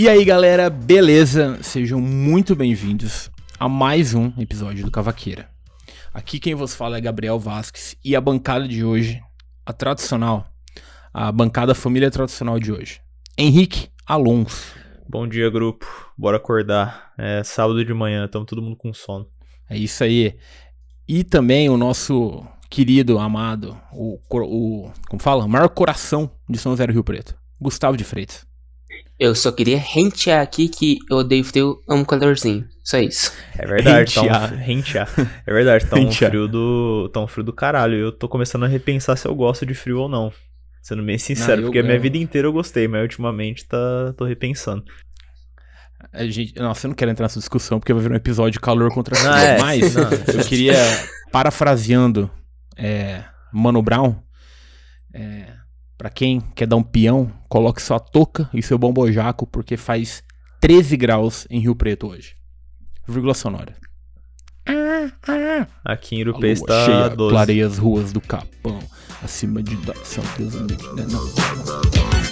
E aí, galera, beleza? Sejam muito bem-vindos a mais um episódio do Cavaqueira. Aqui quem vos fala é Gabriel Vasques e a bancada de hoje, a tradicional, a bancada família tradicional de hoje. Henrique Alonso. Bom dia, grupo. Bora acordar. É sábado de manhã, estamos todo mundo com sono. É isso aí. E também o nosso querido, amado, o, o como fala? O maior coração de São José do Rio Preto, Gustavo de Freitas. Eu só queria rentear aqui que eu odeio frio, amo calorzinho. Só isso. É verdade, tá Rentear. um, rentear. É verdade, tá um frio do. Tá um frio do caralho. Eu tô começando a repensar se eu gosto de frio ou não. Sendo bem sincero, porque a minha vida inteira eu gostei, mas ultimamente tá, tô repensando. A gente, nossa, eu não quero entrar nessa discussão porque vai vir um episódio de calor contra frio, Ah, é. mas Não. eu queria, parafraseando é, Mano Brown, é, para quem quer dar um peão, coloque sua touca e seu bombojaco porque faz 13 graus em Rio Preto hoje. Vírgula sonora. Aqui em Urupê lua está cheia, 12. clareia as ruas do Capão, acima de São Deus, né, não.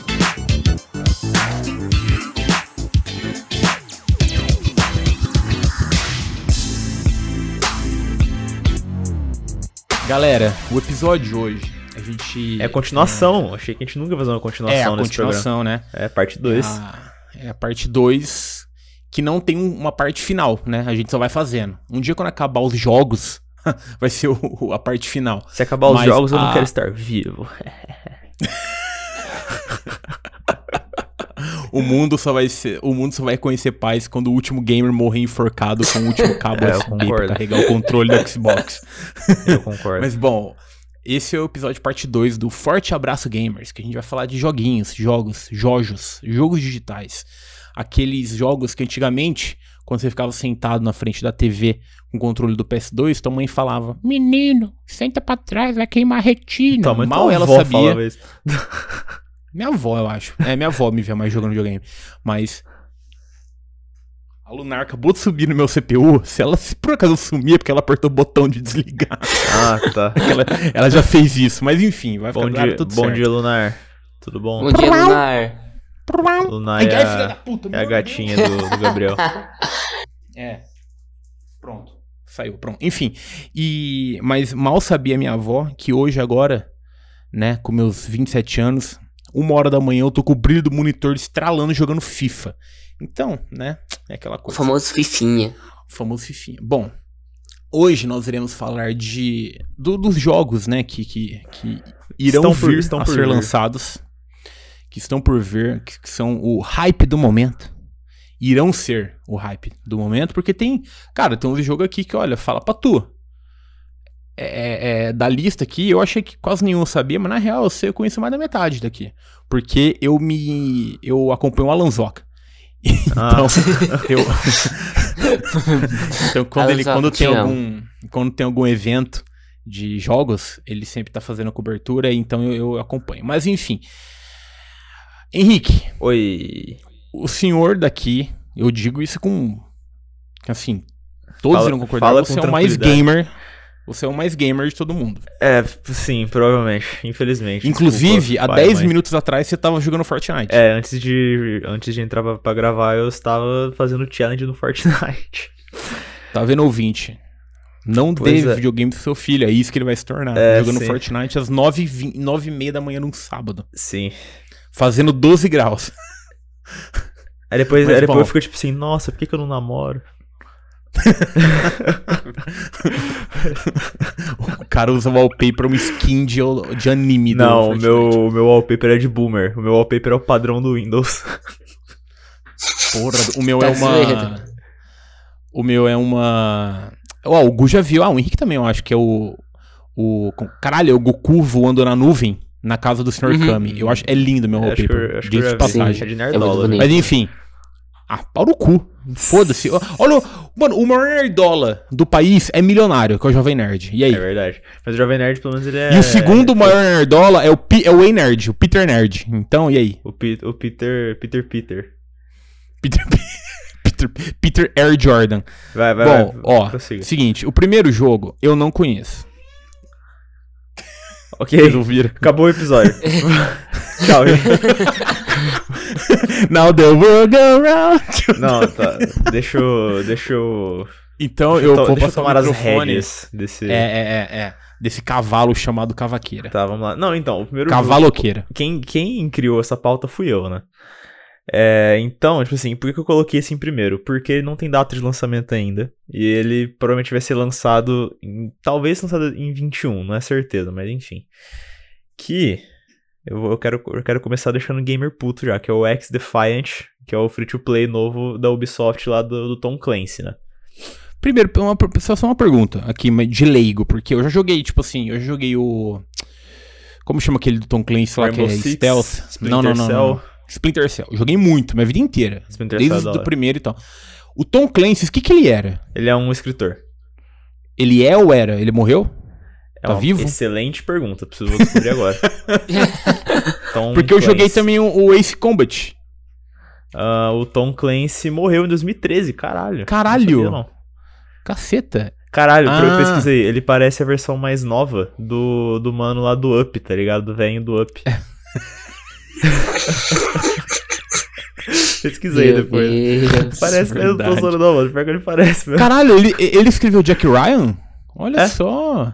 Galera, o episódio de hoje, gente... É continuação. Achei que a gente nunca ia fazer uma continuação É, a nesse continuação, né? programa. É, parte 2. A- é a parte 2, que não tem um- uma parte final, né? A gente só vai fazendo. Um dia quando acabar os jogos, vai ser o- a parte final. Se acabar os Mas jogos, eu não a- quero estar vivo. O mundo só vai ser, o mundo só vai conhecer paz quando o último gamer morrer enforcado com o último cabo É, USB concordo. carregar o controle do Xbox. Eu concordo. Mas bom, esse é o episódio parte 2 do Forte Abraço Gamers, que a gente vai falar de joguinhos, jogos, jojos, jogos digitais. Aqueles jogos que antigamente, quando você ficava sentado na frente da TV com o controle do PS2, tua mãe falava: Menino, senta pra trás, vai queimar a retina. Mãe, Mal ela sabia. Minha avó, eu acho. É, minha avó me vê mais jogando videogame. Mas. A Lunar acabou de subir no meu CPU. Se ela se por acaso sumir, é porque ela apertou o botão de desligar. Ah, tá. ela, ela já fez isso. Mas enfim, vai Bom ficar claro, dia, tudo bom certo. dia, Lunar. Tudo bom? Bom dia, Lunar. Lunar é a, da puta, é meu a gatinha do, do Gabriel. É. Pronto. Saiu, pronto. Enfim. E mas mal sabia minha avó que hoje agora, né, com meus 27 anos, uma hora da manhã eu tô com o brilho do monitor estralando jogando FIFA. Então, né, é aquela O coisa. famoso Fifinha. O famoso Fifinha. Bom, hoje nós iremos falar de do- dos jogos, né, que, que, que irão Estão por- vir estão a por ser vir. lançados, que estão por vir, que, que são o hype do momento. Irão ser o hype do momento, porque tem, cara, tem uns jogos aqui que, olha, fala pra tu. É, é, da lista aqui, eu achei que quase nenhum sabia, mas na real eu sei, eu conheço mais da metade daqui. Porque eu me. Eu acompanho o Alanzoca. Ah. Então, eu. então, quando, ele, quando, te tem algum, quando tem algum evento de jogos, ele sempre tá fazendo a cobertura, então eu, eu acompanho. Mas enfim. Henrique, Oi. o senhor daqui, eu digo isso com. Assim, todos Fala- irão concordar, você é o mais gamer. Você é o mais gamer de todo mundo. É, sim, provavelmente. Infelizmente. Inclusive, Desculpa, há pai, 10 mãe. minutos atrás você tava jogando Fortnite. É, antes de, antes de entrar pra, pra gravar, eu estava fazendo challenge no Fortnite. Tá vendo, ouvinte? Não Pois dê é. videogame pro seu filho, é isso que ele vai se tornar. É, jogando sim. Fortnite às 9h20 9h30 da manhã num sábado. Sim. Fazendo 12 graus. Aí depois, Mas, aí depois bom. eu fico tipo assim, nossa, por que, que eu não namoro? O cara usa wallpaper uma skin de, de anime do Não, o Fortnite. meu, meu wallpaper é de boomer. O meu wallpaper é o padrão do Windows. Porra, o meu Tá é uma. O meu é uma. Ó, o Gu já viu. Ah, o Henrique também, eu acho que é o. O. Caralho, é o Goku voando na nuvem na casa do Sr. Uhum. Kami. Eu acho. É lindo meu Acho que eu- wallpaper. acho que eu de já vi. passagem. É de É. Mas enfim. Ah, pau no cu. Foda-se. Olha, mano, o maior nerdola do país é milionário, que é o Jovem Nerd. E aí? É verdade. Mas o Jovem Nerd, pelo menos, ele é. e o segundo maior nerdola é o, Pi, é o Nerd, o Peter Nerd. Então, e aí? O, Pi- o Peter. Peter Peter. Peter, Peter, Peter Air Jordan. Vai, vai, Bom, vai. ó, prossiga. seguinte, o primeiro jogo eu não conheço. Ok. Acabou o episódio. Tchau. Now the world go round. Não, tá. Deixa eu. Deixa eu. Então Deixa eu vou passar tomar as microfone. desse. É, é, é, é. Desse cavalo chamado cavaqueira. Tá, vamos lá. Não, então, o primeiro jogo- Cavaloqueira. quem, quem criou essa pauta fui eu, né? É, então, tipo assim, por que que eu coloquei esse em primeiro? Porque ele não tem data de lançamento ainda. E ele provavelmente vai ser lançado. Em, talvez lançado em 21, não é certeza, mas enfim. Que. Eu, vou- eu, quero, eu quero começar deixando o gamer puto já, que é o X Defiant, que é o free to play novo da Ubisoft lá do, do Tom Clancy, né? Primeiro, uma, só só uma pergunta aqui de leigo, porque eu já joguei, tipo assim, eu já joguei o. Como chama aquele do Tom Clancy lá Rainbow que é Six, Stealth? Splinter não, não, não, Cell. não. Splinter Cell. Joguei muito, minha vida inteira. Splinter Cell é Desde o hora. primeiro e tal. O Tom Clancy, o que que ele era? Ele é um escritor. Ele é ou era? Ele morreu? É Tá uma vivo? excelente pergunta, preciso descobrir agora. Tom Porque eu joguei também o, o Ace Combat. Ah, o Tom Clancy morreu em 2013, caralho. Caralho. Não sabia, não. Caceta. Caralho, Ah. eu pesquisei. Ele parece a versão mais nova do, do mano lá do Up, tá ligado? Do velho do Up. Pesquisei Meu depois. Deus. Parece mesmo, não tô verdade. zoando não, mano. Pior que ele parece mesmo. Caralho, ele, ele escreveu Jack Ryan? Olha É. só.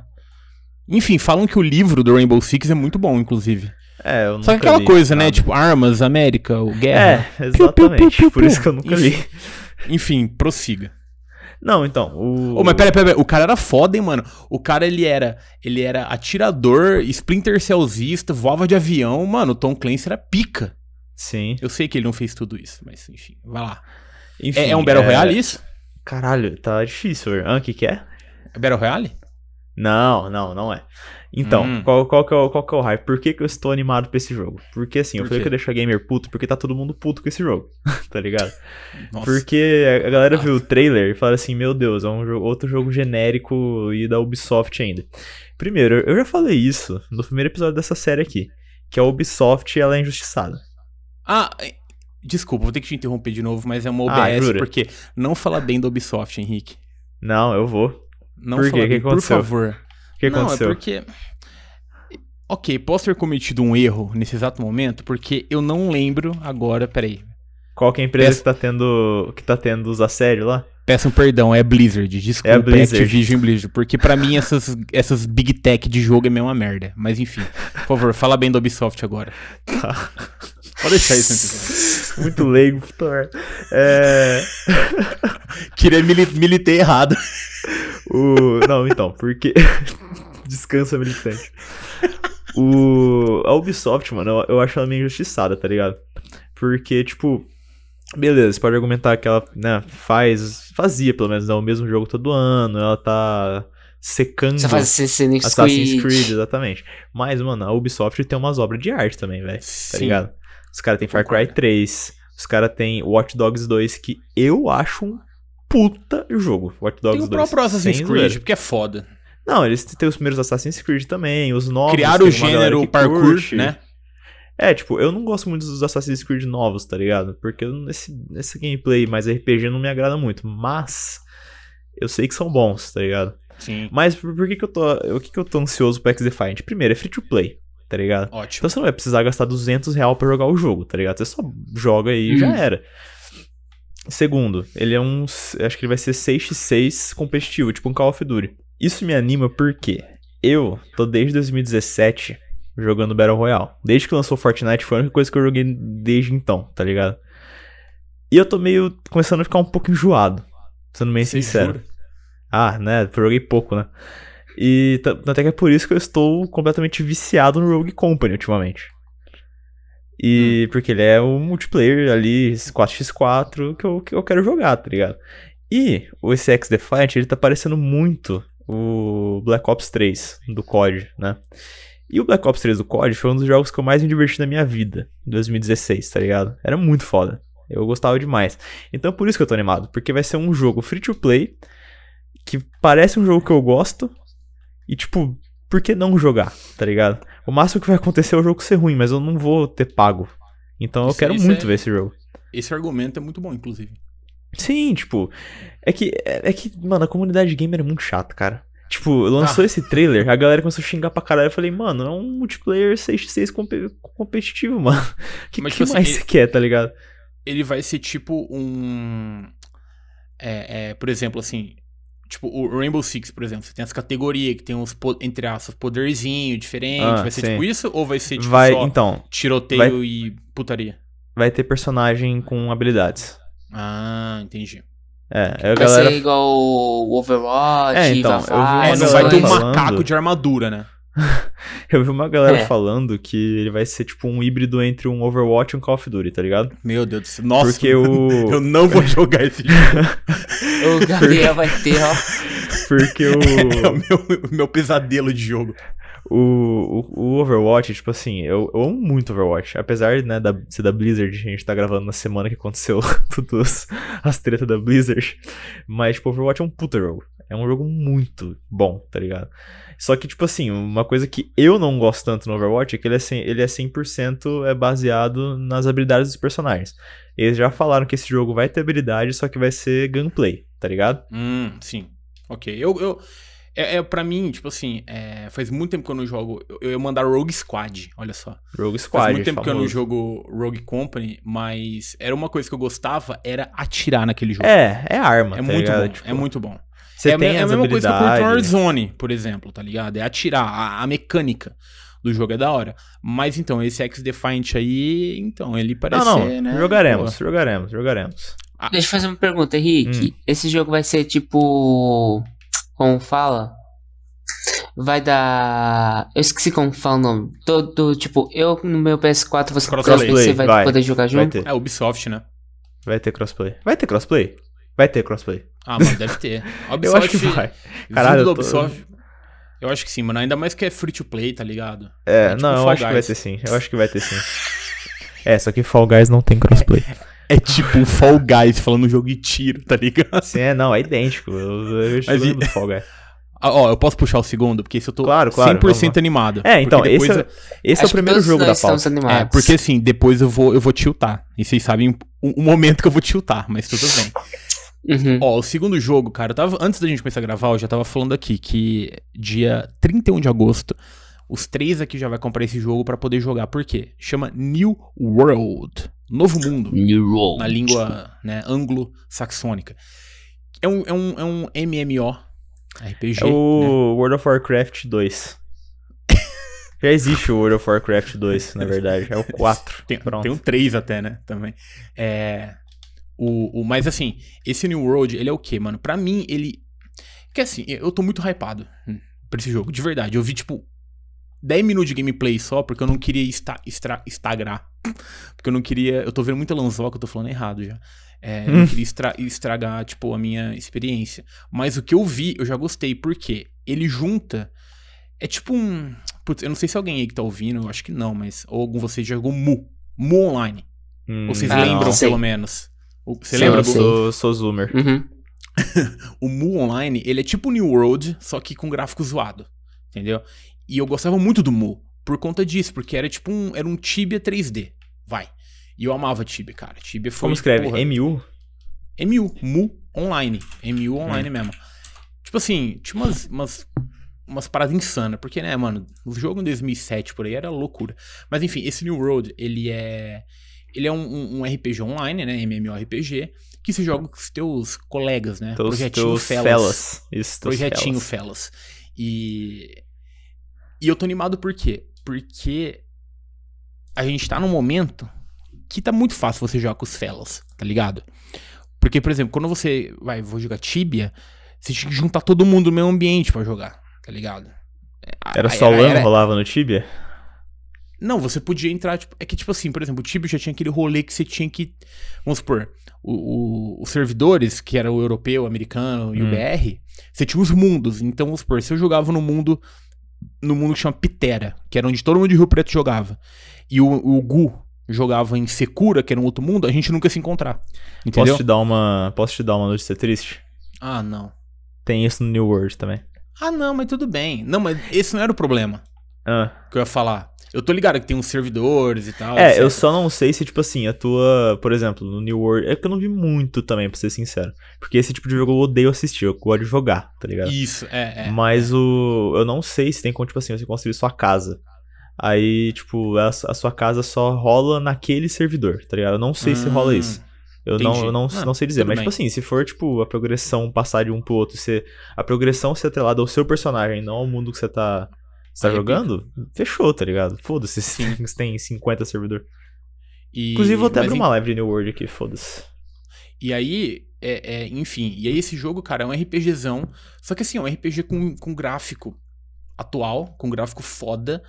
Enfim, falam que o livro do Rainbow Six é muito bom, inclusive. É, eu Só que nunca aquela li coisa, né? nada. Tipo, armas, América, o guerra. É, Piu, piu, piu, exatamente. piu, Por isso que eu nunca li. Enfim. Enfim, prossiga. Não, então, o... Ô, mas pera, pera, pera, o cara era foda, hein, mano? O cara, ele era, ele era atirador, Splinter Cellzista, voava de avião. Mano, o Tom Clancy era pica. Sim. Eu sei que ele não fez tudo isso, mas enfim, vai lá. Enfim, É, é um Battle Royale isso? Caralho, tá difícil. o que que é? É Battle Royale? Não, não, não é. Então, Hum. qual, qual, que é o, qual que é o hype? Por que, que eu estou animado pra esse jogo? Porque assim, eu Por falei quê? que eu deixo a gamer puto porque tá todo mundo puto com esse jogo, tá ligado? Nossa. Porque a galera viu o trailer e fala assim, meu Deus, é um jogo- outro jogo genérico e da Ubisoft ainda. Primeiro, eu já falei isso no primeiro episódio dessa série aqui, que a Ubisoft, ela é injustiçada. Ah, desculpa, vou ter que te interromper de novo, mas é uma Ah, OBS, jura? porque não fala bem da Ubisoft, Henrique. Não, eu vou. Não Por quê? bem, por favor. O que não, aconteceu? é porque... Ok, posso ter cometido um erro nesse exato momento, porque eu não lembro agora, peraí. Qual que é a empresa Peço- que tá tendo que tá tendo os assédios lá? Peçam perdão, é Blizzard, desculpa, É a Blizzard. Activision Blizzard, porque pra mim essas, essas big tech de jogo é meio uma merda. Mas enfim, por favor, fala bem da Ubisoft agora. Tá. Pode deixar isso antes. Muito leigo, puta merda. É... Queria mili militei errado. O... Não, então, porque. Descansa, militante. O... A Ubisoft, mano, eu, acho ela meio injustiçada, tá ligado? Porque, tipo. Beleza, você pode argumentar que ela né, faz. Fazia, pelo menos, né, o mesmo jogo todo ano, ela tá secando Você faz Assassin's, Assassin's Creed. Creed, exatamente. Mas, mano, a Ubisoft tem umas obras de arte também, velho. Tá ligado? Os caras têm Far Cry Concordo. 3, os caras têm Watch Dogs 2, que eu acho um puta jogo. Watch Dogs Tem o 2. próprio Assassin's Creed, zoeira. porque é foda. Não, eles têm os primeiros Assassin's Creed também, os novos. Criaram o gênero parkour, curte. né? É, tipo, eu não gosto muito dos Assassin's Creed novos, tá ligado? Porque eu- esse, esse gameplay mais RPG não me agrada muito. Mas eu sei que são bons, tá ligado? Sim. Mas por, por que, que eu tô. O que, que eu tô ansioso pro X-Defiant? Primeiro, é free to play, tá ligado? Ótimo. Então você não vai precisar gastar 200 reais pra jogar o jogo, tá ligado? Você só joga e já Hum. era. Segundo, ele é um. Acho que ele vai ser 6x6 competitivo, tipo um Call of Duty. Isso me anima porque eu tô desde 2017 jogando Battle Royale. Desde que lançou Fortnite foi a única coisa que eu joguei desde então, tá ligado? E eu tô meio começando a ficar um pouco enjoado, sendo bem Você sincero. jura? Ah, né? Joguei pouco, né? E até que é por isso que eu estou completamente viciado no Rogue Company ultimamente. E porque ele é o multiplayer ali, 4x4, que eu, que eu quero jogar, tá ligado? E o esse X Defiant, ele tá parecendo muito o Black Ops 3 do COD, né? E o Black Ops 3 do COD foi um dos jogos que eu mais me diverti na minha vida, em 2016, tá ligado? Era muito foda. Eu gostava demais. Então por isso que eu tô animado, porque vai ser um jogo free to play que parece um jogo que eu gosto e tipo, por que não jogar, tá ligado? O máximo que vai acontecer é o jogo ser ruim, mas eu não vou ter pago. Então eu Isso- quero isso muito é- ver esse jogo. Esse argumento é muito bom, inclusive. Sim, tipo, é que, é é que, mano, a comunidade gamer é muito chata, cara. Tipo, lançou Ah. esse trailer, a galera começou a xingar pra caralho. Eu falei, mano, é um multiplayer 6x6 compe- competitivo, mano. O que, Mas, que tipo assim, mais ele- você quer, tá ligado? Ele vai ser tipo um. É, é, por exemplo, assim. Tipo, o Rainbow Six, por exemplo, você tem as categorias que tem uns, entre aspas, poderzinho diferente. Ah, vai ser sim. tipo isso? Ou vai ser tipo vai, só então, tiroteio vai- e putaria? vai ter personagem com habilidades. Ah, entendi. É, Vai galera. ser igual o Overwatch, É, então, eu vi É, não vai ter um falando- macaco de armadura, né? Eu vi uma galera É. falando que ele vai ser tipo um híbrido entre um Overwatch e um Call of Duty, tá ligado? Meu Deus do céu. Nossa, Porque o. eu não vou jogar esse jogo. O Gabriel vai ter, ó. Porque É o o. meu, o meu pesadelo de jogo. O, o, o Overwatch, tipo assim, eu, eu amo muito Overwatch. Apesar, né, da, ser da Blizzard, a gente tá gravando na semana que aconteceu todas as tretas da Blizzard. Mas, tipo, Overwatch é um puta jogo. É um jogo muito bom, tá ligado? Só que, tipo assim, uma coisa que eu não gosto tanto no Overwatch é que ele é, 100, ele é 100% é baseado nas habilidades dos personagens. Eles já falaram que esse jogo vai ter habilidade, só que vai ser gunplay, tá ligado? Hum, sim. Ok. Eu. eu é, é, pra mim, tipo assim, é, faz muito tempo que eu não jogo. Eu, eu ia mandar Rogue Squad, olha só. Rogue Squad, faz muito tempo que eu não famoso. jogo Rogue Company, mas era uma coisa que eu gostava, era atirar naquele jogo. É, é arma, É tá muito ligado? bom, Tipo, é muito bom. Você é a, tem me- é a mesma coisa que eu curto no. Warzone, por exemplo, tá ligado? É atirar, a, a mecânica do jogo é da hora. Mas então, esse X-Defiant aí, então, ele parece Não, não, ser, né? jogaremos, pô. jogaremos, jogaremos. Deixa eu fazer uma pergunta, Henrique. Hum. Esse jogo vai ser tipo. Como fala? Vai dar. Eu esqueci como fala o nome. Todo, tipo, eu no meu PS4, você Crossplay. PC vai, Vai, poder jogar Vai junto? ter, É Ubisoft, né? vai ter crossplay. Vai ter crossplay? Vai ter crossplay. Ah, mano, deve ter. A Eu acho que Ubisoft- vai. Caralho, eu tô- Ubisoft, eu acho que sim, mano. Ainda mais que é free to play, tá ligado? É, É tipo não, eu acho que vai Guys. ter sim. Eu acho que vai ter sim. É, só que Fall Guys não tem crossplay. É tipo o Fall Guys falando jogo de tiro, tá ligado? Sim, é, não, é idêntico. Eu, eu Mas e- do Fall Guys. Ah, ó, eu posso puxar o segundo, porque esse eu tô Claro, claro, 100% vamos animado. É, então, Porque esse, depois é, esse é o que primeiro jogo da pauta. É, porque assim, depois eu vou, eu vou tiltar. E vocês sabem o, o momento que eu vou tiltar, mas tudo bem. Uhum. Ó, o segundo jogo, cara, eu tava, antes da gente começar a gravar, eu já tava falando aqui que dia 31 de agosto, os três aqui já vai comprar esse jogo pra poder jogar. Por quê? Chama New World. Novo Mundo. New World. na língua né, anglo-saxônica. É um, é, um, é um MMO RPG. É né? o World of Warcraft 2. Já existe o World of Warcraft 2, na verdade. É o 4. Tem, Pronto. tem um 3 até, né? Também. É. O, o, mas assim, esse New World, ele é o quê, mano? Pra mim, ele. Que assim, eu tô muito hypado pra esse jogo, de verdade. Eu vi, tipo, 10 minutos de gameplay só, porque eu não queria esta, estra, estagrar. Porque eu não queria. Eu tô vendo muita lanzoca, eu tô falando errado já. É, eu não queria estra- estragar, tipo, a minha experiência. Mas o que eu vi, eu já gostei, porque ele junta. É tipo um. Putz, eu não sei se alguém aí que tá ouvindo, eu acho que não, mas. Ou algum de vocês já jogou Mu. Mu Online. Hum, Ou vocês Ah, lembram, não. sei. pelo menos? O- Você Sim, lembra? eu sim. Sou, sou zoomer. Uhum. O Mu Online, ele é tipo New World, só que com gráfico zoado. Entendeu? E eu gostava muito do Mu. Por conta disso, porque era tipo um. Era um Tibia 3D. Vai. E eu amava Tibia, cara. Tibia foi. Como escreve? porra, MU? MU, Mu Online. MU Online Hum. mesmo. Tipo assim, tinha umas, umas, umas paradas insanas. Porque, né, mano, o jogo em 2007 por aí era loucura. Mas enfim, esse New World, ele é. Ele é um, um- RPG online, né? MMORPG, que se joga com os teus colegas, né? Teus, Projetinho teus Fellas. Isso, Projetinho. Fellas. E. E eu tô animado por quê? Porque a gente tá num momento que tá muito fácil você jogar com os Fellas, tá ligado? Porque, por exemplo, quando você vai, vou jogar Tibia, você tinha que juntar todo mundo no mesmo ambiente pra jogar, tá ligado? Era A- só LAN era- rolava no Tibia? Não, você podia entrar, tipo, é que tipo assim, por exemplo, o Tibia já tinha aquele rolê que você tinha que, vamos supor, o- o- os servidores, que era o europeu, o americano e o Hum. BR, você tinha os mundos. Então, vamos supor, se eu jogava no mundo, no mundo que chama Pitera, que era onde todo mundo de Rio Preto jogava, e o, o Gu jogava em Secura, que era um outro mundo, a gente nunca ia se encontrar. Entendeu? Posso te dar uma, posso te dar uma notícia triste? Ah, não. Tem isso no New World também. Ah, não, mas tudo bem. Não, mas esse não era o problema Ah, que eu ia falar. Eu tô ligado que tem uns servidores e tal. É, etc. eu só não sei se, tipo assim, a tua, por exemplo, no New World. É que eu não vi muito também, pra ser sincero. Porque esse tipo de jogo eu odeio assistir, eu gosto de jogar, tá ligado? Isso, é, é. Mas o. Eu não sei se tem como, tipo assim, você construir sua casa. Aí, tipo, a, a sua casa só rola naquele servidor, tá ligado? Eu não sei se rola Hum, isso. Eu entendi. não, eu não, Ah, não sei dizer, mas, bem. tipo assim, se for, tipo, a progressão passar de um pro outro, se a progressão ser atrelada ao seu personagem, não ao mundo que você tá, você tá Aí jogando, fechou, tá ligado? Foda-se se tem 50 servidor. E, Inclusive, vou até mas abrir em- uma live de New World aqui, foda-se. E aí, é, é, enfim, e aí esse jogo, cara, é um RPGzão. Só que assim, é um RPG com, com gráfico atual, com gráfico foda.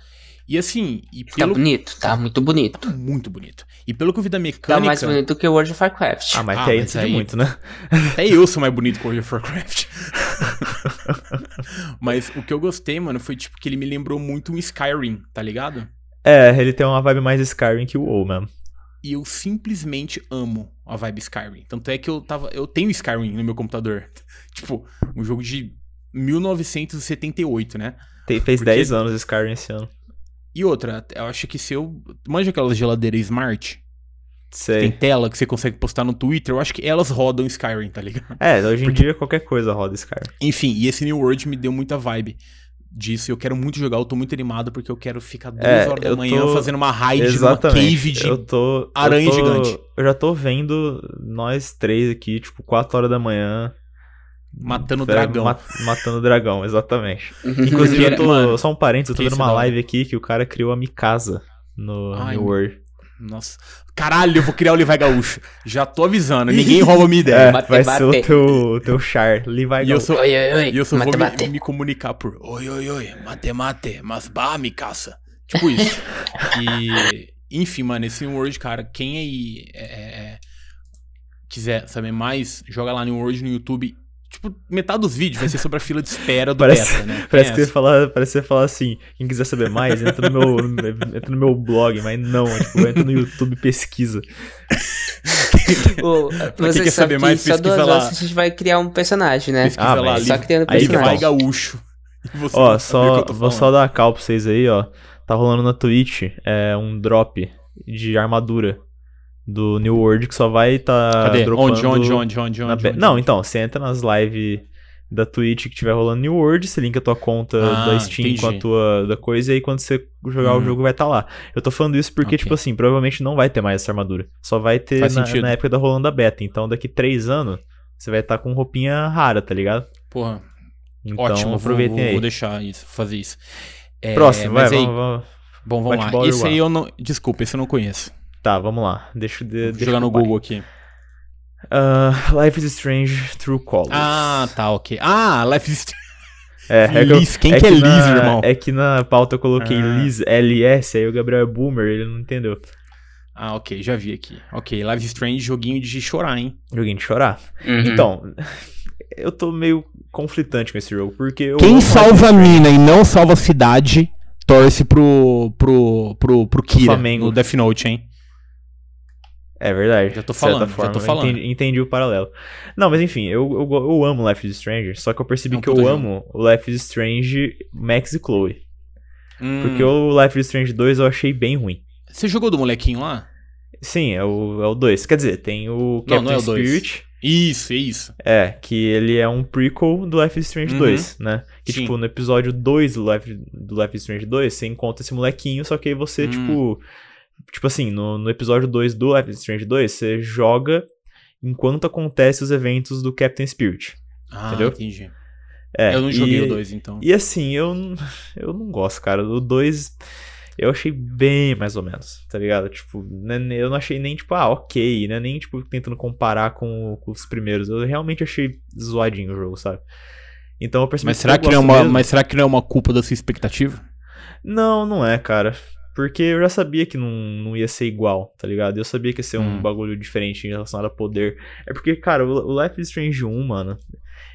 E assim, e Tá pelo. bonito, tá muito bonito. Tá muito bonito. E pelo que eu vi da Tá mecânica. mais bonito que World of Warcraft. Ah, mas Ah, até aí mas aí- muito, né? Até eu sou mais bonito que o World of Warcraft. Mas o que eu gostei, mano, foi tipo que ele me lembrou muito um Skyrim, tá ligado? É, ele tem uma vibe mais Skyrim que o WoW mesmo. E eu simplesmente amo a vibe Skyrim. Tanto é que eu tava. Eu tenho Skyrim no meu computador. tipo, um jogo de 1978, né? Tem- fez Porque- 10 anos Skyrim esse ano. E outra, eu acho que se eu. Manja aquelas geladeiras smart? Tem Sei. tela que você consegue postar no Twitter. Eu acho que elas rodam Skyrim, tá ligado? É, hoje em Porque- dia qualquer coisa roda Skyrim. Enfim, e esse New World me deu muita vibe disso. Eu quero muito jogar, eu tô muito animado porque eu quero ficar duas É, horas da manhã tô- fazendo uma raid numa Exatamente. cave de. eu tô, aranha eu tô- gigante. Eu já tô vendo nós três aqui, tipo, 4 horas da manhã. Matando é, dragão. ma- matando dragão, exatamente. Uhum. Inclusive, eu tô. mano, só um parênteses, eu tô vendo é uma live aqui que o cara criou a Mikasa no Ai, New World. Nossa. Caralho, eu vou criar o Levi Gaúcho. Já tô avisando, ninguém rouba a minha É, ideia. Bate, vai ser o bate. teu, teu char. Levi E eu sou, Oi, oi, oi. e eu só vou Mate, me, mate. me comunicar por oi, oi, oi, mate, mate, mas bah, me caça. Tipo isso. e, enfim, mano, esse New World, cara, quem aí é, é, quiser saber mais, joga lá New World no YouTube. Tipo, metade dos vídeos vai ser sobre a fila de espera do Parece- beta, né? Parece que, você falar, parece que você falar assim, quem quiser saber mais, entra no meu, entra no meu blog, mas não, tipo, entra no YouTube e pesquisa. Pra você quem quer sabe saber que mais, só duas pesquisa lá. horas a gente vai criar um personagem, né? Pesquisa Ah, lá, só que tem no aí personagem. Gaúcho. Ó, vai só, vou só dar a cal pra vocês aí, ó. Tá rolando na Twitch é, um drop de armadura do New World que só vai tá Cadê? dropando... Onde, onde, onde, onde, onde, be- onde? Não, então, você entra nas lives da Twitch que tiver rolando New World, você linka a tua conta Ah, da Steam com a entendi. tua da coisa e aí quando você jogar o Hum. jogo vai estar lá. Eu tô falando isso porque, Ok. tipo assim, provavelmente não vai ter mais essa armadura. Só vai ter na, na época da rolando a beta. Então daqui três anos você vai estar com roupinha rara, tá ligado? Porra, Então ótimo, vou, aproveitem vou, aí. vai deixar isso, fazer isso. É, Próximo, vai, aí, vamos, vamos. Bom, vamos lá. Esse aí eu não. Desculpa, esse eu não conheço. Tá, vamos lá. Deixa, eu de, deixa jogar no. Google aqui. Ah, Life is Strange True Colors. Ah, tá, ok. Ah, Life is é, é que eu- Liz. Quem é que é Liz, na, irmão? É que na pauta eu coloquei Ah. Liz, LS, aí o Gabriel é boomer, ele não entendeu. Ah, ok, já vi aqui. Ok, Life is Strange, joguinho de chorar, hein? Joguinho de chorar. Uhum. Então, eu tô meio conflitante com esse jogo, porque eu Quem salva a Strange. mina e não salva a cidade, torce pro, pro, pro, pro Kira Flamengo. no Death Note, hein? É verdade. Já tô falando, já forma, tô eu falando. Entendi, entendi o paralelo. Não, mas enfim, eu, eu, eu amo Life is Strange, só que eu percebi É um que eu puta amo o Life is Strange Max e Chloe. Hum, Porque o Life is Strange 2 eu achei bem ruim. Você jogou do molequinho lá? Sim, é o, é o 2. Quer dizer, tem o Não, Captain não é o dois. Spirit. Isso, é isso. É, que ele é um prequel do Life is Strange Uhum. 2, né? Que, Sim. tipo, no episódio 2 do Life, do Life is Strange 2, você encontra esse molequinho, só que aí você, Hum. tipo... Tipo assim, no, no episódio 2 do Life is Strange 2, você joga enquanto acontece os eventos do Captain Spirit. Ah, Entendeu? entendi. É, eu não joguei e, o 2, então. E assim, eu, eu não gosto, cara. O 2 eu achei bem mais ou menos, tá ligado? Tipo, né, ne- eu não achei nem, tipo, ah, ok, né? Nem, tipo, tentando comparar com, com os primeiros. Eu realmente achei zoadinho o jogo, sabe? Então eu percebi Mas que será que, não é uma, mesmo. mas será que não é uma culpa da sua expectativa? Não, não é, cara. Porque eu já sabia que não, não ia ser igual, tá ligado? Eu sabia que ia ser um Hum. bagulho diferente em relação a poder. É porque, cara, o, Life is Strange 1, mano,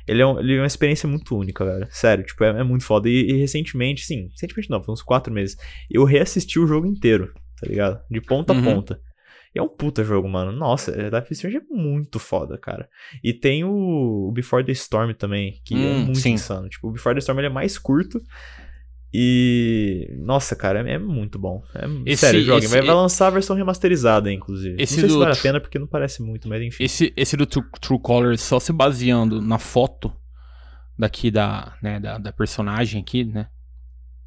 ele é, um- ele é uma experiência muito única, velho. Sério, tipo, é, é muito foda. E, e recentemente, sim, recentemente não, foi uns quatro meses, eu reassisti o jogo inteiro, tá ligado? De ponta Uhum. a ponta. E é um puta jogo, mano. Nossa, é, Life is Strange é muito foda, cara. E tem o, Before the Storm também, que é Hum, muito sim. insano. Tipo, o Before the Storm ele é mais curto, E. Nossa, cara, é, é muito bom. É, Esse- sério, joguem. esse- Vai, vai lançar a versão remasterizada, inclusive. Esse não sei se do vale a pena porque não parece muito, mas enfim. Esse, esse do True, True Colors, só se baseando na foto daqui da, né, da, da personagem aqui, né?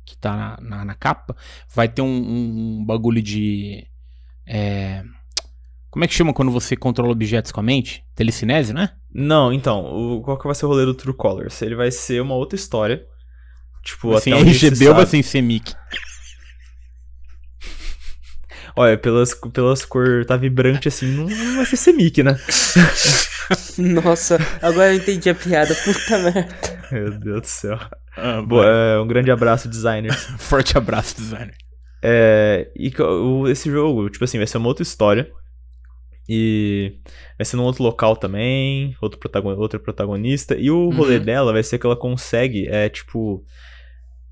Que tá na, na, na capa, vai ter um, um- um bagulho de. é, como é que chama quando você controla objetos com a mente? Telecinese, né? Não, então, o, qual que vai ser o rolê do True Colors? Ele vai ser uma outra história. Tipo, Assim, até RGB ou vai ser em CMYK? Olha, pelas, pelas cor tá vibrante assim, não, não vai ser semic, né? Nossa, agora eu entendi a piada. Puta merda. Meu Deus do céu. Ah, Boa, é, um grande abraço, designers. Forte abraço, designer. É, e o- esse jogo, tipo assim, vai ser uma outra história. E vai ser num outro local também, outro protagon, outra protagonista. E o rolê Uhum. dela vai ser que ela consegue, é, tipo,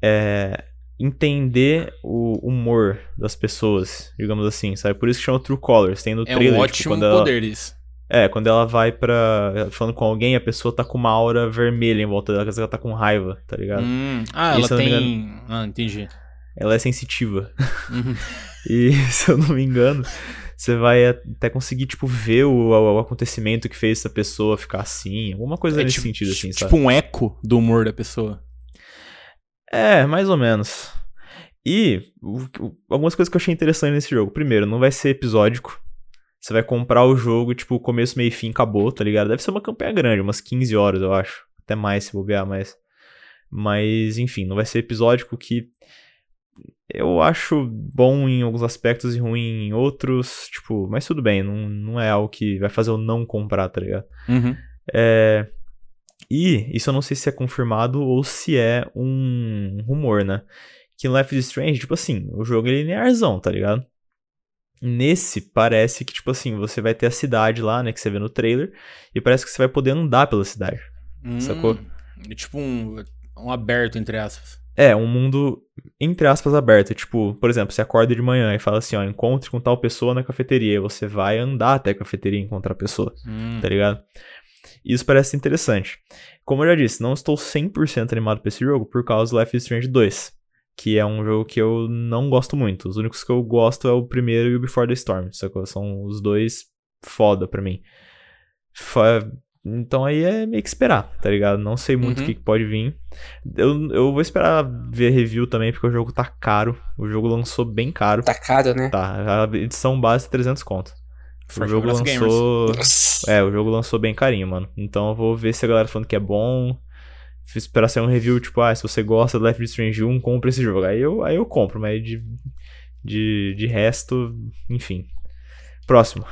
é, entender o humor das pessoas, digamos assim, sabe? Por isso que chama True Colors. Tem no É trailer, um tipo, ótimo quando ela, poder isso. É, quando ela vai pra. falando com alguém, a pessoa tá com uma aura vermelha em volta dela, quer dizer que ela tá com raiva, tá ligado? Hum, ah, E ela tem. Ah, entendi. Ela é sensitiva. Uhum. E, se eu não me engano, você vai até conseguir, tipo, ver o, o acontecimento que fez essa pessoa ficar assim. Alguma coisa É nesse tipo, sentido, assim, tipo sabe? um eco do humor da pessoa. É, mais ou menos. E o- o- algumas coisas que eu achei interessante nesse jogo. Primeiro, não vai ser episódico. Você vai comprar o jogo, tipo, começo, meio e fim, acabou, tá ligado? Deve ser uma campanha grande, umas 15 horas, eu acho. Até mais, se bobear, mas... Mas, enfim, não vai ser episódico que... Eu acho bom em alguns aspectos e ruim em outros, tipo... Mas tudo bem, não, não é algo que vai fazer eu não comprar, tá ligado? Uhum. É, E isso eu não sei se é confirmado ou se é um rumor, né? Que em Life is Strange, tipo assim, o jogo é linearzão, tá ligado? Nesse, parece que, tipo assim, você vai ter a cidade lá, né, que você vê no trailer, e parece que você vai poder andar pela cidade. Sacou? Hum, é tipo um, um aberto, entre aspas. É, um mundo, entre aspas, aberto. Tipo, por exemplo, você acorda de manhã e fala assim, ó, encontre com tal pessoa na cafeteria, e você vai andar até a cafeteria e encontrar a pessoa. Hum. tá ligado? Isso parece interessante. Como eu já disse, não estou 100% animado pra esse jogo por causa do Life is Strange 2, que é um jogo que eu não gosto muito. Os únicos que eu gosto é o primeiro e o Before the Storm, sacou? São os dois foda pra mim. Fa- Então aí é meio que esperar, tá ligado? Não sei muito o Uhum. que que pode vir. Eu, eu vou esperar ver review também, porque o jogo tá caro. O jogo lançou bem caro. Tá caro, né? Tá, a edição base é 300 conto. O jogo gamers. lançou. Nossa. É, o jogo lançou bem carinho, mano. Então eu vou ver se a galera falando que é bom. Fiz esperar sair um review, tipo, ah, se você gosta do Life is Strange 1, compra esse jogo. Aí eu, aí eu compro, mas de, de, de resto, enfim. Próximo.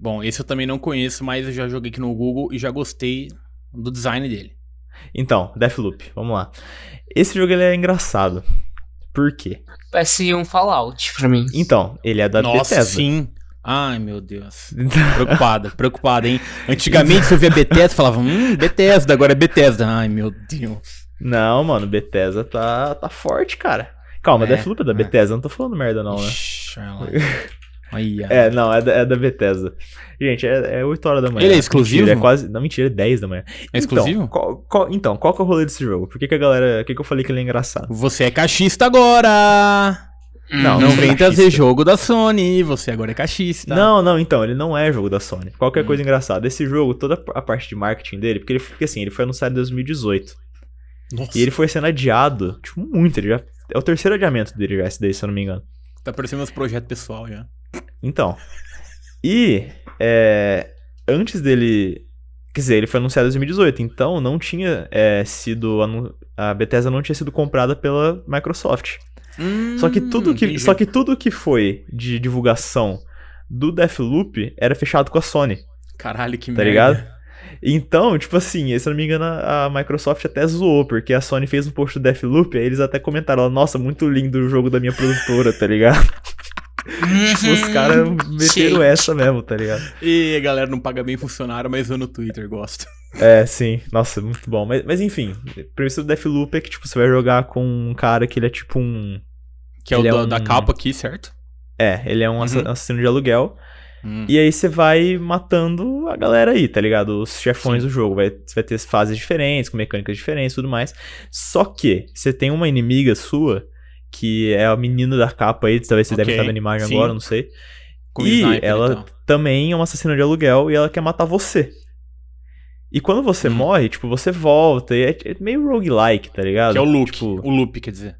Bom, esse eu também não conheço, mas eu já joguei aqui no Google e já gostei do design dele. Então, Deathloop, vamos lá. Esse jogo ele é engraçado. Por quê? Parece um Fallout pra mim. Então, ele é da Nossa, Bethesda. sim. Ai, meu Deus. Preocupada, preocupada, hein? Antigamente, eu via Bethesda, falava, hum, Bethesda, agora é Bethesda. Ai, meu Deus. Não, mano, Bethesda tá, tá forte, cara. Calma, É, Deathloop é da é. Bethesda, não tô falando merda não, né? Ixi. Aí. É, não, é da, é da Bethesda. Gente, é, é 8 horas da manhã. Ele é exclusivo? Mentira, é quase. Não, mentira, é 10 da manhã. É exclusivo? Então, qual, qual- então, qual que é o rolê desse jogo? Por que, que a galera. Por que, que eu falei que ele é engraçado? Você é cachista agora! Hum, Não, Não sou vem trazer jogo da Sony, você agora é cachista. Não, não, então, ele não é jogo da Sony. Qual que é a Hum. coisa engraçada? Esse jogo, toda a parte de marketing dele, porque ele porque assim, ele foi anunciado em 2018. Nossa, E ele foi sendo adiado, tipo, muito. Ele já, é o terceiro adiamento dele já, esse daí, se eu não me engano. tá parecendo meus projetos pessoal já. Então. E é, antes dele. Quer dizer, ele foi anunciado em 2018, então não tinha é, sido. A Bethesda não tinha sido comprada pela Microsoft. Só que tudo que, Hum, entendi. só que tudo que foi de divulgação do Deathloop era fechado com a Sony, Caralho, que tá merda. ligado? Então, tipo assim, se eu não me engano, a Microsoft até zoou, porque a Sony fez um post do Deathloop, aí eles até comentaram, nossa, muito lindo o jogo da minha produtora, tá ligado? tipo, os caras meteram essa mesmo, tá ligado? E a galera não paga bem funcionário, mas eu no Twitter gosto. É, sim. Nossa, muito bom. Mas, mas enfim, a premissa do Deathloop é que, tipo, você vai jogar com um cara que ele é tipo um... Que é o Ele é da, um- da capa aqui, certo? É, ele é um Uhum. assassino de aluguel. Hum. E aí você vai matando a galera aí, tá ligado? Os chefões Sim. do jogo. Vai, você vai ter fases diferentes, com mecânicas diferentes e tudo mais. Só que você tem uma inimiga sua, que é a menina da capa aí, talvez você deve Ok, estar vendo a imagem sim. agora, não sei. Com e sniper ela tal. também é uma assassina de aluguel e ela quer matar você. E quando você Hum. morre, tipo, você volta. E é, é meio roguelike, tá ligado? Que é o loop. Tipo, O loop, quer dizer.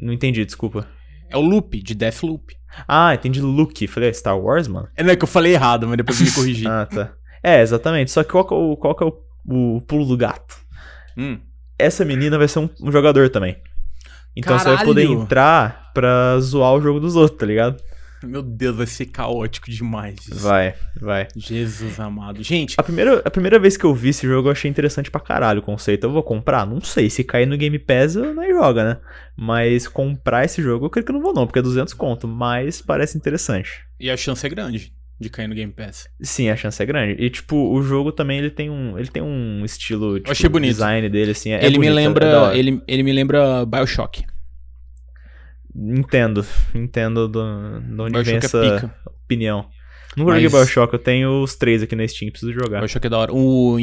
Não entendi, desculpa. É o loop, de Deathloop. Ah, entendi Luke. Falei, "Ah, Star Wars, mano? É, não é que eu falei errado, mas depois eu me corrigi. Ah, tá. É, exatamente. Só que qual que é o, qual que é o, o pulo do gato? Hum. Essa menina vai ser um, um jogador também. Então você vai poder Caralho! entrar pra zoar o jogo dos outros, tá ligado? Meu Deus, vai ser caótico demais. isso. Vai, vai. Jesus amado. Gente, A primeira, a primeira vez que eu vi esse jogo eu achei interessante pra caralho o conceito. Eu vou comprar? Não sei. Se cair no Game Pass, eu não joga, né? Mas comprar esse jogo eu creio que eu não vou não, porque é 200 conto. Mas parece interessante. e a chance é grande de cair no Game Pass. Sim, a chance é grande. E, tipo, o jogo também, ele tem um, ele tem um estilo, tipo, achei bonito. design dele, assim, é ele, me bonito, é da lembra, hora. ele, ele me lembra Bioshock. Entendo, entendo do, de onde vem Bioshock essa é pica. opinião. Nunca Mas- joguei Bioshock, eu tenho os três aqui na Steam, preciso jogar. Bioshock é da hora. O,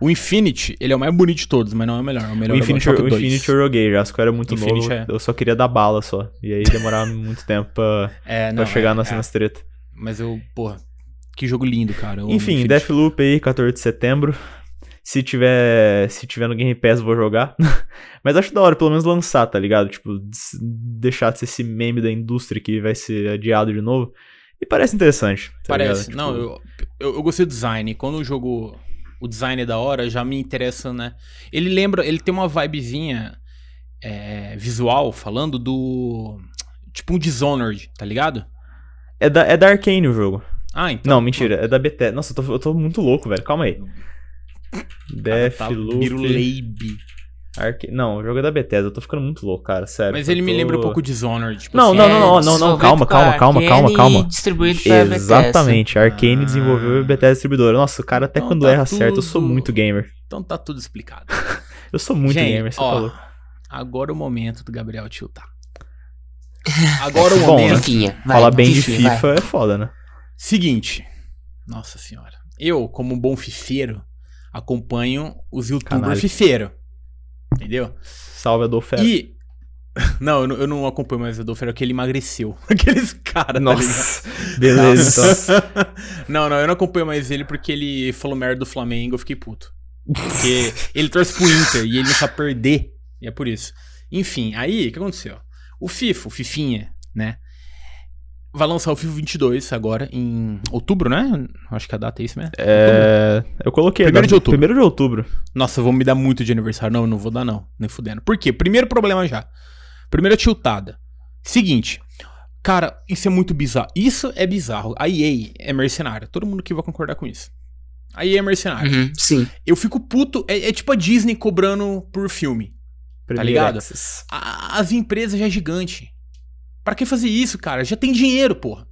o Infinity, ele é o mais bonito de todos, mas não é o melhor. O melhor O é Infinity, o Bioshock o 2. Infinity eu joguei já, só que eu era muito Infinity novo, é. eu só queria dar bala só. E aí demorava muito tempo pra, É, pra não, chegar é, nas, é. nas. Mas eu, porra, que jogo lindo, cara. Eu Enfim, Infinity. Deathloop aí, 14 de setembro. Se tiver, se tiver no Game Pass, vou jogar. Mas acho da hora, pelo menos lançar, tá ligado? Tipo, deixar de ser esse meme da indústria que vai ser adiado de novo. E parece interessante. tá Parece. ligado? Não, Tipo, eu, eu, eu gostei do design. Quando o jogo. O design é da hora, já me interessa, né? Ele lembra. Ele tem uma vibezinha é, visual falando do. Tipo um Dishonored, tá ligado? É da, é da Arcane o jogo. Ah, então. Não, mentira, é da Bethesda. Nossa, eu tô, eu tô muito louco, velho. Calma aí. Cara, tá Deathloop. Biruleibe. Arca... Não, o jogo é da Bethesda. Eu tô ficando muito louco, cara. Sério. Mas ele me tô- lembra um pouco Dishonored. Tipo Não, assim, não, é- não, não, não, não, calma, calma, calma, calma, calma. Distribuído. Exatamente, a Arcane Ah. desenvolveu e a Bethesda distribuidora. Nossa, o cara até Então quando tá erra certo, eu sou tudo- muito gamer. Então tá tudo explicado. Eu sou muito Gente, gamer, você ó, falou. Agora é o momento do Gabriel tiltar. Agora é o Bom, momento. Fifinha, vai, Falar bem de Fifi, vai. FIFA é foda, né? Seguinte. Nossa senhora. Eu, como um bom fifeiro, acompanho os youtubers fifeiro. Entendeu? Salve Adolfo. E. Não eu, não, eu não acompanho mais o Adolfo, era que ele emagreceu. Aqueles caras, tá? Nossa, beleza, então. não, não, eu não acompanho mais ele porque ele falou merda do Flamengo, eu fiquei puto. Porque ele torce pro Inter e ele não sabe perder. E é por isso. Enfim, aí, o que aconteceu? O FIFA, o Fifinha, né? Vai lançar o FIFA 22 agora, em outubro, né? Acho que a data é isso mesmo. É, eu coloquei. Primeiro de outubro. Primeiro de outubro. Nossa, eu vou me dar muito de aniversário. Não, eu não vou dar, não. Nem fudendo. Por quê? Primeiro problema já. Primeira tiltada. Seguinte. Cara, isso é muito bizarro. Isso é bizarro. A EA é mercenária. Todo mundo aqui vai concordar com isso. A EA é mercenária. Uhum, sim. Eu fico puto. É, é tipo a Disney cobrando por filme. Primeiro ligado? Access. A- as empresas já é gigante. Pra que fazer isso, cara? Já tem dinheiro, porra.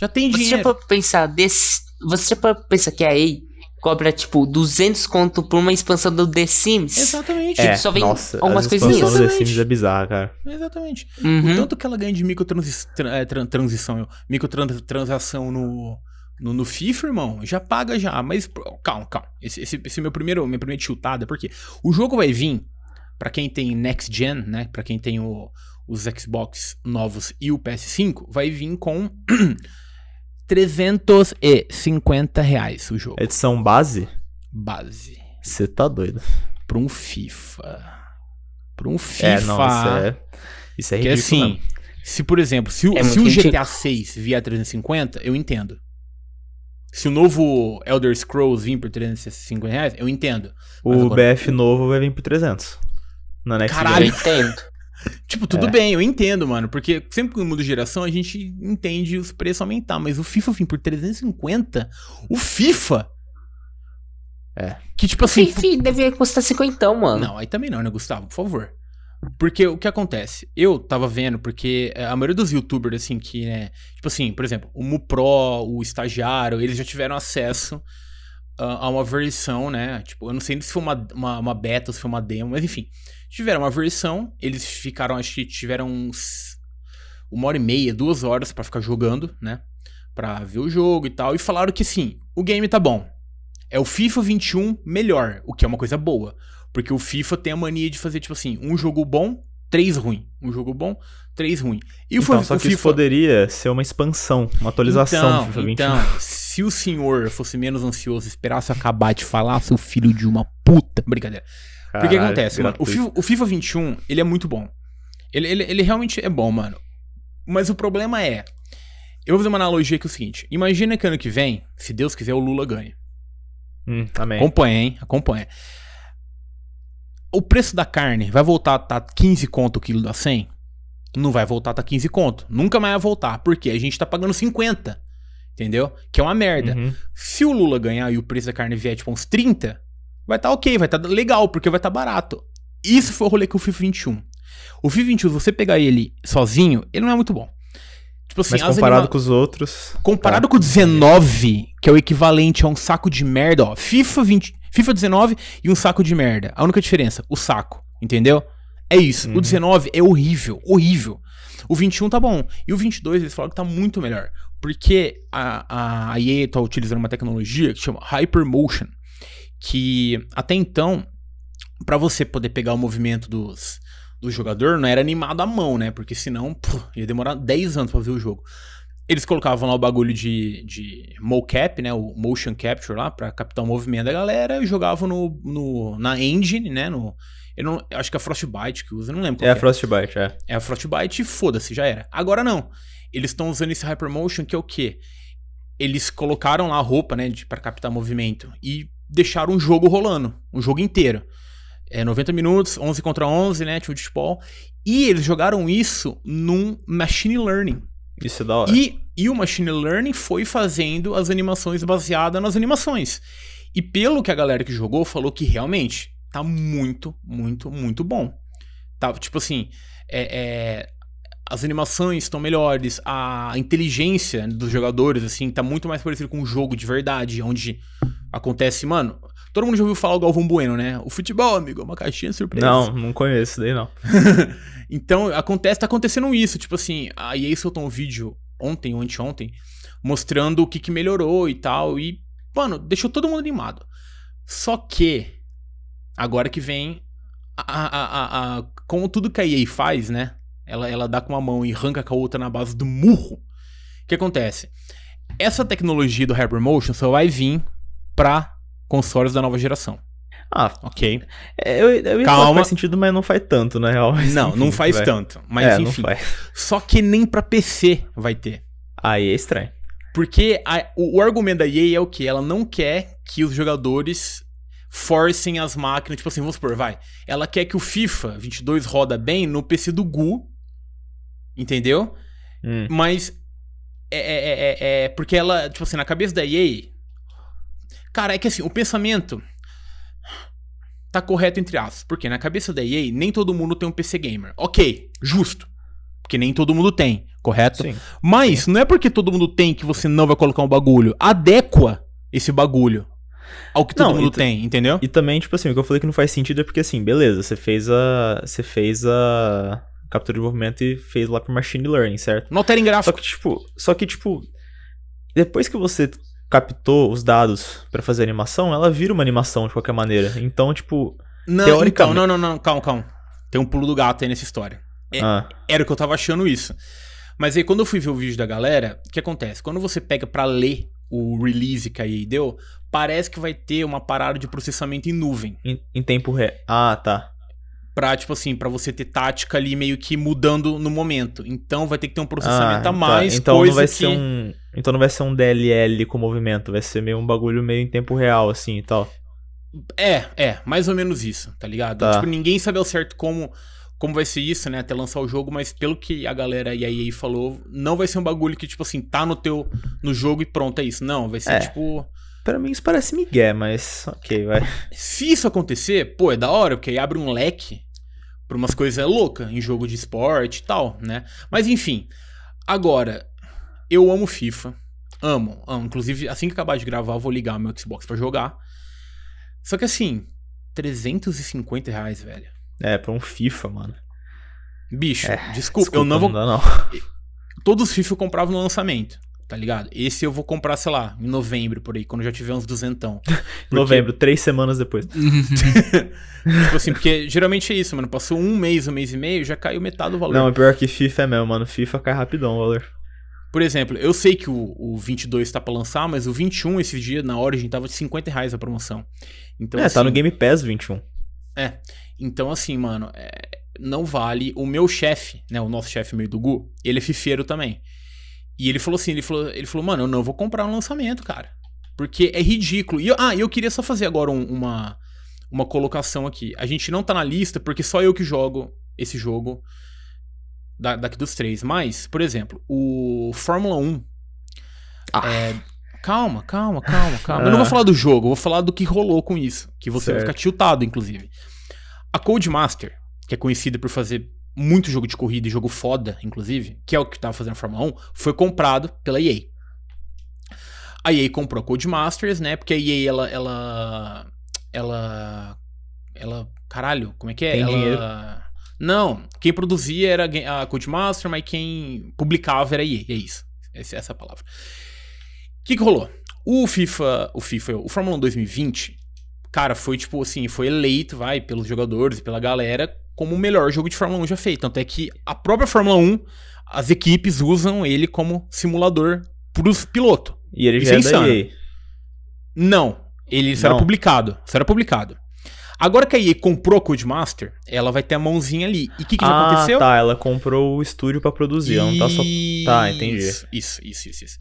Já tem Você já dinheiro. pode pensar desse. Você pode pensar que a EA cobra, tipo, 200 conto por uma expansão do The Sims? Exatamente. É. só vem nossa, algumas as coisinhas. expansões do The Exatamente. Sims é bizarra, cara. Exatamente. Uhum. O tanto que ela ganha de microtransição, microtransação no, no, no FIFA, irmão, já paga já. Mas calma, calma. Esse, esse, esse é meu primeiro, minha primeira tiltada, porque o jogo vai vir, pra quem tem Next Gen, né? Pra quem tem o, os Xbox novos e o PS5, vai vir com 350 reais o jogo. Edição base? Base. Você tá doido. Pra um FIFA. Pra um FIFA. É, não, isso é. Isso é Que ridículo. assim, mesmo. se por exemplo, se o, É se o ridículo. GTA 6 vier a 350, eu entendo. Se o novo Elder Scrolls vir por 350 reais, eu entendo. Mas O agora- BF novo vai vir por 300. Na Next Caralho. Eu entendo. Tipo, tudo É. bem, eu entendo, mano. Porque sempre que muda geração, a gente entende os preços aumentar. Mas o FIFA vir por 350, o FIFA. É. Que tipo assim. Fifi deveria custar 50, mano. Não, aí também não, né, Gustavo? Por favor. Porque o que acontece? Eu tava vendo, porque é, a maioria dos youtubers, assim, que, né. Tipo assim, por exemplo, o Mupro, o estagiário, eles já tiveram acesso ah, a uma versão, né? Tipo, eu não sei se foi uma, uma, uma beta ou se foi uma demo, mas enfim. Tiveram uma versão, eles ficaram, acho que tiveram uns. Uma hora e meia, duas horas pra ficar jogando, né? pra ver o jogo e tal, e falaram que sim, o game tá bom. É o FIFA 21 melhor, o que é uma coisa boa. Porque o FIFA tem a mania de fazer, tipo assim, um jogo bom, três ruim. Um jogo bom, três ruim. E o, Então, Fa- só o que isso FIFA. poderia ser uma expansão, uma atualização então, do FIFA 21. Então, se o senhor fosse menos ansioso, esperasse acabar de falar, seu filho de uma puta. Brincadeira. Porque o que Caralho, acontece, mano? O. FIFA, o FIFA 21, ele é muito bom. Ele, ele, ele realmente é bom, mano. Mas o problema é. Eu vou fazer uma analogia que é o seguinte: imagina que ano que vem, se Deus quiser, o Lula ganhe. Hum, amém. Acompanha, hein? Acompanha. O preço da carne vai voltar a tá 15 conto o quilo da 100? Não vai voltar a tá 15 conto. Nunca mais vai voltar. Porque a gente tá pagando 50. Entendeu? Que é uma merda. Uhum. Se o Lula ganhar e o preço da carne vier tipo uns 30, vai tá ok, vai tá legal, porque vai tá barato. Isso foi o rolê com o FIFA 21. O FIFA 21, se você pegar ele sozinho, ele não é muito bom. Tipo assim, Mas as comparado anima- com os outros. Comparado tá. com o 19, que é o equivalente a um saco de merda, ó. FIFA 20, FIFA 19 e um saco de merda. A única diferença, o saco, entendeu? É isso. O Uhum. 19 é horrível, horrível. O 21 tá bom. E o 22 eles falaram que tá muito melhor. Porque a, a EA tá utilizando uma tecnologia que chama Hypermotion. Que até então, pra você poder pegar o movimento dos, do jogador, não era animado à mão, né? Porque senão pô, ia demorar 10 anos pra ver o jogo. Eles colocavam lá o bagulho de, de mocap, né? O motion capture lá, pra captar o movimento da galera e jogavam no, no, na engine, né? No, eu não, eu acho que é a Frostbite que usa, não lembro qual É a que Frostbite, é. é a Frostbite e foda-se, já era. Agora não. Eles estão usando esse Hypermotion que é o quê? Eles colocaram lá a roupa, né, pra captar movimento e deixaram um jogo rolando, um jogo inteiro. É 90 minutos, 11 contra 11, né, tipo de futebol. E eles jogaram isso num machine learning. Isso é da hora. E, e o machine learning foi fazendo as animações baseadas nas animações. E pelo que a galera que jogou falou que realmente tá muito, muito, muito bom. Tá, tipo assim, é, é, as animações estão melhores, a inteligência dos jogadores, assim, tá muito mais parecido com um jogo de verdade, onde acontece, mano. Todo mundo já ouviu falar o Galvão Bueno, né? O futebol, amigo, é uma caixinha surpresa. Não, não conheço isso daí não. Então, acontece, tá acontecendo isso. Tipo assim, a EA soltou um vídeo ontem ou anteontem mostrando o que, que melhorou e tal. E, mano, deixou todo mundo animado. Só que, agora que vem. A, a, a, a- como tudo que a EA faz, né? Ela, ela dá com uma mão e arranca com a outra na base do murro. O que acontece? Essa tecnologia do Hypermotion só vai vir pra consoles da nova geração. Ah, Ok? é, eu, eu Calma. faz sentido, mas não faz tanto, na real. Mas, Não, enfim, não faz vai. tanto. Mas é, enfim. Só que nem pra PC vai ter. Aí é estranho. Porque a- o, o argumento da EA é o que? Ela não quer que os jogadores forcem as máquinas. Tipo assim, vamos supor, vai. Ela quer que o FIFA 22 roda bem no PC do Gu. Entendeu? Hum. Mas é, é, é- é- é porque ela, tipo assim, na cabeça da EA. Cara, é que assim, o pensamento tá correto entre aspas. Porque na cabeça da EA, nem todo mundo tem um PC gamer. Ok, justo. Porque nem todo mundo tem, correto? Sim. Mas não é porque todo mundo tem que você não vai colocar um bagulho. Adequa esse bagulho ao que todo Não, mundo e tem, entendeu? E também, tipo assim, o que eu falei que não faz sentido é porque, assim, beleza, você fez a. Você fez a captura de movimento e fez lá pro machine learning, certo? Não Só gráfico. que, tipo, só que, tipo, depois que você captou os dados pra fazer a animação, ela vira uma animação de qualquer maneira. Então, tipo. Não, teoricamente- então, não, não, não, calma, calma. Tem um pulo do gato aí nessa história. É. Ah, Era o que eu tava achando isso. Mas aí, quando eu fui ver o vídeo da galera, o que acontece? Quando você pega pra ler o release que a EA deu, parece que vai ter uma parada de processamento em nuvem. em, em tempo real. Ah, tá. Pra, tipo assim, pra você ter tática ali meio que mudando no momento. Então vai ter que ter um Ah, processamento a tá. mais, Então não vai que... ser um. Então não vai ser um DLL com movimento, vai ser meio um bagulho meio em tempo real, assim e tal. É, é, mais ou menos isso, tá ligado? Tá. Tipo, ninguém sabe ao certo como, como vai ser isso, né, até lançar o jogo, mas pelo que a galera e a EA falou, não vai ser um bagulho que, tipo assim, tá no teu, no jogo e pronto, é isso. Não, vai ser, É. tipo... Pra mim isso parece migué, mas ok, vai. Se isso acontecer, pô, é da hora, porque aí abre um leque pra umas coisas loucas em jogo de esporte e tal, né? Mas enfim, agora, eu amo FIFA, amo, amo. Inclusive, assim que acabar de gravar, eu vou ligar meu Xbox pra jogar. Só que assim, 350 reais, velho. É, pra um FIFA, mano. Bicho, É, desculpa, eu não vou. dá, não. Todos os FIFA eu comprava no lançamento. Tá ligado? Esse eu vou comprar, sei lá, em novembro, por aí, quando já tiver uns duzentão. Novembro, três semanas depois. tipo assim, porque geralmente é isso, mano. Passou um mês, um mês e meio, já caiu metade do valor. Não, é pior que FIFA é mesmo, mano. FIFA cai rapidão o valor. Por exemplo, eu sei que o, o 22 tá pra lançar, mas o 21 esse dia, na Origin, tava de 50 reais a promoção. Então, é, tá no assim, Game Pass 21. É. Então, assim, mano, é, não vale. O meu chefe, né? O nosso chefe meio do Gu, ele é fifeiro também. E ele falou assim: ele falou, ele falou, mano, eu não vou comprar um lançamento, cara. Porque é ridículo. E eu, ah, eu queria só fazer agora um- uma, uma colocação aqui. A gente não tá na lista porque só eu que jogo esse jogo da- daqui dos três. Mas, por exemplo, o Fórmula 1. Ah. é, calma, calma, calma, calma. Eu não vou falar do jogo, eu vou falar do que rolou com isso. Que você vai Certo. ficar tiltado, inclusive. A Codemaster, que é conhecida por fazer muito jogo de corrida e jogo foda, inclusive, que é o que tava fazendo a Fórmula 1, foi comprado pela EA. A EA comprou a Codemasters, né? Porque a EA, ela. Ela. Ela. ela caralho, como é que é? Tem ela. dinheiro. Não, quem produzia era a Codemaster, mas quem publicava era a EA. É isso. Essa, essa é a palavra. O que, que rolou? O FIFA. O FIFA, o Fórmula 1 2020, cara, foi tipo assim, foi eleito, vai, pelos jogadores e pela galera, como o melhor jogo de Fórmula 1 já feito. Tanto é que a própria Fórmula 1, as equipes usam ele como simulador pros pilotos. E ele Isso já é é da. EA. Não, ele isso era publicado. Isso era publicado. Agora que a EA comprou a Codemaster, ela vai ter a mãozinha ali. E o que, que já ah, aconteceu? tá. Ela comprou o estúdio pra produzir. Ela não tá só. Tá, entendi. Isso, isso, isso, isso, isso.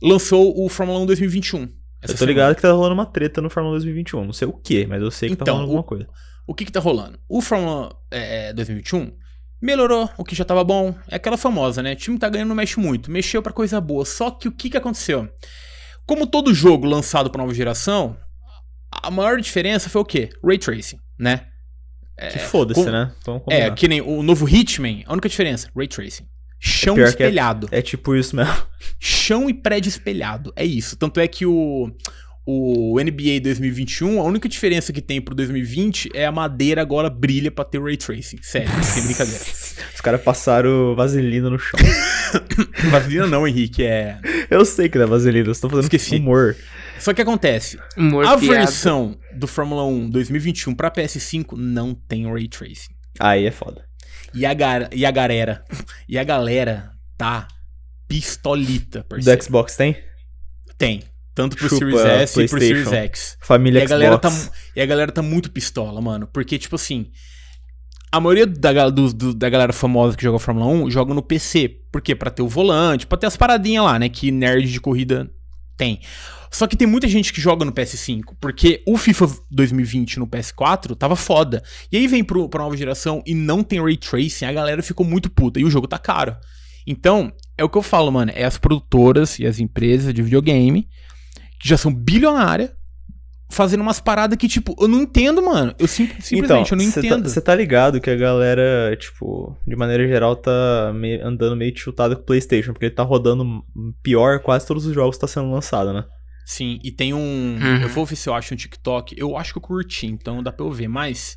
Lançou o Fórmula 1 2021. essa Eu tô semana. ligado que tá rolando uma treta no Fórmula 2021. Não sei o que, mas eu sei que tá Então, rolando o- alguma coisa. O que que tá rolando? O Fórmula é, 2021 melhorou o que já tava bom. É aquela famosa, né? O time tá ganhando, não mexe muito. Mexeu pra coisa boa. Só que o que que aconteceu? Como todo jogo lançado pra nova geração, a maior diferença foi o quê? Ray Tracing, né? Que foda-se, com- né? É, que nem o novo Hitman, a única diferença, Ray Tracing. Chão é- espelhado. É tipo isso mesmo. Chão e prédio espelhado. É isso. Tanto é que o, o NBA 2021, a única diferença que tem pro 2020 é a madeira agora brilha pra ter Ray Tracing. Sério, sem brincadeira. Os caras passaram vaselina no chão. Vaselina não, Henrique, é... Eu sei que não é vaselina, eu tô fazendo Esqueci. humor. Só que acontece, Humor a piada. versão do Fórmula 1 2021 pra PS5 não tem Ray Tracing. Aí é foda. E a, gar e a galera, e a galera tá pistolita, Do parceiro. Xbox tem? Tem. Tanto pro Chupa, Series S e pro. Series X. Família E a, galera tá, Xbox. e a galera tá muito pistola, mano. Porque, tipo assim. A maioria da, do- do- da galera famosa que joga Fórmula 1 joga no PC. Por quê? Pra ter o volante, pra ter as paradinhas lá, né? Que nerd de corrida tem. Só que tem muita gente que joga no PS5. Porque o FIFA 2020 no PS4 tava foda. E aí vem pro, pra nova geração e não tem ray tracing, a galera ficou muito puta. E o jogo tá caro. Então, é o que eu falo, mano. É as produtoras e as empresas de videogame já são bilionárias fazendo umas paradas que, tipo, eu não entendo, mano. Eu sim- simplesmente eu não cê entendo. Tá, você tá ligado que a galera, tipo, de maneira geral, tá me- andando meio chutada com o PlayStation, porque ele tá rodando pior quase todos os jogos que tá sendo lançado, né? Sim, e tem um. Uhum. Eu vou ver se eu acho um TikTok. Eu acho que eu curti, então dá pra eu ver. Mas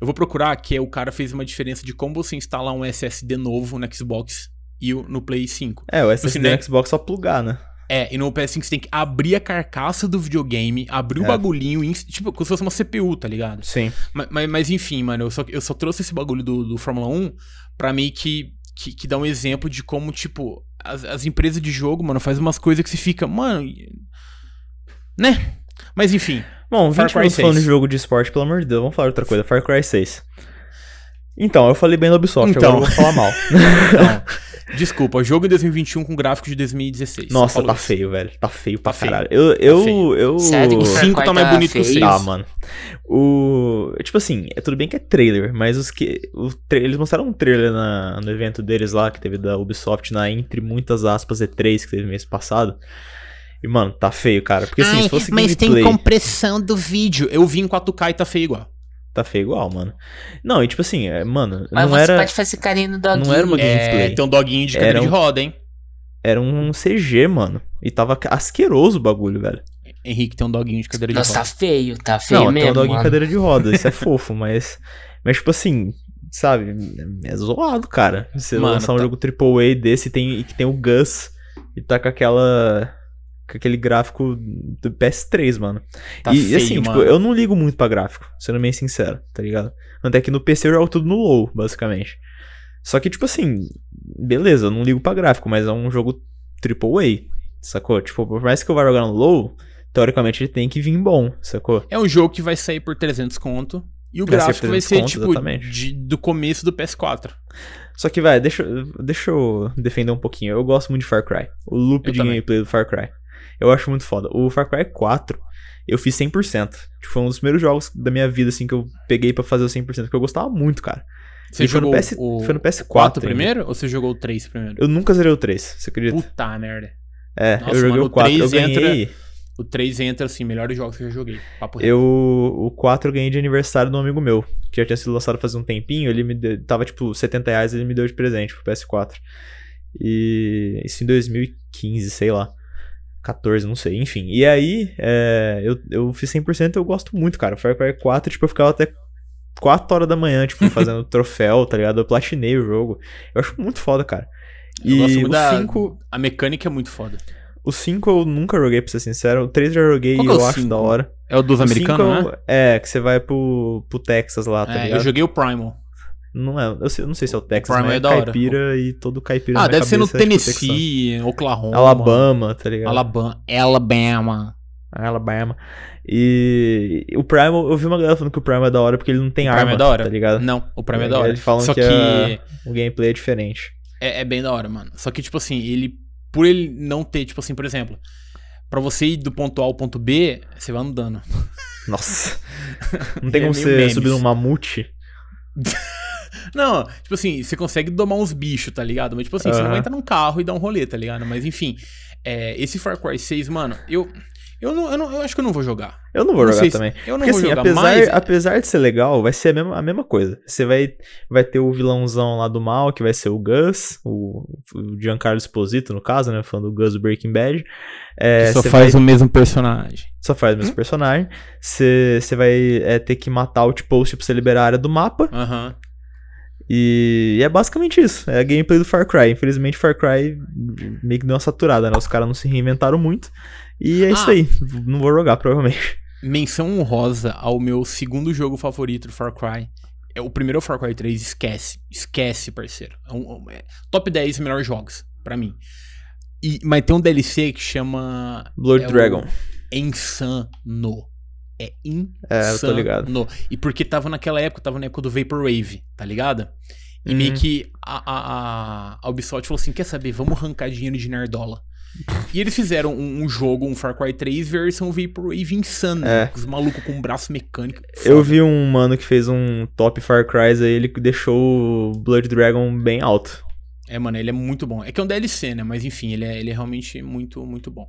eu vou procurar que é o cara fez uma diferença de como você instalar um SSD novo no Xbox e o- no Play 5. É, o SSD Assim, né? no Xbox só plugar, né? É, e no PS5 você tem que abrir a carcaça do videogame, abrir o É. bagulhinho, ins- tipo, como se fosse uma CPU, tá ligado? Sim. Mas, mas, mas enfim, mano, eu só, eu só trouxe esse bagulho do, do Fórmula 1 pra meio que, que, que dá um exemplo de como, tipo, as, as empresas de jogo, mano, faz umas coisas que se fica, mano. Né? Mas enfim. Bom, Far 20 Cry minutos falando 6. de jogo de esporte, pelo amor de Deus, vamos falar outra coisa. Far Cry 6. Então, eu falei bem da Ubisoft, Então. agora eu vou falar mal. Então, desculpa, jogo em 2021 com gráfico de 2016. Nossa, tá isso. feio, velho. Tá feio pra Tá feio. caralho. Eu, eu, feio. eu... Sério? O 5 tá mais Tá bonito que o feio? 6. Tá, mano. O. Tipo assim, é tudo bem que é trailer, mas os que. O tra- Eles mostraram um trailer na- no evento deles lá, que teve da Ubisoft, na entre muitas aspas E3 que teve mês passado. E, mano, tá feio, cara. Porque assim, Ai, se fosse mas gameplay, tem compressão do vídeo. Eu vi em 4K e tá feio igual. Tá feio igual, mano. Não, e tipo assim, é, mano, Mas não você era. pode fazer carinho no doguinho. não era uma- É, gameplay. tem um doguinho de cadeira Era de um- roda, hein? Era um CG, mano. E tava asqueroso o bagulho, velho. Henrique tem um doguinho de cadeira de Nossa, tá roda. feio, tá feio não, tem mesmo, um dog em mano. cadeira de roda, isso é fofo, mas. Mas, tipo assim, sabe? É zoado, cara. Você Mano, lançar um tá- jogo AAA desse e tem, e que tem o Gus E tá com aquela. Com aquele gráfico do PS3, mano. Tá e feio, assim, tipo, mano. eu não ligo muito pra gráfico, sendo bem sincero, tá ligado? Até que no PC eu jogo tudo no low, basicamente. Só que, tipo assim, beleza, eu não ligo pra gráfico, mas é um jogo AAA, sacou? Tipo, por mais que eu vá jogar no low, teoricamente ele tem que vir bom, sacou? É um jogo que vai sair por 300 conto. E o Vai ser gráfico vai 300 ser, conto, tipo, de- do começo do PS4. Só que, vai, deixa, deixa eu defender um pouquinho. Eu gosto muito de Far Cry. O loop Eu de também. gameplay do Far Cry. Eu acho muito foda. O Far Cry 4, eu fiz 100%. Tipo, foi um dos primeiros jogos da minha vida, assim, que eu peguei pra fazer o 100%, porque eu gostava muito, cara. Você E foi no jogou PS o foi no PS4 4 ainda. primeiro ou você jogou o 3 primeiro? Eu nunca zerei o 3, você acredita? Puta merda. É, Nossa, eu joguei mano, o o 4, eu 3 ganhei... O 3 entra, assim, melhores jogos que eu já joguei. Eu, o 4 eu ganhei de aniversário de um amigo meu, que já tinha sido lançado faz um tempinho, ele me deu, tava tipo 70 reais, ele me deu de presente pro PS4. E isso em 2015, sei lá. 14, não sei, enfim. E aí, é, eu, eu fiz 100% eu gosto muito, cara. Far Cry 4, tipo, eu ficava até 4 horas da manhã, tipo, fazendo troféu, tá ligado? Eu platinei o jogo. Eu acho muito foda, cara. Eu E muito o da- 5, A mecânica é muito foda. o 5 eu nunca joguei, pra ser sincero. O 3 eu já joguei Qual e é eu acho 5? da hora. É o dos americanos, 5 né? É, que você vai pro, pro Texas lá, tá É, ligado? eu joguei o Primal. Não é, eu, não sei se é o Texas, Prime mas é é da hora. caipira e todo caipira Ah, deve ser no é, tipo. Tennessee, Oklahoma. Alabama, tá ligado? Alabama. Alabama. Alabama. E o Primal, eu vi uma galera falando que o Primal é da hora porque ele não tem O arma, Prime é da hora. tá ligado? Não, o Prime é da hora. eles falam Só que que, a- O gameplay é diferente. é, é bem da hora, mano. Só que, tipo assim, ele. Por ele não ter, tipo assim, por exemplo, pra você ir do ponto A ao ponto B, você vai andando. Nossa. Não tem É como meio você memes. subir num mamute. Não, tipo assim, você consegue domar uns bichos, tá ligado? Mas, tipo assim, você não vai entrar num carro e dar um rolê, tá ligado? Mas, enfim, é, esse Far Cry 6, mano, eu. Eu, não, eu, não, eu acho que eu não vou jogar. Eu não vou Não jogar se- também. Eu não Porque vou assim, jogar, apesar, mas. apesar de ser legal, vai ser a mesma, a mesma coisa. Você vai, vai ter o vilãozão lá do mal, que vai ser o Gus, o, o Giancarlo Esposito, no caso, né? Falando do Gus do Breaking Bad. É, só faz vai- o mesmo personagem. Só faz o mesmo personagem. Você você vai é, ter que matar o Outpost pra você liberar a área do mapa. Aham. E, é basicamente isso. É a gameplay do Far Cry. Infelizmente, Far Cry meio que deu uma saturada, né? Os caras não se reinventaram muito. E é isso Ah. aí. Não vou jogar, provavelmente. Menção honrosa ao meu segundo jogo favorito do Far Cry. É o primeiro é o Far Cry 3, esquece. Esquece, parceiro. É um- um- é top 10 melhores jogos, pra mim. E, mas tem um DLC que chama. Blood é Dragon. É insano. É insano. É, eu tô ligado. E porque tava naquela época, tava na época do Vaporwave, tá ligado? E meio Uhum. que a, a, a, Ubisoft falou assim: quer saber, vamos arrancar dinheiro de Nerdola. E eles fizeram um, um jogo, um Far Cry 3 versão Vaporwave insano. É. Com os malucos com um braço mecânico. Eu foda. vi um mano que fez um top Far Cry aí, ele deixou o Blood Dragon bem alto. É, mano, ele é muito bom. É que é um DLC, né? Mas enfim, ele é, ele é realmente muito, muito bom.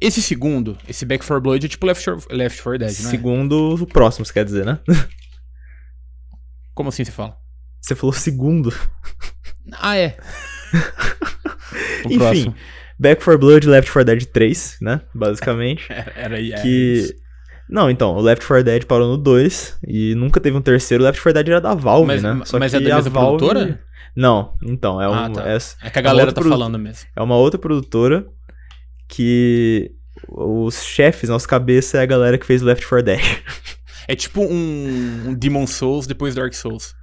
Esse segundo, esse Back 4 Blood é tipo Left 4, Left 4 Dead, não é? Segundo o próximo, você quer dizer, né? Como assim você fala? Você falou segundo. Ah, é. Enfim, próximo. Back 4 Blood, Left 4 Dead 3, né? Basicamente. Era, era, que. isso. Não, então, o Left 4 Dead parou no 2 e nunca teve um terceiro. O Left 4 Dead era da Valve, Mas- né? mas é da mesma produtora? Não, então, é, um, Ah, tá. é, É que a galera outro tá produto. falando mesmo. é uma outra produtora que os chefes, os cabeças é a galera que fez Left 4 Dead. É tipo um, um Demon Souls depois Dark Souls.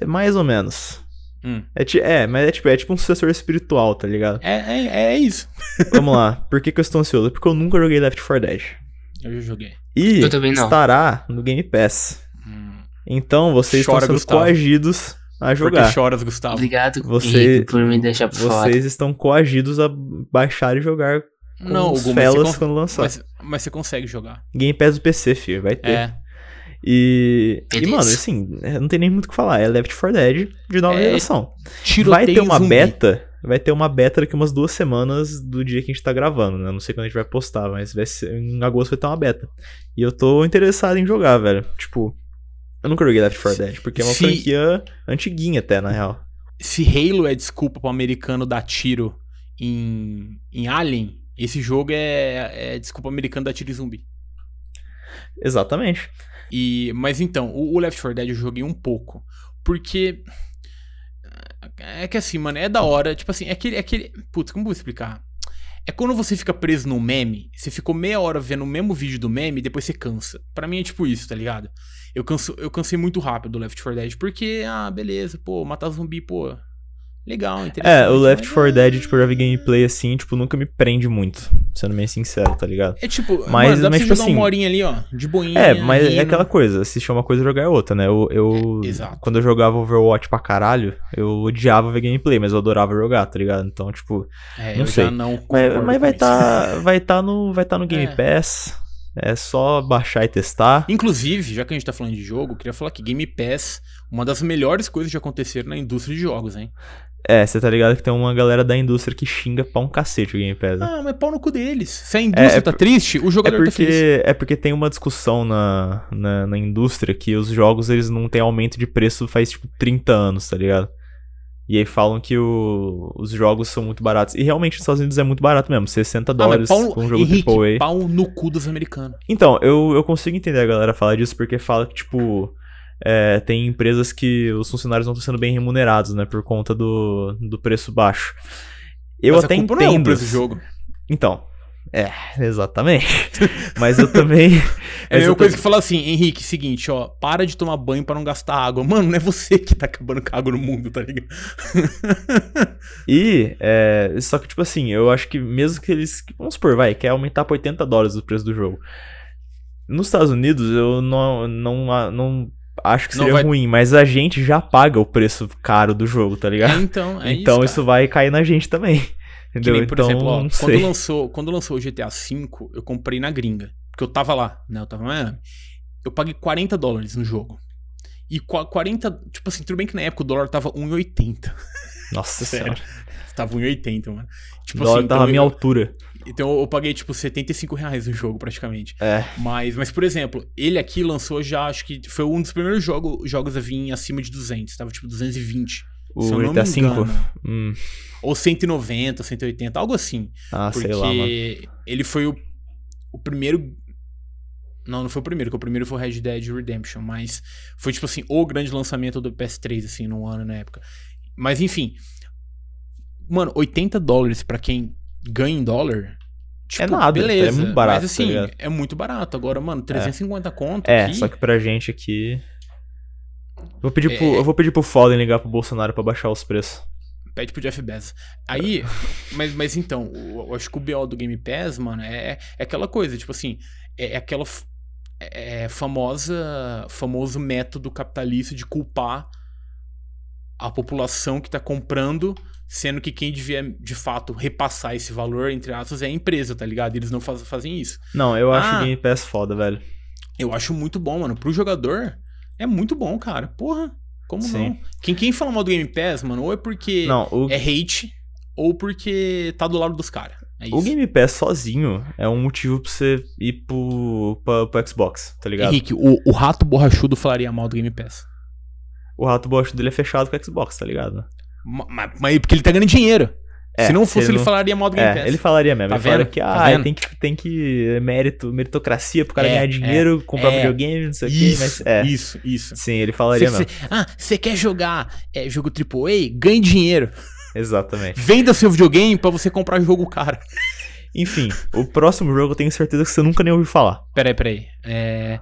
É mais ou menos. Hum. É, é, mas é tipo, é tipo um sucessor espiritual, tá ligado? É, é, é isso. Vamos lá. Por que, que eu estou ansioso? Porque eu nunca joguei Left 4 Dead. Eu já joguei. E Eu também não. estará no Game Pass. Hum. Então vocês Chora, estão sendo Gustavo. coagidos a jogar. choras, Gustavo? Obrigado, Você- Henrique, por me deixar por fora. Vocês estão coagidos a baixar e jogar com Não, os Hugo, felas con- quando lançar. mas, mas você consegue jogar. Game Pass do PC, filho, vai ter. É. E, e, mano, assim, é, não tem nem muito o que falar. É Left 4 Dead de nova É, geração. Vai ter uma zumbi. beta. Vai ter uma beta daqui umas duas semanas do dia que a gente tá gravando, né? Não sei quando a gente vai postar, mas vai ser, em agosto vai ter uma beta. E eu tô interessado em jogar, velho. Tipo, eu nunca joguei Left 4 Dead, porque é uma Se- franquia antiguinha até, na real. Se Halo é desculpa pro americano dar tiro em, em Alien, esse jogo é, é desculpa americano dar tiro em zumbi. Exatamente. E, mas então, o, o Left 4 Dead eu joguei um pouco. Porque. É que assim, mano, é da hora. Tipo assim, é aquele. É aquele putz, como eu vou explicar? É quando você fica preso no meme, você ficou meia hora vendo o mesmo vídeo do meme e depois você cansa. Pra mim é tipo isso, tá ligado? Eu, canso, eu cansei muito rápido do Left 4 Dead, porque, ah, beleza, pô, matar zumbi, pô, legal, interessante. É, o Left mas 4 é- Dead, tipo, eu já vi gameplay assim, tipo, nunca me prende muito, sendo bem sincero, tá ligado? É tipo, Mas- mas, dá mas, tipo jogar assim- uma horinha ali, ó, de boinha. É, mas é rindo. aquela coisa, assistir uma coisa e jogar é outra, né? Eu, eu É, exato. quando eu jogava Overwatch pra caralho, eu odiava ver gameplay, mas eu adorava jogar, tá ligado? Então, tipo, É, não sei. não mas, mas vai tá, vai tá no, vai tá no Game É. Pass, é só baixar e testar. Inclusive, já que a gente tá falando de jogo, eu queria falar que Game Pass, uma das melhores coisas que aconteceram na indústria de jogos, hein? É, você tá ligado que tem uma galera da indústria que xinga pra um cacete o Game Pass, né? Ah, mas pau no cu deles. Se a indústria é tá por- triste, o É jogador tá feliz. porque, é porque tem uma discussão na, na, na indústria que os jogos eles não têm aumento de preço faz tipo 30 anos, tá ligado? E aí falam que o- os jogos são muito baratos. E realmente nos Estados Unidos é muito barato mesmo, 60 Ah, dólares pau, com um jogo Henrique, AAA. pau no cu dos americanos. Então, eu, eu consigo entender a galera falar disso porque fala que, tipo, é, tem empresas que os funcionários não estão sendo bem remunerados, né, por conta do, do preço baixo. Eu Mas até culpa não é o entendo. preço do jogo. Então, é, exatamente. Mas eu também. É a mesma coisa que fala assim, Henrique, seguinte, ó, para de tomar banho pra não gastar água. Mano, não é você que tá acabando com a água no mundo, tá ligado? E, é, só que, tipo assim, eu acho que mesmo que eles. Vamos supor, vai, quer aumentar pra 80 dólares o preço do jogo. Nos Estados Unidos, eu não, não, não acho que seria vai- ruim, mas a gente já paga o preço caro do jogo, tá É, ligado? então, é então isso, isso, vai cair na gente também. Que Entendeu? nem, por então, exemplo, ó, quando lançou, quando lançou o GTA V, eu comprei na gringa. Porque eu tava lá, né? Eu tava em Miami. Eu paguei 40 dólares no jogo. E qua- 40, tipo assim, tudo bem que na época o dólar tava 1,80. Nossa Sério. senhora. Tava 1,80, mano. Tipo O dólar assim, tava então à minha eu, altura. então eu paguei, tipo, 75 reais no jogo, praticamente. É. Mas, mas, por exemplo, ele aqui lançou já, acho que foi um dos primeiros jogo, jogos a vir acima de 200. Tava, tipo, 220. O GTA me V. engano. Hum. Ou 190, 180, algo assim. Ah, Porque sei lá, mano. ele foi o, o primeiro. Não, não foi o primeiro, que o primeiro foi o Red Dead Redemption, mas foi tipo assim, o grande lançamento do PS3, assim, no ano na época. Mas enfim. Mano, 80 dólares pra quem ganha em dólar. Tipo, É nada, beleza. é muito barato, Mas tá assim, ligado? é muito barato. Agora, mano, 350 conto. É, aqui, só que pra gente aqui. Vou pedir É. pro, eu vou pedir pro Foden ligar pro Bolsonaro pra baixar os preços. Pede pro Jeff Bezos. Aí, mas, mas então, eu acho que o BO do Game Pass, mano, é, é aquela coisa, tipo assim, é, é aquela f- é, é famosa, famoso método capitalista de culpar a população que tá comprando, sendo que quem devia, de fato, repassar esse valor, entre aspas, é a empresa, tá ligado? Eles não faz, fazem isso. Não, eu acho Ah. o Game Pass foda, velho. Eu acho muito bom, mano. Pro jogador, é muito bom, cara. Porra, como Sim. não? Quem, quem fala mal do Game Pass, mano, ou é porque Não, o, é hate ou porque tá do lado dos caras. É o Game Pass sozinho é um motivo pra você ir pro, pra- pro Xbox, tá ligado? Henrique, o, o rato borrachudo falaria mal do Game Pass. O rato bosta dele é fechado com o Xbox, tá ligado? Ma- ma- Mas porque ele tá ganhando dinheiro. É, se não fosse, ele ele não- falaria mal do Game É, Pass. ele falaria mesmo. Tá ele falaria vendo? que, Tá ah, vendo? tem que, tem que. Mérito, meritocracia pro cara É, ganhar dinheiro, comprar é. videogame, não sei o quê, Isso, mas. É. isso, isso. Sim, ele falaria Cê- mesmo. cê- ah, você quer jogar é, jogo AAA? Ganhe dinheiro. Exatamente. Venda seu videogame pra você comprar jogo cara. Enfim, o próximo jogo eu tenho certeza que você nunca nem ouviu falar. Peraí, peraí. É...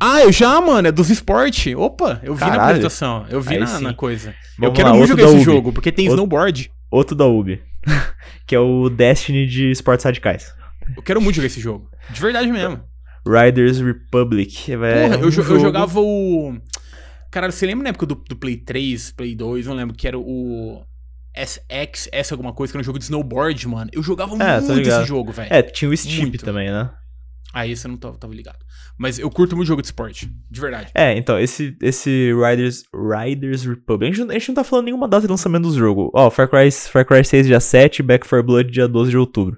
Ah, eu já, mano, é dos esportes. Opa, eu vi na Caralho. apresentação. Eu vi na, na coisa. eu Vamos quero lá, muito jogar esse jogo, porque tem Outro- snowboard. Outro da Ubi. que é o Destiny de esportes radicais. Eu quero muito jogar esse jogo. De verdade mesmo. Riders Republic. É Porra, um eu, jo- eu jogo- jogava o. Caralho, você lembra na época do, do Play 3, Play 2, não lembro, que era o. SX, S alguma coisa, que era um jogo de snowboard, mano. Eu jogava É, tô muito esse jogo, velho. É, tinha o Steep Muito. também, né? Aí eu não tava, tava ligado. Mas eu curto muito jogo de esporte. De verdade. É, então, esse, esse Riders, Riders Republic. A gente, a gente não tá falando nenhuma data de lançamento do jogo. Ó, Far Cry, Far Cry 6 dia 7, Back 4 Blood dia 12 de outubro.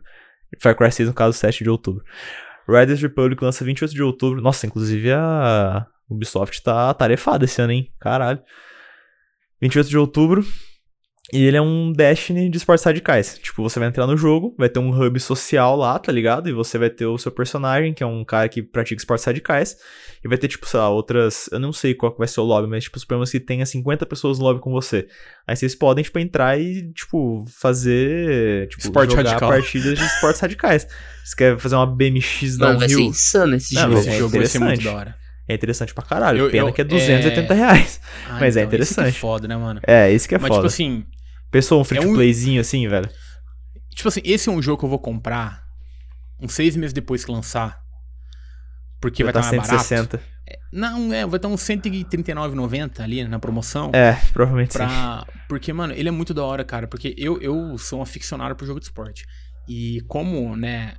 Far Cry 6, no caso, 7 de outubro. Riders Republic lança 28 de outubro. Nossa, inclusive a Ubisoft tá tarefada esse ano, hein? Caralho. 28 de outubro. E ele é um Destiny de esportes radicais. Tipo, você vai entrar no jogo, vai ter um hub social lá, tá ligado? E você vai ter o seu personagem, que é um cara que pratica esportes radicais. E vai ter, tipo, sei lá, outras. Eu não sei qual que vai ser o lobby, mas, tipo, suponhamos que tenha 50 pessoas no lobby com você. Aí vocês podem, tipo, entrar e, tipo, fazer. Tipo, Esporte jogar radical. partidas de esportes radicais. Você quer fazer uma BMX Mano, vai ser insano esse Não, jogo. vai Esse É jogo vai ser muito interessante. da hora. É interessante pra caralho. Eu- Pena eu- que é 280 reais. Ah, Mas é então, que interessante. é foda, né, mano? É, isso que é Mas, foda. tipo assim, Pensou um free é to um- playzinho assim, velho? tipo assim, esse é um jogo que eu vou comprar uns seis meses depois que lançar. Porque vai tá estar mais barato. 160. Não, é, vai estar uns 139,90 ali na promoção. É, provavelmente sim. Pra... Porque, mano, ele é muito da hora, cara. Porque eu, eu sou um aficionado por jogo de esporte. E como, né,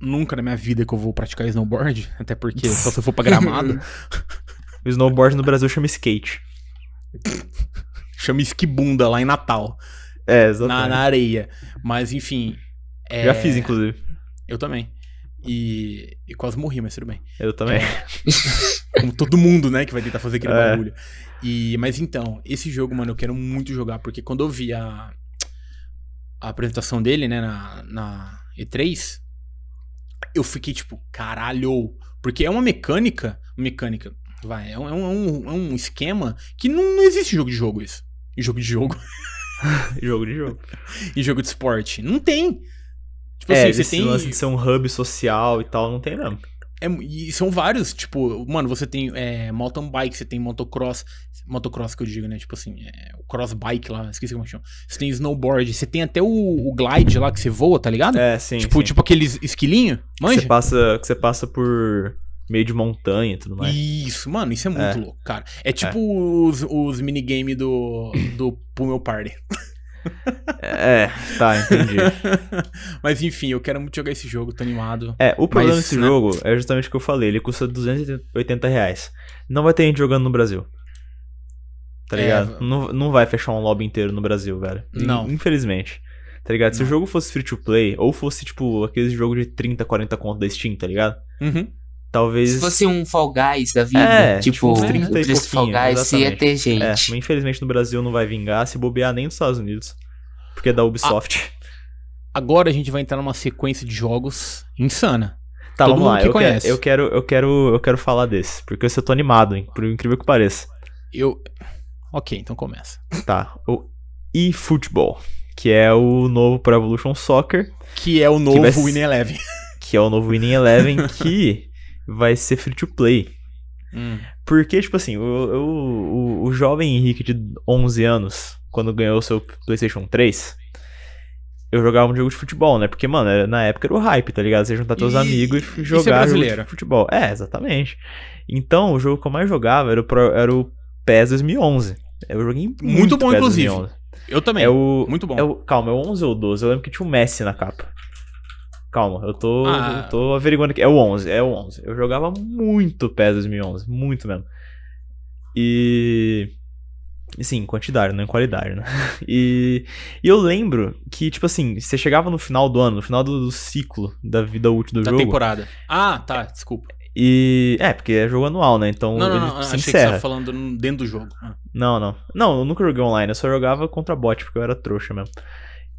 nunca na minha vida que eu vou praticar snowboard, até porque só se eu for pra gramado, O snowboard no Brasil chama skate. chama esquibunda lá em Natal, É, na, exatamente. na areia. Mas, enfim. é, Já fiz, inclusive. Eu também. E, e quase morri, mas tudo bem. Eu também. Como todo mundo, né, que vai tentar fazer aquele É. bagulho. E, mas então, esse jogo, mano, eu quero muito jogar, porque quando eu vi a, a apresentação dele, né, na, na E3, eu fiquei tipo, caralho. Porque é uma mecânica. Mecânica, vai, é um, é um, é um esquema que não, não existe jogo de jogo isso. Em jogo de jogo. jogo de jogo. em jogo de esporte. Não tem. Tipo é, assim, você tem. lance de ser um hub social e tal, não tem mesmo. É, e são vários, tipo, mano, você tem é, mountain bike, você tem motocross, motocross que eu digo, né? Tipo assim, é, o cross bike lá, esqueci como chama. Você tem snowboard, você tem até o, o glide lá que você voa, tá ligado? É, sim. tipo, sim. tipo aqueles esquilinho, que manja? você passa, que você passa por meio de montanha e tudo mais. Isso, mano, isso é muito É. louco, cara. É tipo os, os minigame do, do Pummel Party. É, tá, entendi. Mas enfim, eu quero muito jogar esse jogo, tô animado. É, o problema Mas, desse né? jogo é justamente o que eu falei, ele custa 280 reais. Não vai ter gente jogando no Brasil. Tá É, ligado? Não, não vai fechar um lobby inteiro no Brasil, velho. Não. Infelizmente. Tá ligado? Se o Não. jogo fosse free to play, ou fosse, tipo, aqueles jogos de 30, 40 conto da Steam, tá ligado? Uhum. Talvez. Se fosse um Fall Guys da vida, É, tipo, tipo uns o 30 e Fall Guys, ia exatamente. ter É, gente. mas infelizmente no Brasil não vai vingar, se bobear nem nos Estados Unidos. Porque é da Ubisoft. Agora a gente vai entrar numa sequência de jogos insana. Tá, Todo vamos mundo lá. que Eu quero, conhece. eu, quero, eu, quero, eu quero falar desse. Porque eu tô animado, hein? Por incrível que pareça. Eu. Ok, então começa. Tá. O eFootball. Que é o novo Pro Evolution Soccer. Que é o novo vai Winning Eleven. Que é o novo Winning Eleven. que vai ser free to play. Hum. Porque, tipo assim, o, o, o, jovem Henrique de 11 anos, quando ganhou o seu PlayStation 3, eu jogava um jogo de futebol, né? Porque, mano, na época era o hype, tá ligado? Você juntar teus E- amigos e é jogar jogo brasileiro. de futebol. É, exatamente. Então, o jogo que eu mais jogava era o, Pro- era o PES 2011. Eu joguei muito, Muito bom, PES inclusive. 2011. Eu também. É o, Muito bom. é o, calma, é o 11 ou o 12? Eu lembro que tinha o Messi na capa. Calma, eu tô, Ah. eu tô averiguando aqui. É o 11, é o 11. Eu jogava muito PES 2011, muito mesmo. E. e Sim, quantidade, não em qualidade, né? E, e eu lembro que, tipo assim, você chegava no final do ano, no final do, do ciclo da vida útil do da jogo. temporada. Ah, tá, desculpa. E. É, porque é jogo anual, né? Então Não, não, não. se Achei que você encerra. tava falando dentro do jogo. Ah. Não, não. Não, eu nunca joguei online, eu só jogava contra bot, porque eu era trouxa mesmo.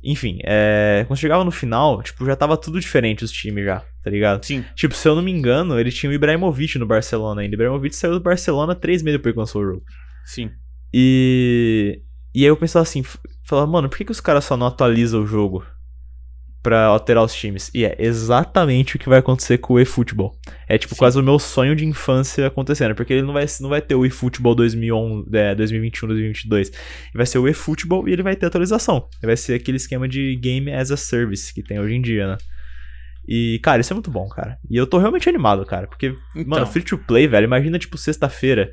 Enfim, é... quando chegava no final, tipo, já tava tudo diferente os times já, tá ligado? Sim. Tipo, se eu não me engano, ele tinha o Ibrahimovic no Barcelona ainda. O Ibrahimovic saiu do Barcelona três meses depois que lançou o jogo. Sim. E... E aí eu pensava assim, falava, mano, por que, que os caras só não atualizam o jogo pra alterar os times? E é exatamente o que vai acontecer com o eFootball. É tipo Sim. quase o meu sonho de infância acontecendo, porque ele não vai, não vai ter o eFootball 2011, é, 2021, 2022. Ele vai ser o eFootball e ele vai ter atualização. Vai ser aquele esquema de Game as a Service que tem hoje em dia, né? E, cara, isso é muito bom, cara. E eu tô realmente animado, cara. Porque, Então. mano, free to play, velho. Imagina, tipo, sexta-feira.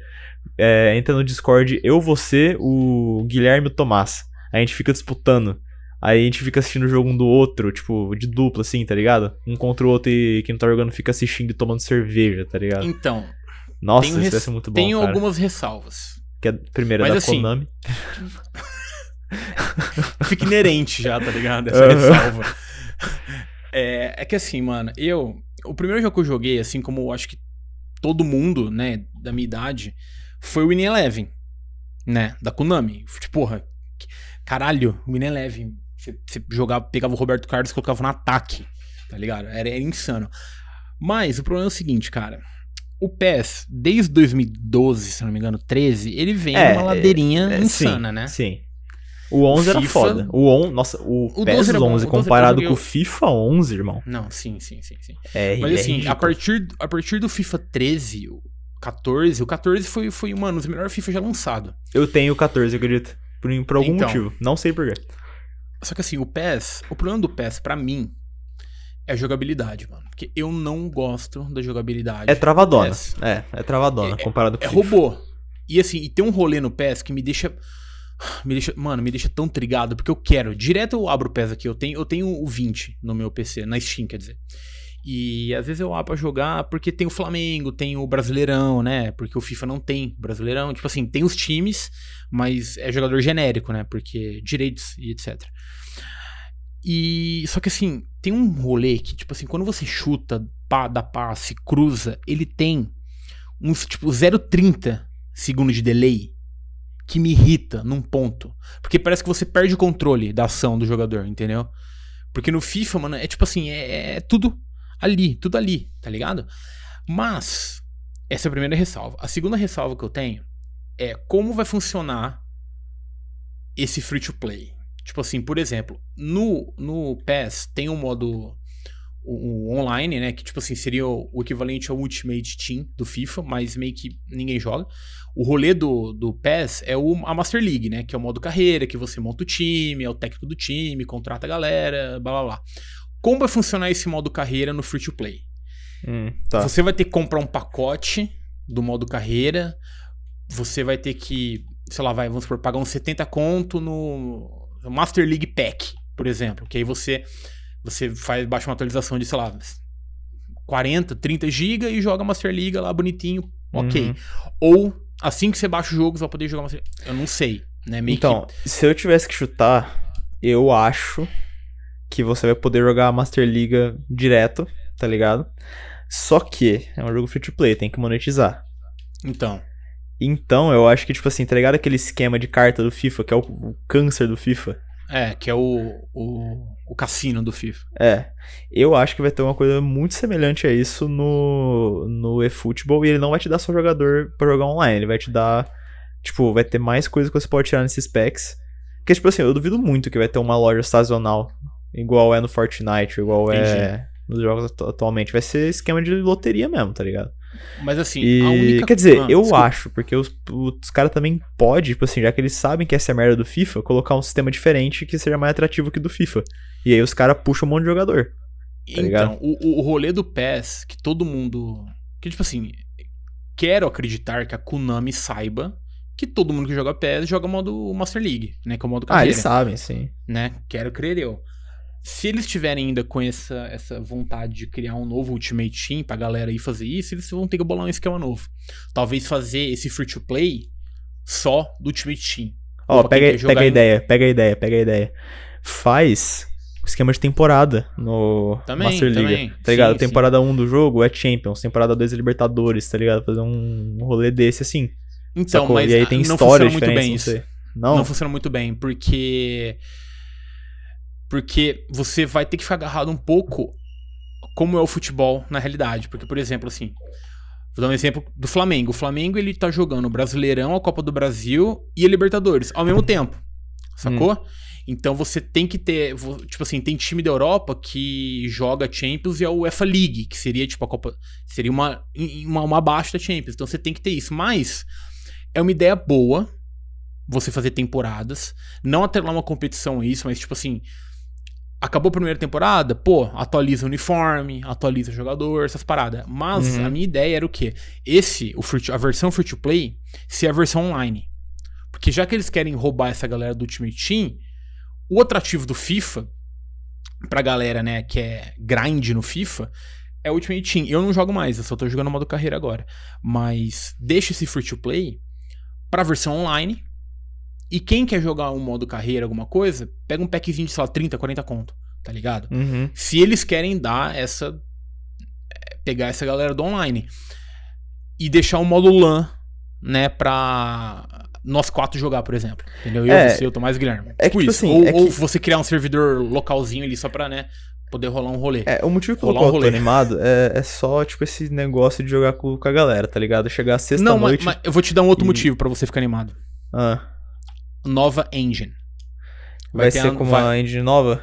É, entra no Discord, eu, você, o Guilherme e o Tomás. A gente fica disputando. Aí a gente fica assistindo o jogo um do outro, tipo, de dupla, assim, tá ligado? Um contra o outro e quem não tá jogando fica assistindo e tomando cerveja, tá ligado? Então, Nossa, isso res- vai ser muito bom, tenho cara. algumas ressalvas. Que é a primeira Mas da assim, Konami. Fica inerente já, tá ligado? Essa Aham. ressalva. É, é que assim, mano, eu. O primeiro jogo que eu joguei, assim como acho que todo mundo, né, da minha idade, foi o Winning Eleven, né, da Konami. Tipo, Porra, caralho, o é leve. Você, você jogava, pegava o Roberto Carlos e colocava no ataque, tá ligado? Era, era insano. Mas o problema é o seguinte, cara. O PES, desde 2012, se não me engano, 13, ele vem É, numa ladeirinha É, insana, sim, né? Sim. O 11 era FIFA foda. O 11, nossa, o, O PES 12 era bom, 11 o 12 comparado com o FIFA 11, irmão. Não, sim, sim, sim, sim. É, Mas é assim, a ridículo. partir, a partir do FIFA 13, o 14, o 14 foi, foi mano, os melhores FIFA já lançado. Eu tenho o 14, eu acredito. Por, por algum Então. motivo. Não sei porquê. Só que assim, o PES, o problema do PES pra mim é a jogabilidade, mano. Porque eu não gosto da jogabilidade. É travadona. É, é travadona É- comparado com É FIFA. robô. E assim, e tem um rolê no PES que me deixa. Me deixa, mano, me deixa tão trigado, porque eu quero. Direto eu abro o PES aqui, eu tenho, eu tenho o 20 no meu PC, na Steam, quer dizer. E às vezes eu abro pra jogar porque tem o Flamengo, tem o Brasileirão, né? Porque o FIFA não tem Brasileirão. Tipo assim, tem os times, mas é jogador genérico, né? Porque direitos e etc. E só que assim, tem um rolê que, tipo assim, quando você chuta, pá, dá passe, cruza, ele tem uns tipo 0,30 segundos de delay que me irrita num ponto. Porque parece que você perde o controle da ação do jogador, entendeu? Porque no FIFA, mano, é tipo assim, é, é tudo ali, tudo ali, tá ligado? Mas, essa é a primeira ressalva. A segunda ressalva que eu tenho é como vai funcionar esse free to play. Tipo assim, por exemplo, no, no PES tem um modo o, o online, né? Que tipo assim, seria o, o equivalente ao Ultimate Team do FIFA, mas meio que ninguém joga. O rolê do, do PES é o, a Master League, né? Que é o modo carreira, que você monta o time, é o técnico do time, contrata a galera, blá blá blá. Como vai funcionar esse modo carreira no free to play? Hum, tá. Você vai ter que comprar um pacote do modo carreira. Você vai ter que, sei lá, vai, vamos supor, pagar uns 70 conto no Master League Pack, por exemplo. Que aí você, você faz, baixa uma atualização de, sei lá, 40, 30 GB e joga Master League lá bonitinho, ok. Uhum. Ou assim que você baixa o jogo, você vai poder jogar Master Eu não sei, né? Meio Então, se eu tivesse que chutar, eu acho que você vai poder jogar a Master Liga direto, tá ligado? Só que é um jogo free to play, tem que monetizar. que. Então. Então, eu acho que, tipo assim, tá ligado aquele esquema de carta do FIFA, que é o, o câncer do FIFA? É, que é o, o, o cassino do FIFA. É. Eu acho que vai ter uma coisa muito semelhante a isso no, no eFootball e ele não vai te dar só jogador pra jogar online, ele vai te dar. Tipo, vai ter mais coisa que você pode tirar nesses packs. Porque, tipo assim, eu duvido muito que vai ter uma loja sazonal, igual é no Fortnite, igual é nos jogos atu- atualmente. Vai ser esquema de loteria mesmo, tá ligado? Mas assim, E, a única quer dizer, Ah, eu desculpa. acho, porque os, os caras também podem, tipo assim, já que eles sabem que essa é a merda do FIFA, colocar um sistema diferente que seja mais atrativo que o do FIFA. E aí os caras puxam um monte de jogador. tá? Então, o, o rolê do PES, que todo mundo. Que, tipo assim, quero acreditar que a Konami saiba que todo mundo que joga PES joga modo Master League, né? Que é o modo Ah, carreira. eles sabem, sim. né? Quero crer eu. Se eles tiverem ainda com essa, essa vontade de criar um novo Ultimate Team pra galera ir fazer isso, eles vão ter que bolar um esquema novo. Talvez fazer esse free to play só do Ultimate Team. Ó, pega, pega a em- ideia, pega a ideia, pega a ideia. Faz o esquema de temporada no Também, Master League. também. Tá ligado? Sim, sim. temporada 1 do jogo é Champions, temporada 2 é Libertadores, tá ligado? Fazer um rolê desse assim. Então, sacou? mas e aí tem não histórias funciona muito bem isso. Não? Não funciona muito bem, porque. Porque você vai ter que ficar agarrado um pouco como é o futebol na realidade. Porque, por exemplo, assim. Vou dar um exemplo do Flamengo. O Flamengo ele tá jogando o Brasileirão, a Copa do Brasil e a Libertadores ao mesmo tempo. Sacou? Então você tem que ter. Tipo assim, tem time da Europa que joga Champions e é o UEFA League, que seria tipo a Copa. Seria uma, uma, uma abaixo da Champions. Então você tem que ter isso. Mas é uma ideia boa você fazer temporadas. Não atrelar uma competição a isso, mas tipo assim. Acabou a primeira temporada, pô, atualiza o uniforme, atualiza o jogador, essas paradas. Mas Uhum. a minha ideia era o quê? Esse, o free to- a versão free to play, ser a versão online. Porque já que eles querem roubar essa galera do Ultimate Team, o atrativo do FIFA, pra galera, né, que é grind no FIFA, é o Ultimate Team. Eu não jogo mais, eu só tô jogando modo carreira agora. Mas deixa esse free to play pra versão online. E quem quer jogar um modo carreira, alguma coisa, pega um packzinho de, sei lá, 30, 40 conto, tá ligado? Uhum. Se eles querem dar essa. é, pegar essa galera do online. E deixar o modo LAN, né, pra. nós quatro jogar, por exemplo. Entendeu? Eu, É. você, o Tomás e Guilherme. É Tipo que, tipo isso. assim, ou, é ou que- você criar um servidor localzinho ali só pra, né, poder rolar um rolê. É, o motivo pelo Rolar qual um eu tô animado é, é só, tipo, esse negócio de jogar com, com a galera, tá ligado? Chegar Não, mas, sexta-noite. mas eu vou te dar um outro e- motivo pra você ficar animado. Ah, Nova engine. vai, ter ser a- como vai- uma engine nova?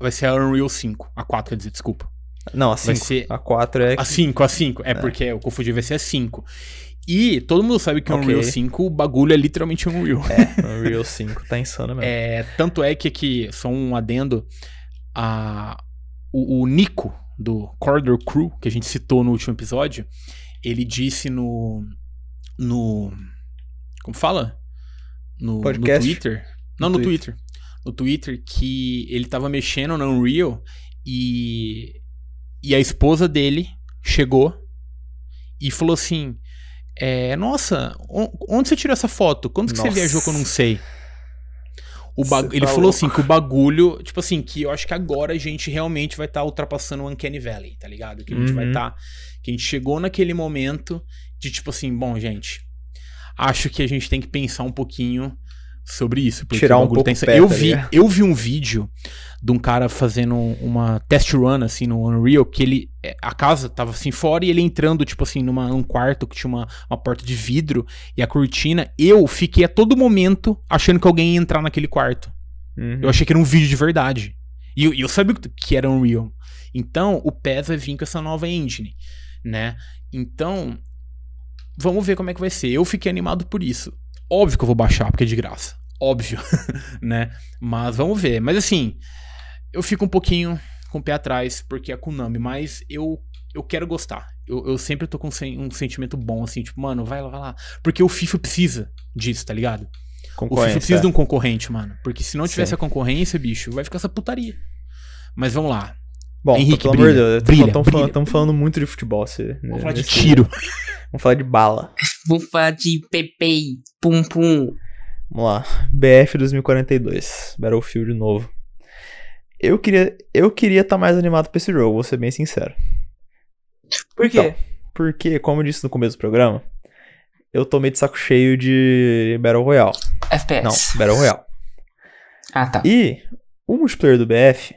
Vai ser a Unreal 5. A 4, quer dizer, desculpa. Não, a Vai 5. ser- A 4 é. A 5, a 5. É, porque eu confundi, vai ser a 5. E todo mundo sabe que o Ok. Unreal 5, o bagulho é literalmente Unreal. É, Unreal 5 tá insano mesmo. É, tanto é que aqui, só um adendo, a, o, o Nico, do Corridor Crew, que a gente citou no último episódio, ele disse no. no. Como fala? No, no Podcast? Twitter. Não, No no Twitter. No Twitter, que ele tava mexendo no Unreal e. E a esposa dele chegou e falou assim: é, Nossa, on- onde você tirou essa foto? Quando que você viajou que eu não sei? O Cê ele tá falou louco. assim que o bagulho, tipo assim, que eu acho que agora a gente realmente vai estar ultrapassando o Uncanny Valley, tá ligado? Que a gente vai Uhum. estar. que a gente chegou naquele momento de tipo assim, bom, gente, acho que a gente tem que pensar um pouquinho sobre isso. porque Tirar um pouco tá o insa- pé, eu vi, ligado? eu vi um vídeo de um cara fazendo uma test run assim no Unreal que ele é, a casa tava assim fora e ele entrando tipo assim numa, num quarto que tinha uma, uma porta de vidro e a cortina. Eu fiquei a todo momento achando que alguém ia entrar naquele quarto. Uhum. Eu achei que era um vídeo de verdade. E eu, eu sabia que era Unreal. Então, o PES vai vir com essa nova engine, né? Então, vamos ver como é que vai ser. Eu fiquei animado por isso. Óbvio que eu vou baixar, porque é de graça. Óbvio, né? Mas vamos ver. Mas assim, eu fico um pouquinho com o pé atrás, porque é Konami, mas eu eu quero gostar. Eu, eu sempre tô com um sentimento bom, assim, tipo, mano, vai lá, vai lá. Porque o FIFA precisa disso, tá ligado? O FIFA precisa de um concorrente, mano. Porque se não tivesse Sim. a concorrência, bicho, vai ficar essa putaria. Mas vamos lá. Bom, Henrique, pelo amor de brilha, Deus, brilha, estamos brilha. falando, muito de futebol. Se, Vamos falar de tiro. Vamos falar de bala. Vou falar de Pepe, Pum Pum. Vamos lá. BF 2042. Battlefield novo. Eu queria eu queria estar mais animado pra esse jogo, vou ser bem sincero. Por quê? Então, porque, como eu disse no começo do programa, eu tô meio de saco cheio de Battle Royale. FPS. Não, Battle Royale. Ah, tá. E o multiplayer do BF,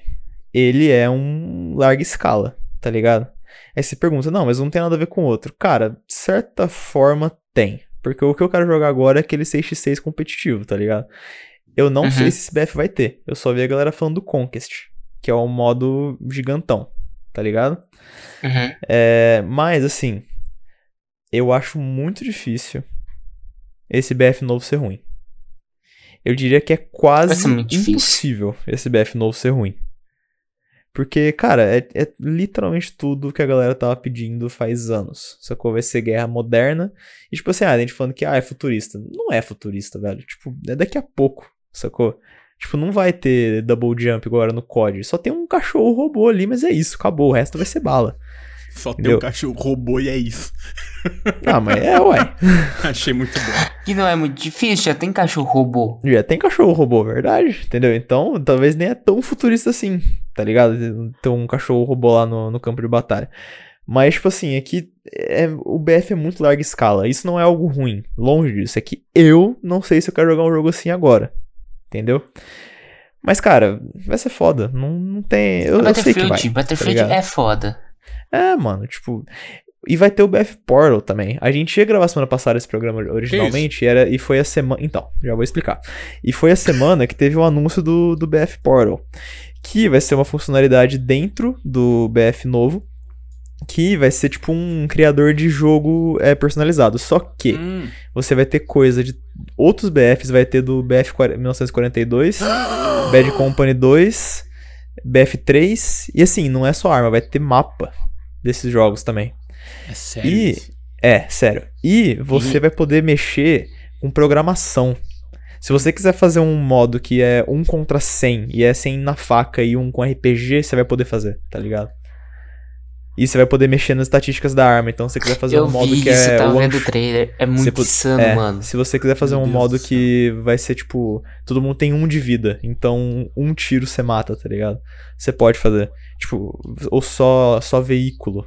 ele é um larga escala, tá ligado? Aí você pergunta, não, mas não tem nada a ver com o outro. Cara, de certa forma tem. Porque o que eu quero jogar agora é aquele 6x6 competitivo, tá ligado? Eu não Uhum. sei se esse BF vai ter. Eu só vi a galera falando do Conquest, que é o modo gigantão, tá ligado? Uhum. É, mas, assim, eu acho muito difícil esse BF novo ser ruim. Eu diria que é quase impossível esse BF novo ser ruim. Porque, cara, é, é literalmente tudo que a galera tava pedindo faz anos. Sacou? Vai ser guerra moderna. E, tipo assim, ah, a gente falando que ah, é futurista. Não é futurista, velho. Tipo, é daqui a pouco, sacou? Tipo, não vai ter double jump agora no COD. Só tem um cachorro robô ali, mas é isso, acabou. O resto vai ser bala. Só tem Entendeu? um cachorro robô e é isso. Ah, mas é, ué. Achei muito bom. Que não é muito difícil, já tem cachorro robô. Já tem cachorro robô, verdade? Entendeu? Então, talvez nem é tão futurista assim, tá ligado? Ter um cachorro robô lá no, no campo de batalha. Mas, tipo assim, aqui é, o BF é muito larga escala. Isso não é algo ruim. Longe disso. É que eu não sei se eu quero jogar um jogo assim agora. Entendeu? Mas, cara, vai ser foda. Não, não tem. Eu, eu sei que vai. Battlefield, tá Battlefield ligado? é foda. É, mano, tipo. E vai ter o BF Portal também. A gente ia gravar semana passada esse programa originalmente e, era, e foi a semana. Então, já vou explicar. E foi a semana que teve o anúncio do, do BF Portal. Que vai ser uma funcionalidade dentro do BF novo. Que vai ser tipo um criador de jogo é, personalizado. Só que Hum. você vai ter coisa de outros BFs, vai ter do BF 40 1942, Bad Company 2, BF3, e assim, não é só arma, vai ter mapa desses jogos também. É sério. E-? É, sério. E você E- vai poder mexer com programação. Se você quiser fazer um modo que é um contra 100 e é 100 na faca e um com RPG, você vai poder fazer, tá ligado? E você vai poder mexer nas estatísticas da arma. Então, se você quiser fazer eu um modo vi que isso, é tava one vendo o trailer. É muito pu- insano, é, mano. Se você quiser fazer Meu um Deus modo do que vai ser tipo. Todo mundo tem um de vida. Então, um tiro você mata, tá ligado? Você pode fazer. Tipo, ou só, só veículo.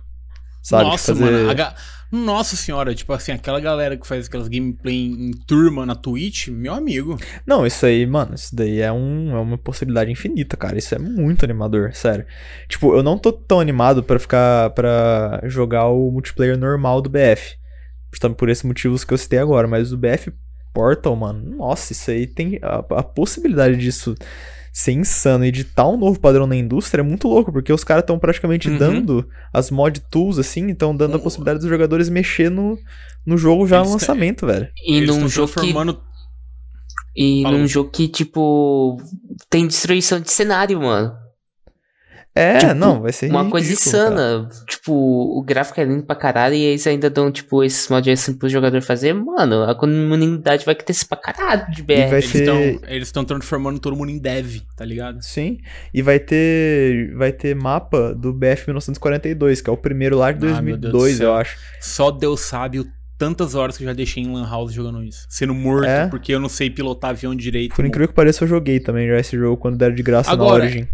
Sabe? Nossa, fazer- mano. ga- Nossa senhora, tipo assim, aquela galera que faz aquelas gameplay em turma na Twitch, meu amigo. Não, isso aí, mano, isso daí é, um, é uma possibilidade infinita, cara. Isso é muito animador, sério. Tipo, eu não tô tão animado pra ficar. para jogar o multiplayer normal do BF. Por esses motivos que eu citei agora. Mas o BF Portal, mano, nossa, isso aí tem. A, a possibilidade disso ser insano e ditar um novo padrão na indústria é muito louco, porque os caras estão praticamente Uhum. dando as mod tools, assim, então dando a possibilidade dos jogadores mexer no, no jogo já Eles no lançamento, velho. E Eles num jogo que transformando E Fala. num jogo que, tipo, tem destruição de cenário, mano. É, Tipo, não, vai ser Uma coisa ridículo, cara. insana. Tipo, o gráfico é lindo pra caralho e eles ainda dão, tipo, esses mods assim pro jogador fazer. Mano, a comunidade vai crescer pra caralho de BR. E vai Eles ter- estão eles transformando todo mundo em dev, tá ligado? Sim, e vai ter vai ter mapa do BF 1942, que é o primeiro lá de Ah, meu Deus do 2002, céu. eu acho. Só Deus sabe o tantas horas que eu já deixei em Lan House jogando isso. Sendo morto, É? porque eu não sei pilotar avião direito. Por incrível que pareça, eu joguei também já esse jogo quando deram de graça Agora, na Origin.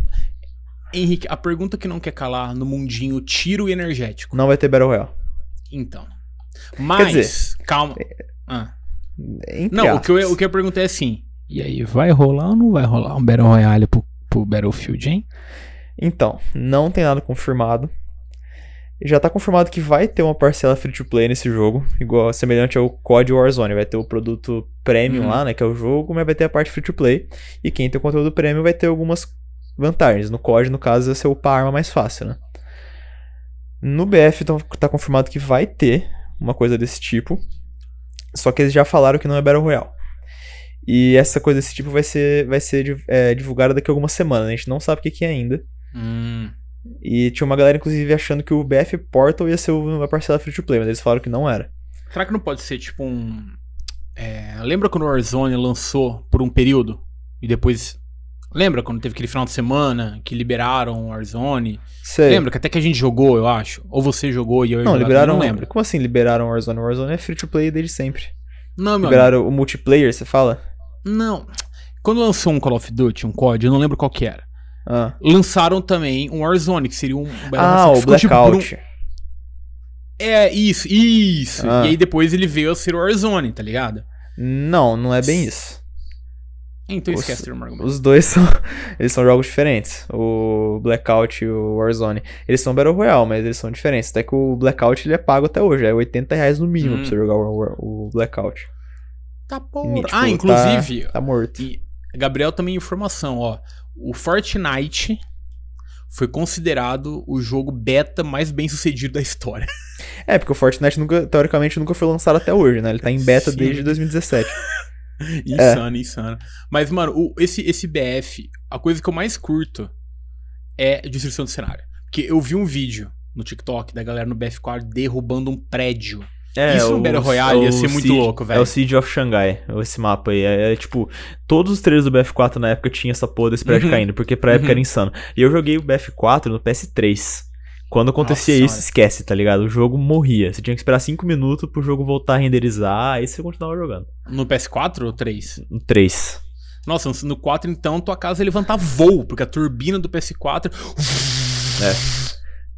Henrique, a pergunta que não quer calar no mundinho tiro e energético. Não vai ter Battle Royale. Então. Mas, dizer, calma. Ah. Entre Não, o que, eu, o que eu perguntei é assim. E aí, vai rolar ou não vai rolar um Battle Royale pro, pro Battlefield, hein? Então, não tem nada confirmado. Já tá confirmado que vai ter uma parcela free to play nesse jogo, igual semelhante ao COD Warzone. Vai ter o produto premium Uhum. lá, né, que é o jogo, mas vai ter a parte free to play. E quem tem o conteúdo premium vai ter algumas vantagens. No COD, no caso, vai ser upar a arma mais fácil, né? No BF tá confirmado que vai ter uma coisa desse tipo. Só que eles já falaram que não é Battle Royale. E essa coisa desse tipo vai ser, vai ser é, divulgada daqui a algumas semanas. A gente não sabe o que, que é ainda. Hum. E tinha uma galera, inclusive, achando que o BF Portal ia ser uma parcela free to play, mas eles falaram que não era. Será que não pode ser tipo um. é, lembra quando o Warzone lançou por um período? E depois. Lembra quando teve aquele final de semana que liberaram o Warzone? Sei. Lembra que até que a gente jogou, eu acho. Ou você jogou e eu Não, liberaram. Não lembro. Como assim liberaram o Warzone? O Warzone é free to play desde sempre. Não, meu amigo. liberaram o multiplayer, você fala? Não. Quando lançou um Call of Duty, um COD, eu não lembro qual que era. Ah, Lançaram também um Warzone, que seria um. Ah o por um- Blackout. É, isso, isso. Ah. E aí depois ele veio a ser o Warzone, tá ligado? Não, não é bem isso. Então Os- esquece o argumento. Os dois são, eles são jogos diferentes. O Blackout e o Warzone. Eles são Battle Royale, mas eles são diferentes. Até que o Blackout ele é pago até hoje. É 80 reais no mínimo Hum. pra você jogar o, o Blackout. Tá porra. tipo, ah, inclusive, Tá, tá morto. E Gabriel também informação, ó. O Fortnite foi considerado o jogo beta mais bem sucedido da história. É, porque o Fortnite nunca, teoricamente nunca foi lançado até hoje, né? Ele tá em beta Sim. desde 2017. insano, insano. Mas, mano, o- esse, esse BF, a coisa que eu mais curto é destruição do cenário. Porque eu vi um vídeo no TikTok da galera no BF4 derrubando um prédio. É, Isso no Battle Royale é ia ser muito Siege- louco, É velho. o Siege of Shanghai, esse mapa aí. É, é, tipo, todos os trailers do BF4 na época tinha essa porra desse prédio Uhum. caindo, porque pra época Uhum. era insano. E eu joguei o BF4 no PS3. Quando acontecia Nossa isso, esquece, tá ligado? O jogo morria. Você tinha que esperar 5 minutos pro jogo voltar a renderizar, aí você continuava jogando. No PS4 ou 3? No 3. Nossa, no 4 então tua casa ia levantar voo, porque a turbina do PS4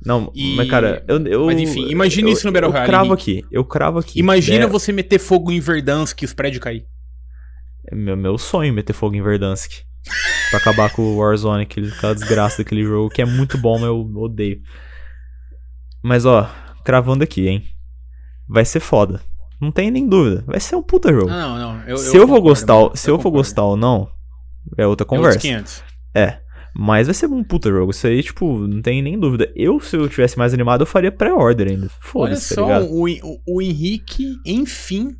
Não, E- mas cara, eu. eu Mas enfim, imagina eu- isso no Battle Eu Royale, cravo Henrique. aqui, eu cravo aqui. Imagina É- você meter fogo em Verdansk e os prédios cair. É meu, meu sonho meter fogo em Verdansk. pra acabar com o Warzone, aquele, aquela desgraça daquele jogo, que é muito bom, mas eu odeio. Mas ó, cravando aqui, hein? Vai ser foda. Não tem nem dúvida. Vai ser um puta jogo. Não, não. Eu, se eu, vou concordo, gostar, mano, se eu, for concordo. gostar ou não, é outra É conversa. 500. É. Mas vai ser um puta jogo. Isso aí, tipo, não tem nem dúvida. Eu, se eu tivesse mais animado, eu faria pré-order ainda. Olha Foda-se, tá só, o, o, o Henrique, enfim,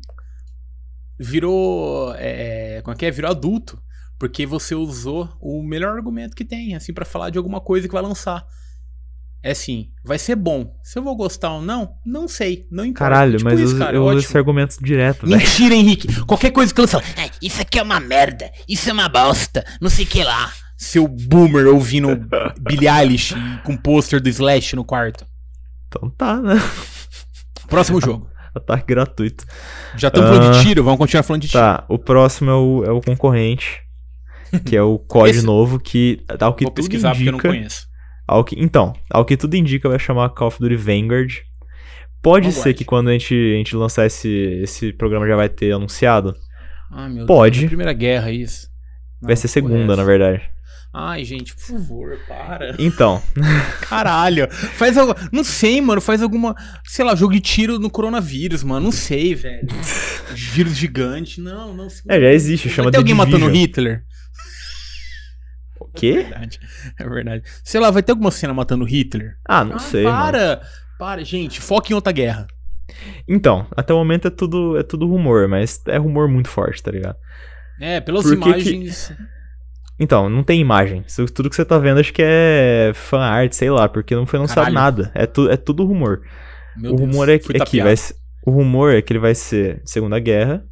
virou. É, como é que é? Virou adulto. Porque você usou o melhor argumento que tem, assim, pra falar de alguma coisa que vai lançar. É assim, vai ser bom. Se eu vou gostar ou não, não sei. Não importa. Caralho, Tipo mas isso, eu, cara, eu uso ótimo. esse argumento direto. Mentira, Henrique. Qualquer coisa que lança. "Ai, Isso aqui é uma merda, isso é uma bosta, não sei o que lá. Seu boomer ouvindo Billie Eilish com pôster do Slash no quarto. Então tá, né? Próximo jogo. Ataque gratuito. Já estamos falando de Ah, tiro, vamos continuar falando de tiro. Tá, o próximo é o, é o concorrente, que é o COD novo, que ao que Vou tudo pesquisar porque eu não indica... conheço. Ao que, então, ao que tudo indica vai chamar Call of Duty Vanguard. Pode ser que quando a gente, a gente lançar esse, esse programa já vai ter anunciado. Meu Pode. Deus. é Primeira Guerra, isso. Vai Não, ser porra, segunda, é na verdade. Ai, gente, por favor, para. Então, Caralho. Faz algo. Não sei, mano. Faz alguma. Sei lá, jogo de tiro no coronavírus, mano. Não sei, velho. Vírus gigante. Não, não. é, já existe, chama Vai ter alguém matando. Hitler? O É quê? verdade. É verdade. Sei lá, vai ter alguma cena matando Hitler? Ah, não Ah, sei, mano. Para! Para, gente. Foca em outra guerra. Então, até o momento é tudo, é tudo rumor, mas é rumor muito forte, tá ligado? É, pelas Por que que- imagens. Então, não tem imagem. Tudo que você tá vendo acho que é fan art, sei lá, porque não foi lançado Caralho. nada. É, tu, é tudo rumor. Meu o Deus, rumor é que, é que vai ser, o rumor é que ele vai ser Segunda Guerra.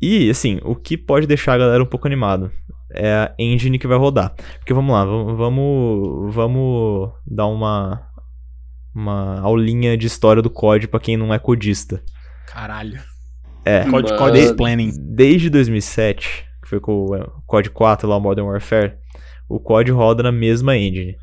E, assim, o que pode deixar a galera um pouco animado é a engine que vai rodar. Porque vamos lá, vamos, vamos, dar uma uma aulinha de história do COD pra quem não é codista. Caralho. É, Code, Mano. code explaining. desde 2007, que foi com o COD 4 lá, o Modern Warfare, o COD roda na mesma engine.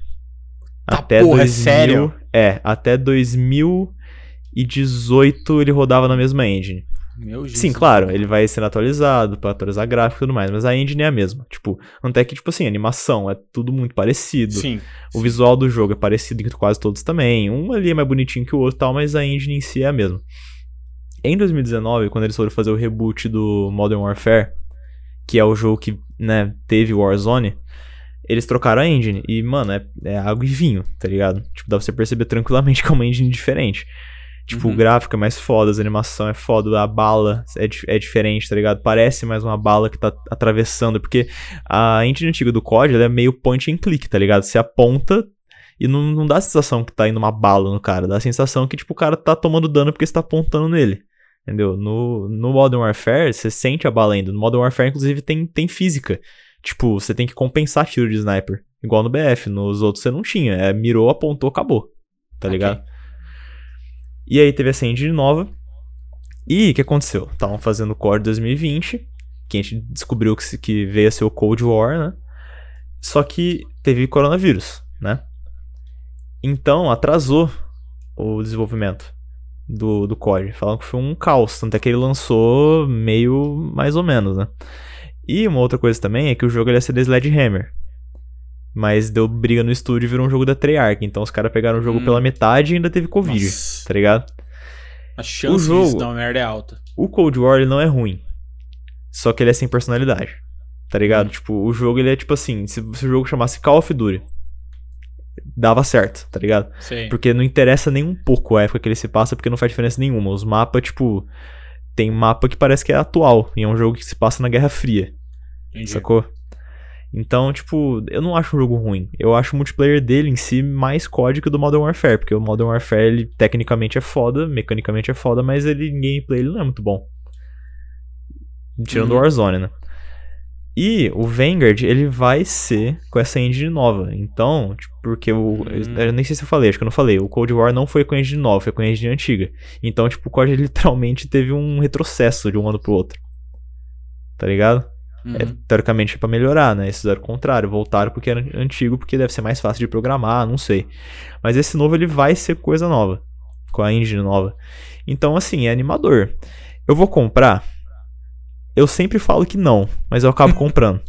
Tá até porra, é 2000, sério? É, até 2018 ele rodava na mesma engine. Meu Jesus. Sim, claro, ele vai sendo atualizado pra atualizar gráfico e tudo mais, mas a engine é a mesma. Tipo, até que, tipo assim, animação é tudo muito parecido. Sim. O visual do jogo é parecido com quase todos também. Um ali é mais bonitinho que o outro e tal, mas a engine em si é a mesma. Em 2019, quando eles foram fazer o reboot do Modern Warfare, que é o jogo que, né, teve Warzone, eles trocaram a engine. E, mano, é, é água e vinho, tá ligado? Tipo, dá pra você perceber tranquilamente que é uma engine diferente. Tipo, Uhum. o gráfico é mais foda, as animações é foda, a bala é, di- é diferente, tá ligado? Parece mais uma bala que tá atravessando, porque a engine antiga do COD, ela é meio point and click, tá ligado? Você aponta e não, não dá a sensação que tá indo uma bala no cara, dá a sensação que, tipo, o cara tá tomando dano porque você tá apontando nele. Entendeu? No, no Modern Warfare, você sente a bala indo. No Modern Warfare, inclusive, tem, tem física. Tipo, você tem que compensar tiro de sniper. Igual no BF. Nos outros você não tinha. É, mirou, apontou, acabou. Tá Ok. ligado? E aí teve essa engine nova. E o que aconteceu? Estavam fazendo o Core 2020, que a gente descobriu que, que veio a ser o Cold War, né? Só que teve coronavírus, né? Então atrasou o desenvolvimento do, do COD. Falam que foi um caos, tanto é que ele lançou meio mais ou menos, né? E uma outra coisa também é que o jogo ia ser da Sledgehammer. Mas deu briga no estúdio e virou um jogo da Treyarch. Então os caras pegaram o jogo Hum. pela metade e ainda teve Covid, Nossa. Tá ligado? A chance jogo- disso dar uma merda é alta. O Cold War ele não é ruim. Só que ele é sem personalidade. Tá ligado? Hum. Tipo, o jogo ele é tipo assim, se, se o jogo chamasse Call of Duty, dava certo, tá ligado? Sei. Porque não interessa nem um pouco a época que ele se passa, porque não faz diferença nenhuma. Os mapas, tipo, tem mapa que parece que é atual, e é um jogo que se passa na Guerra Fria, Entendi. sacou? Então, tipo, eu não acho um jogo ruim. Eu acho o multiplayer dele em si mais código do Modern Warfare, porque o Modern Warfare, ele tecnicamente é foda, mecanicamente é foda, mas ele em gameplay ele não é muito bom. Tirando o Uhum. Warzone, né? E o Vanguard, ele vai ser com essa engine nova. Então, tipo, porque o. Hum. Eu, nem sei se eu falei, acho que eu não falei. O Cold War não foi com a engine nova, foi com a engine antiga. Então, tipo, o COD literalmente teve um retrocesso de um ano pro outro. Tá ligado? Uhum. É, teoricamente é pra melhorar, né? Eles fizeram o contrário, voltaram porque era antigo, porque deve ser mais fácil de programar, não sei. Mas esse novo ele vai ser coisa nova, com a engine nova. Então, assim, é animador. Eu vou comprar? Eu sempre falo que não, mas eu acabo comprando.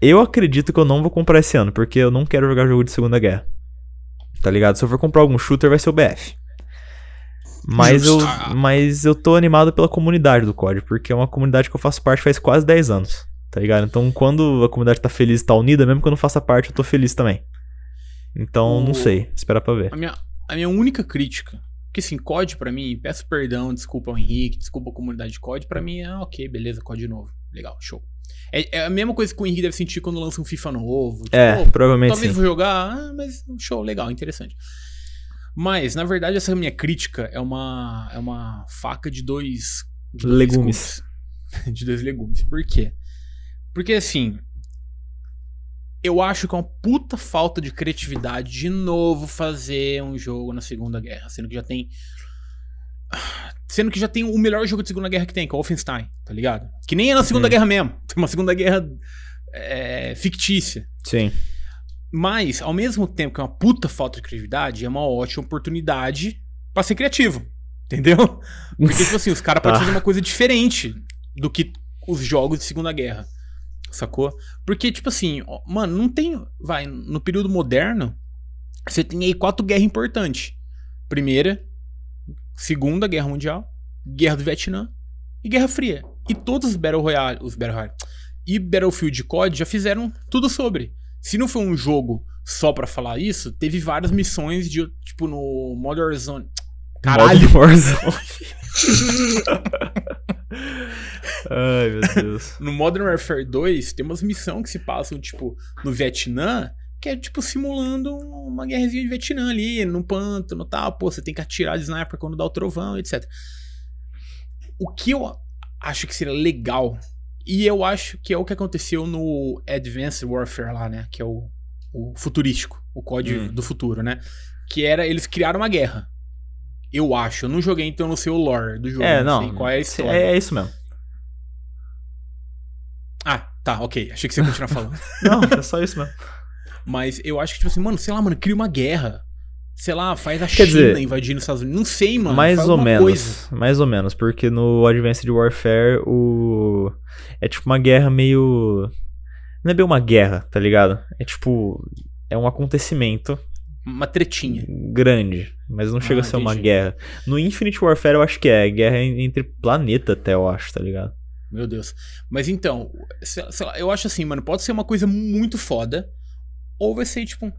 Eu acredito que eu não vou comprar esse ano, porque eu não quero jogar jogo de Segunda Guerra. Tá ligado? Se eu for comprar algum shooter, vai ser o BF. Mas eu, mas eu tô animado pela comunidade do COD, porque é uma comunidade que eu faço parte faz quase 10 anos, tá ligado? Então quando a comunidade tá feliz e tá unida, mesmo que eu não faça parte, eu tô feliz também. Então, O- não sei, espera pra ver. A minha, a minha única crítica, porque assim, COD pra mim, peço perdão, desculpa ao Henrique, desculpa a comunidade de COD, pra mim é ok, beleza, COD novo. Legal, show. É, é a mesma coisa que o Henrique deve sentir quando lança um FIFA novo. Tipo, É, "Pô, provavelmente talvez sim. vou jogar, ah, mas show, legal, interessante. Mas, na verdade, essa minha crítica é uma, é uma faca de dois, de dois Legumes. gumes. de dois legumes. Por quê? Porque assim, eu acho que é uma puta falta de criatividade de novo fazer um jogo na Segunda Guerra, sendo que já tem sendo que já tem o melhor jogo de Segunda Guerra que tem, que é o Wolfenstein, tá ligado? Que nem é na Segunda Hum. Guerra mesmo, tem uma Segunda Guerra é, fictícia. Sim. Mas, ao mesmo tempo que é uma puta falta de criatividade, é uma ótima oportunidade pra ser criativo. Entendeu? Porque, tipo assim, os caras podem Tá. fazer uma coisa diferente do que os jogos de Segunda Guerra. Sacou? Porque, tipo assim, ó, mano, não tem. Vai, no período moderno, você tem aí quatro guerras importantes: Primeira, Segunda Guerra Mundial, Guerra do Vietnã e Guerra Fria. E todos os Battle Royale, os Battle Royale e Battlefield COD já fizeram tudo sobre. Se não foi um jogo só pra falar isso, teve várias missões de, tipo, no Modern Warzone. Caralho! Ai, meu Deus. No Modern Warfare 2, tem umas missões que se passam, tipo, no Vietnã, que é, tipo, simulando uma guerrazinha de Vietnã ali, no pântano e tal. Pô, você tem que atirar de sniper quando dá o trovão, etc. O que eu acho que seria legal, e eu acho que é o que aconteceu no Advanced Warfare lá, né? Que é o, o futurístico, o código Hum. do futuro, né? Que era, eles criaram uma guerra. Eu acho, eu não joguei, então eu não sei o lore do jogo. É, não não. sei qual é a história. É, é isso mesmo. Ah, tá, ok. Achei que você ia continuar falando. Não, é só isso mesmo. Mas eu acho que, tipo assim, mano, sei lá, mano, cria uma guerra. Sei lá, faz a Quer China dizer, invadindo os Estados Unidos. Não sei, mano. mais ou menos. coisa. Mais ou menos, porque no Advanced Warfare o. É tipo uma guerra meio. Não é bem uma guerra, tá ligado? É tipo. É um acontecimento Uma tretinha. grande, mas não chega Ah, a ser uma guerra. No Infinite Warfare eu acho que é. Guerra en- entre planeta até, eu acho, tá ligado? Meu Deus. Mas então, sei lá, eu acho assim, mano, pode ser uma coisa muito foda. Ou vai ser, tipo,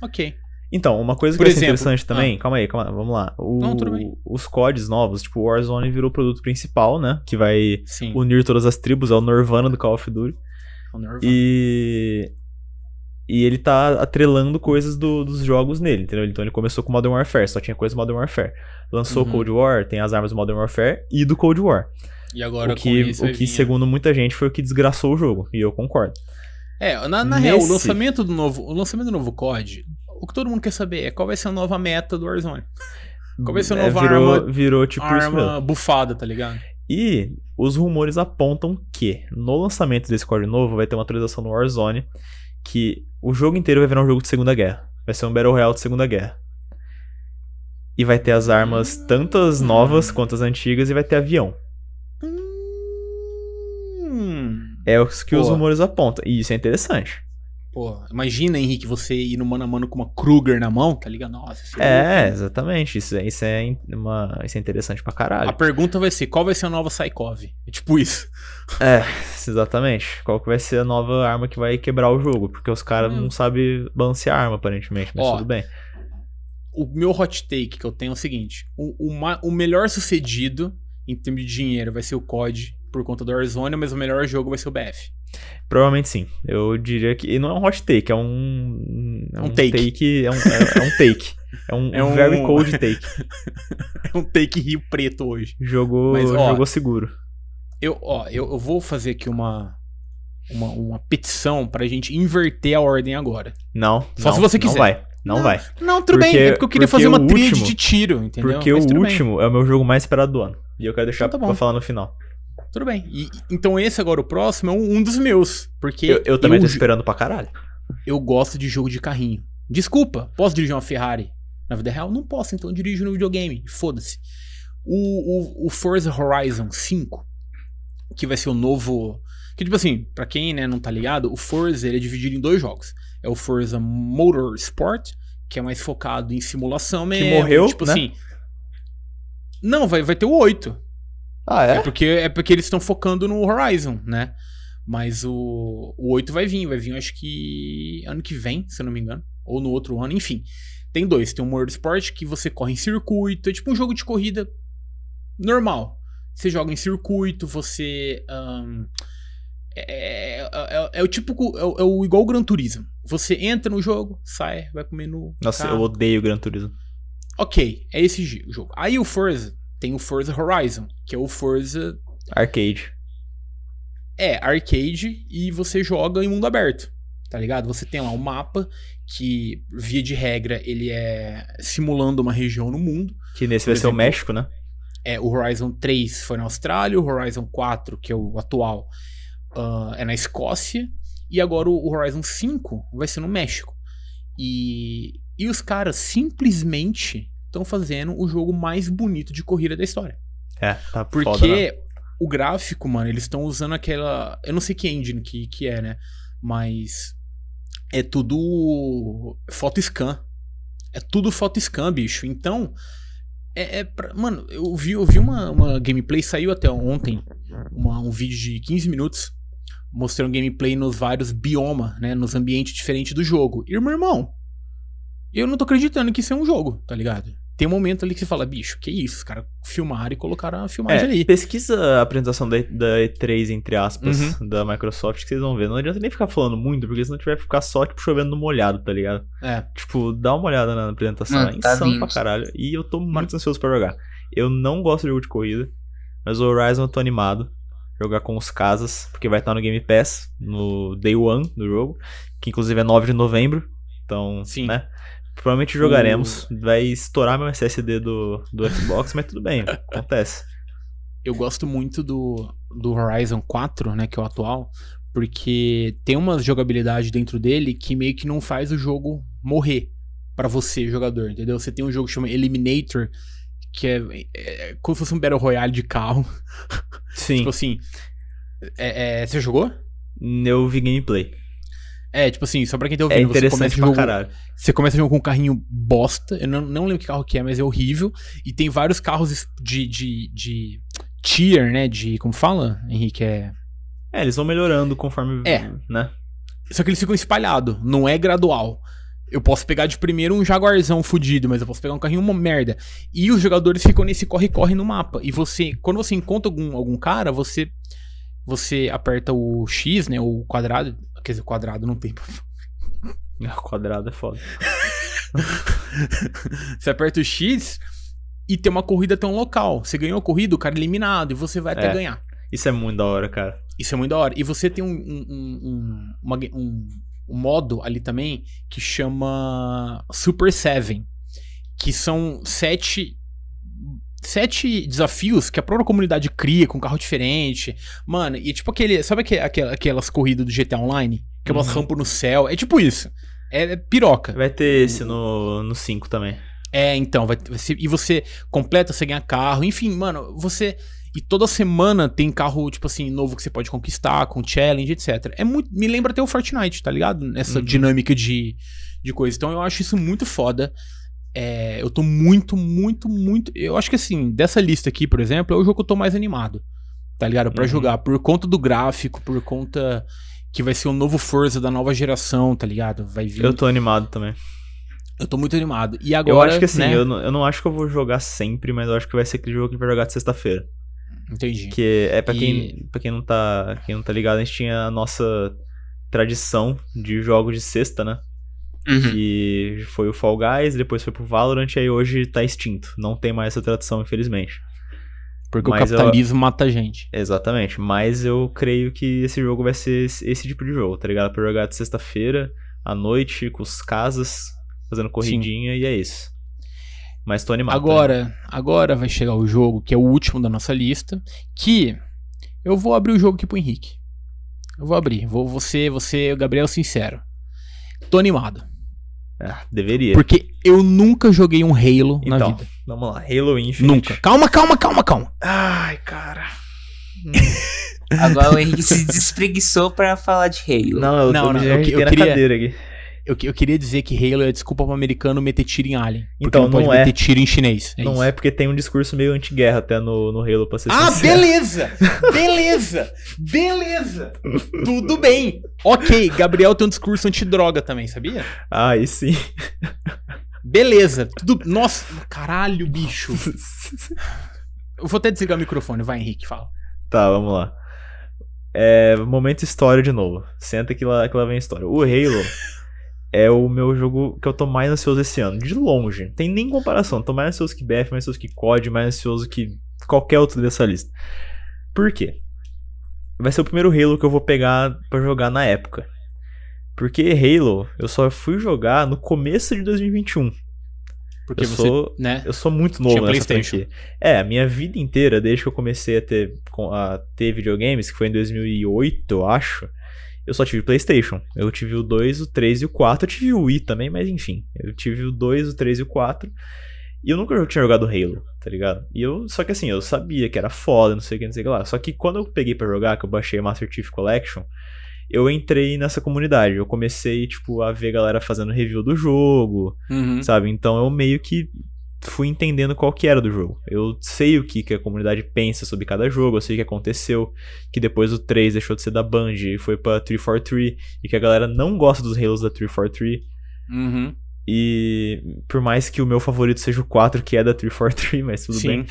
ok. Então, uma coisa Por que exemplo, interessante também, calma aí, calma vamos lá. O- Não, tudo bem. Os CODs novos, tipo, o Warzone virou o produto principal, né? Que vai Sim. unir todas as tribos, é o Nirvana do Call of Duty. O Nirvana. E. E ele tá atrelando coisas do- dos jogos nele, entendeu? Então ele começou com Modern Warfare, só tinha coisa do Modern Warfare. Lançou Uhum. Cold War, tem as armas do Modern Warfare e do Cold War. E agora o que, o que segundo muita gente, foi o que desgraçou o jogo. E eu concordo. É, na, na real, o Nesse- lançamento do novo, o lançamento do novo COD, o que todo mundo quer saber é qual vai ser a nova meta do Warzone. Qual vai ser a É, nova virou, arma- virou tipo. Arma bufada, tá ligado? E os rumores apontam que no lançamento desse código novo vai ter uma atualização no Warzone que o jogo inteiro vai virar um jogo de Segunda Guerra. Vai ser um Battle Royale de Segunda Guerra. E vai ter as armas tantas novas quanto as antigas e vai ter avião. Hum. É o que os Pô. rumores apontam. E isso é interessante. Pô, imagina, Henrique, você ir no mano a mano com uma Kruger na mão, tá ligado? Nossa, isso É, exatamente. Isso, é- isso, é, uma, isso é interessante pra A caralho. pergunta vai ser: qual vai ser a nova Saikov? É tipo isso. É, exatamente. Qual que vai ser a nova arma que vai quebrar o jogo? Porque os caras Hum. não sabem balancear arma, aparentemente, mas Ó, tudo bem. O meu hot take que eu tenho é o seguinte: o, o, o melhor sucedido em termos de dinheiro vai ser o COD por conta do Warzone, mas o melhor jogo vai ser o BF. Provavelmente sim. Eu diria que. E não é um hot take, é um. É Um take. é, um, é, é um take. É um, É um- very cold take. É um take Rio Preto hoje. Jogou, Mas, ó, jogou seguro. Eu, ó, eu, eu vou fazer aqui uma, uma, uma petição pra gente inverter a ordem agora. Não. Só não, se você Não quiser. vai. Não, vai. Não, tudo Porque- bem. É porque eu queria porque fazer uma tríade último- de tiro, entendeu? Porque Mas o tudo bem. último é o meu jogo mais esperado do ano. E eu quero deixar Então tá pra falar no final. Tudo bem. E, então esse agora, o próximo, é um, um dos meus. Porque Eu, eu também tô eu, esperando pra caralho. eu gosto de jogo de carrinho. Desculpa, posso dirigir uma Ferrari na vida real? Não posso, então eu dirijo no videogame. Foda-se. O, o, o Forza Horizon 5, que vai ser o novo. Que, tipo assim, pra quem né, não tá ligado, o Forza ele é dividido em dois jogos. É o Forza Motorsport, que é mais focado em simulação mesmo. morreu, tipo né? assim. Não, vai, vai ter o 8. Ah, É porque, é porque eles estão focando no Horizon, né? Mas o, o 8 vai vir, vai vir acho que ano que vem, se eu não me engano. Ou no outro ano, enfim. Tem dois, tem o Motorsport que você corre em circuito, é tipo um jogo de corrida normal. Você joga em circuito, você. ahn, é, é- é- é o tipo. É, o- é o igual o Gran Turismo. Você entra no jogo, sai, vai comer no. Nossa, carro. eu odeio Gran Turismo. Ok, é esse jogo. Aí o Forza tem o Forza Horizon, que é o Forza Arcade. É, arcade e você joga em mundo aberto. Tá ligado? Você tem lá um mapa que, via de regra, ele é simulando uma região no mundo. Que nesse Por vai ser o México, né? É, o Horizon 3 foi na Austrália, o Horizon 4, que é o atual, ah, é na Escócia. E agora o Horizon 5 vai ser no México. E, e os caras simplesmente estão fazendo o jogo mais bonito de corrida da história. É, tá Porque foda, né? o gráfico, mano, eles estão usando aquela. Eu não sei que engine que, que é, né? Mas. É tudo. Foto scan. É tudo foto scan, bicho. Então. É, é pra- Mano, eu vi, eu vi uma, uma gameplay, saiu até ontem. uma- um vídeo de 15 minutos. Mostrando gameplay nos vários biomas, né? Nos ambientes diferentes do jogo. E, meu irmão. Eu não tô acreditando que isso é um jogo, tá ligado? Tem um momento ali que você fala, bicho, que isso? Os caras filmaram e colocaram a filmagem É, ali. pesquisa a apresentação da, da E3, entre aspas, Uhum. da Microsoft, que vocês vão ver. Não adianta nem ficar falando muito, porque senão a gente vai ficar só, tipo, chovendo no molhado, tá ligado? É. Tipo, dá uma olhada na apresentação, Mano, é tá insano lindo. pra caralho. E eu tô muito ansioso pra jogar. Eu não gosto de jogo de corrida, mas o Horizon eu tô animado. Jogar com os casas, porque vai estar no Game Pass, no Day One do jogo, que inclusive é 9 de novembro. Então, Sim. né? Provavelmente jogaremos. Vai estourar meu SSD do, do Xbox, mas tudo bem, acontece. Eu gosto muito do, do Horizon 4, né, que é o atual, porque tem uma jogabilidade dentro dele que meio que não faz o jogo morrer pra você, jogador, entendeu? Você tem um jogo que chama Eliminator, que é, é como se fosse um Battle Royale de carro. Sim, Tipo assim, é, é, você jogou? eu vi gameplay. É, tipo assim, só pra quem tá É ouvindo, você começa jogo, caralho. Você começa o jogo com um carrinho bosta. Eu não, não lembro que carro que é, mas é horrível. E tem vários carros de, de, de tier, né? De. Como fala, Henrique? É. É, eles vão melhorando conforme. É. Né? Só que eles ficam espalhados, não é gradual. Eu posso pegar de primeiro um jaguarzão fudido, mas eu posso pegar um carrinho uma merda. E os jogadores ficam nesse corre-corre no mapa. E você, quando você encontra algum, algum cara, você você aperta o X, né? O quadrado. Quer dizer, quadrado não tem. Quadrado é foda. Você aperta o X e tem uma corrida tão local. Você ganhou a corrida, o cara é eliminado e você vai até É. ganhar. Isso é muito da hora, cara. Isso é muito da hora. E você tem um, um, um, um, uma- um- um modo ali também que chama Super Seven. Que são sete. Sete desafios que a própria comunidade cria com carro diferente. Mano, e tipo aquele. Sabe aquele, aquela- aquelas corridas do GTA Online? Que é umas Uhum. rampas no céu. É tipo isso. É, é piroca. Vai ter esse no, no 5 também. É, então, vai, vai ser- e você completa, você ganha carro, enfim, mano, você. E toda semana tem carro, tipo assim, novo que você pode conquistar, com challenge, etc. É muito. Me lembra até o Fortnite, tá ligado? Essa Uhum. dinâmica de, de coisa. Então eu acho isso muito foda. É, eu tô muito, muito, muito. Eu acho que assim, dessa lista aqui, por exemplo, é o jogo que eu tô mais animado. Tá ligado? Pra Uhum. jogar. Por conta do gráfico, por conta que vai ser o novo Forza da nova geração, tá ligado? Vai vir. Eu tô animado também. Eu tô muito animado. E agora. eu acho que assim, né? eu, não, eu não acho que eu vou jogar sempre, mas eu acho que vai ser aquele jogo que a gente vai jogar de sexta-feira. Entendi. Que é pra E- quem, pra quem não tá. Quem não tá ligado, a gente tinha a nossa tradição de jogos de sexta, né? Uhum. Que foi o Fall Guys, depois foi pro Valorant, e aí hoje tá extinto. Não tem mais essa tradição, infelizmente. Porque Mas o eu- capitalismo mata a gente. Exatamente, mas eu creio que esse jogo vai ser esse, esse tipo de jogo, tá ligado? Pra jogar de sexta-feira, à noite, com os casas, fazendo corridinha, e é isso. Mas tô animado. né? Agora, agora vai chegar o jogo que é o último da nossa lista, que eu vou abrir o jogo aqui pro Henrique. Eu vou abrir, vou você, você, Gabriel sincero. Tô animado, Ah, deveria. porque eu nunca joguei um Halo na Então, vida. vamos lá, Halo Infinite. Nunca. Calma, calma, calma, calma. Ai, cara. Agora o Henrique se despreguiçou pra falar de Halo. Não, eu, Não, eu, não, me eu eu na queria- cadeira aqui. Eu, eu queria dizer que Halo é desculpa pro americano meter tiro em Alien. Então, não não é. meter tiro em chinês. não isso. é porque tem um discurso meio anti-guerra até no, no Halo, pra ser Ah, sincero. beleza! Beleza! Beleza! Tudo bem! Ok, Gabriel tem um discurso antidroga também, sabia? Ah, aí sim. Beleza, tudo. Nossa, caralho, bicho. Eu vou até desligar o microfone, vai, Henrique, fala. Tá, vamos lá. É, momento história de novo. Senta que lá, que lá vem a história. O Halo é o meu jogo que eu tô mais ansioso esse ano. De longe. Tem nem comparação. Tô mais ansioso que BF, mais ansioso que COD, mais ansioso que qualquer outro dessa lista. Por quê? Vai ser o primeiro Halo que eu vou pegar pra jogar na época. Porque Halo eu só fui jogar no começo de 2021. Porque Eu você, sou- né? Eu sou muito novo nessa franquia. É, a minha vida inteira, desde que eu comecei a ter, a ter videogames, que foi em 2008, eu acho, eu só tive PlayStation. Eu tive o 2, o 3 e o 4. Eu tive o Wii também, mas enfim. Eu tive o 2, o 3 e o 4. E eu nunca tinha jogado Halo, tá ligado? E eu, só que assim, eu sabia que era foda, não sei o que, não sei o que lá. Só que quando eu peguei pra jogar, que eu baixei Master Chief Collection, eu entrei nessa comunidade. Eu comecei, tipo, a ver galera fazendo review do jogo, Uhum. sabe? Então eu meio que fui entendendo qual que era do jogo. Eu sei o que, que a comunidade pensa sobre cada jogo, eu sei o que aconteceu, que depois o 3 deixou de ser da Band e foi pra 343, e que a galera não gosta dos Halos da 343. Uhum. E por mais que o meu favorito seja o 4, que é da 343, mas tudo Sim. bem.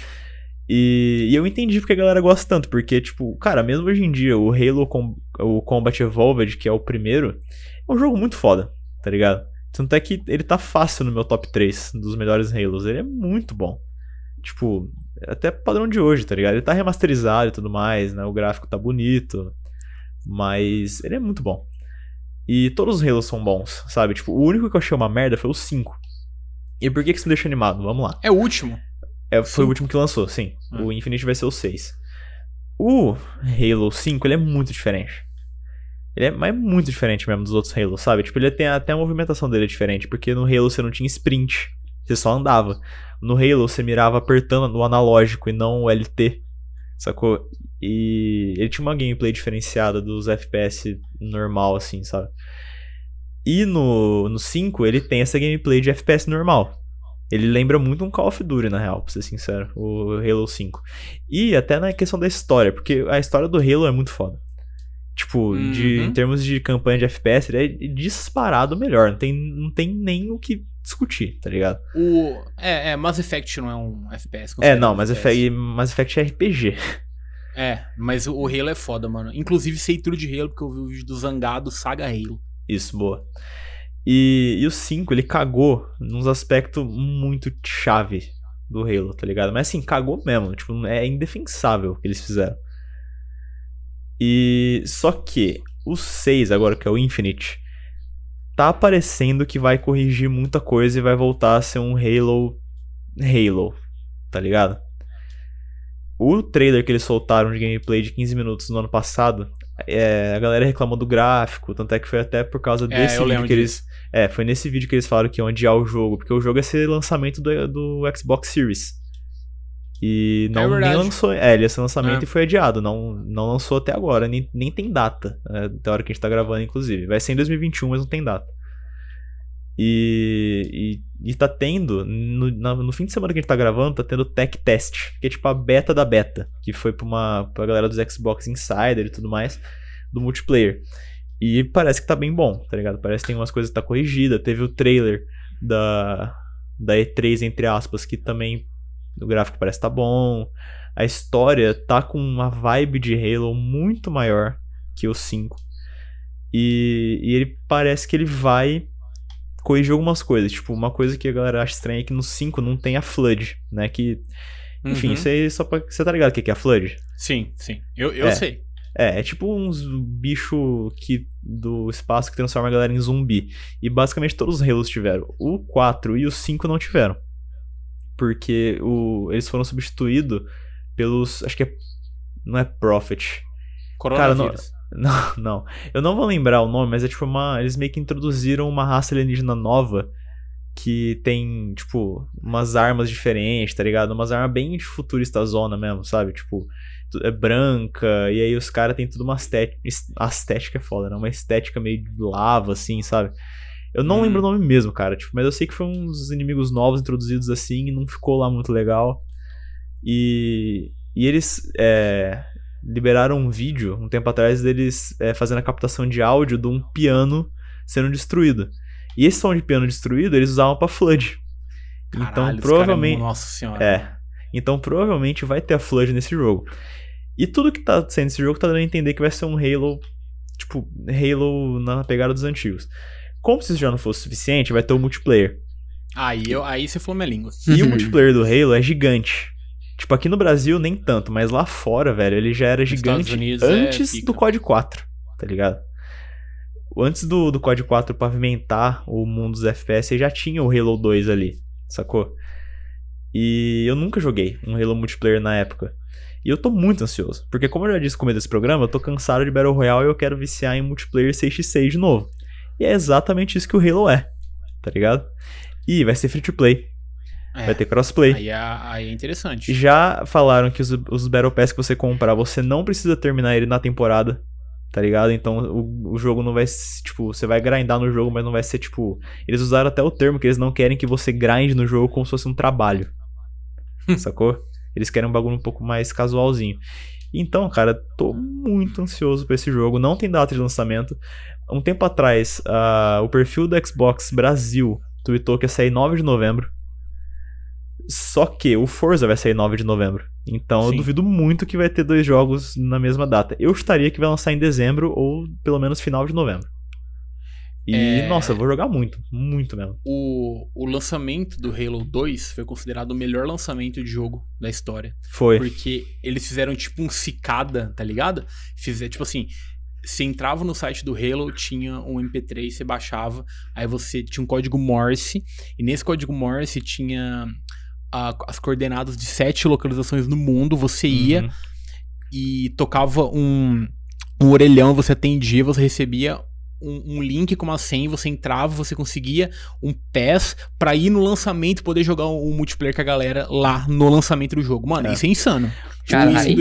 E, e eu entendi porque a galera gosta tanto, porque, tipo, cara, mesmo hoje em dia, o Halo Com- o Combat Evolved, que é o primeiro, é um jogo muito foda, tá ligado? Tanto é que ele tá fácil no meu top 3 dos melhores Halos. Ele é muito bom. Tipo, até padrão de hoje, tá ligado? Ele tá remasterizado e tudo mais, né? O gráfico tá bonito. Mas ele é muito bom. E todos os Halos são bons, sabe? Tipo, o único que eu achei uma merda foi o 5. E por que que isso me deixa animado? Vamos lá. É o último. É, foi Cinco? o último que lançou, sim. Ah. O Infinite vai ser o 6. O Halo 5, ele é muito diferente. Ele é, é muito diferente mesmo dos outros Halos, sabe? Tipo, ele tem até a movimentação dele é diferente, porque no Halo você não tinha sprint, você só andava. No Halo você mirava apertando no analógico e não o LT, sacou? E ele tinha uma gameplay diferenciada dos FPS normal, assim, sabe? E no, no 5 ele tem essa gameplay de FPS normal. Ele lembra muito um Call of Duty, na real, pra ser sincero, o Halo 5. E até na questão da história, porque a história do Halo é muito foda. Tipo, de, Uhum. em termos de campanha de FPS, ele é disparado melhor. Não tem, não tem nem o que discutir, tá ligado? O. É, é, Mass Effect não é um FPS. É, não, um Mass FPS. Effect, Mass Effect é RPG. É, mas o o Halo é foda, mano. Inclusive sei tudo de Halo porque eu vi o vídeo do Zangado Saga Halo. Isso, boa. E, e o 5, ele cagou nos aspectos muito chave do Halo, tá ligado? Mas assim, cagou mesmo. Tipo, é indefensável o que eles fizeram. E só que o 6, agora que é o Infinite, tá parecendo que vai corrigir muita coisa e vai voltar a ser um Halo Halo, tá ligado? O trailer que eles soltaram de gameplay de 15 minutos no ano passado, é, a galera reclamou do gráfico, tanto é que foi até por causa É, desse eu vídeo que eles. É, foi nesse vídeo que eles falaram que iam adiar o jogo, porque o jogo ia ser lançamento do, do Xbox Series. E não nem verdade. lançou. É, ele ia ser lançamento É. e foi adiado. Não, não lançou até agora, nem, nem tem data. É, da hora que a gente tá gravando, inclusive. Vai ser em 2021, mas não tem data. E, e, e tá tendo, no, no fim de semana que a gente tá gravando, tá tendo Tech Test, que é tipo a beta da beta, que foi pra, uma, pra galera dos Xbox Insider e tudo mais, do multiplayer. E parece que tá bem bom, tá ligado? Parece que tem umas coisas que tá corrigida. Teve o trailer da, da E3, entre aspas, que também o gráfico parece tá bom. A história tá com uma vibe de Halo muito maior que o 5. E, e ele parece que ele vai corrigir algumas coisas. Tipo, uma coisa que a galera acha estranha é que no 5 não tem a Flood, né? Que, enfim, Uhum. isso aí só pra. Você tá ligado o que que é a Flood? Sim, sim. Eu, eu É. sei. É, é tipo uns bicho que do espaço que transforma a galera em zumbi. E basicamente todos os Halos tiveram. O 4 e o 5 não tiveram. Porque o, eles foram substituídos pelos. Acho que é. Não é Prophet. Coronavírus. Não, não. Eu não vou lembrar o nome, mas é tipo uma. Eles meio que introduziram uma raça alienígena nova que tem, tipo, umas armas diferentes, tá ligado? Umas armas bem de futurista zona mesmo, sabe? Tipo, é branca, e aí os caras tem tudo uma estética. A estética é foda, né? Uma estética meio de lava, assim, sabe? Eu não Hum. lembro o nome mesmo, cara. Tipo, mas eu sei que foi uns inimigos novos introduzidos assim e não ficou lá muito legal. E, e eles é, liberaram um vídeo um tempo atrás deles é, fazendo a captação de áudio de um piano sendo destruído. E esse som de piano destruído eles usavam pra Flood. Caralho, então esse cara é provavelmente. mu- Nossa senhora. É. Então provavelmente vai ter a Flood nesse jogo. E tudo que tá sendo nesse jogo tá dando a entender que vai ser um Halo. Tipo, Halo na pegada dos antigos. Como se isso já não fosse suficiente, vai ter o multiplayer. Aí, eu, aí você falou minha língua. E o multiplayer do Halo é gigante. Tipo, aqui no Brasil nem tanto, mas lá fora, velho, ele já era gigante Unidos é antes pica. do COD 4, tá ligado? Antes do, do COD 4 pavimentar o mundo dos FPS, já tinha o Halo 2 ali, sacou? E eu nunca joguei um Halo multiplayer na época. E eu tô muito ansioso, porque como eu já disse no começo desse programa, eu tô cansado de Battle Royale e eu quero viciar em multiplayer 6x6 de novo. E é exatamente isso que o Halo é, tá ligado? E vai ser free to play. É. Vai ter crossplay. Aí é, aí é interessante. Já falaram que os, os Battle Pass que você comprar, você não precisa terminar ele na temporada, tá ligado? Então o, o jogo não vai, tipo, você vai grindar no jogo, mas não vai ser, tipo... Eles usaram até o termo que eles não querem que você grinde no jogo como se fosse um trabalho. sacou? Eles querem um bagulho um pouco mais casualzinho. Então, cara, tô muito ansioso pra esse jogo. Não tem data de lançamento. Um tempo atrás, ah, o perfil do Xbox Brasil tweetou que ia sair 9 de novembro. Só que o Forza vai sair 9 de novembro. Então eu Sim. duvido muito que vai ter dois jogos na mesma data. Eu estaria que vai lançar em dezembro ou pelo menos final de novembro. E, É. nossa, eu vou jogar muito, muito mesmo. O, o lançamento do Halo 2 foi considerado o melhor lançamento de jogo da história. Foi. Porque eles fizeram tipo um cicada, tá ligado? Fizer, tipo assim, você entrava no site do Halo, tinha um MP3, você baixava, aí você tinha um código Morse, e nesse código Morse tinha a- as coordenadas de sete localizações no mundo, você ia Uhum. e tocava um, um orelhão, você atendia, você recebia um, um link com uma senha, você entrava, você conseguia um pass pra ir no lançamento e poder jogar o, multiplayer com a galera lá no lançamento do jogo. Mano, É. isso é insano. Tipo, isso em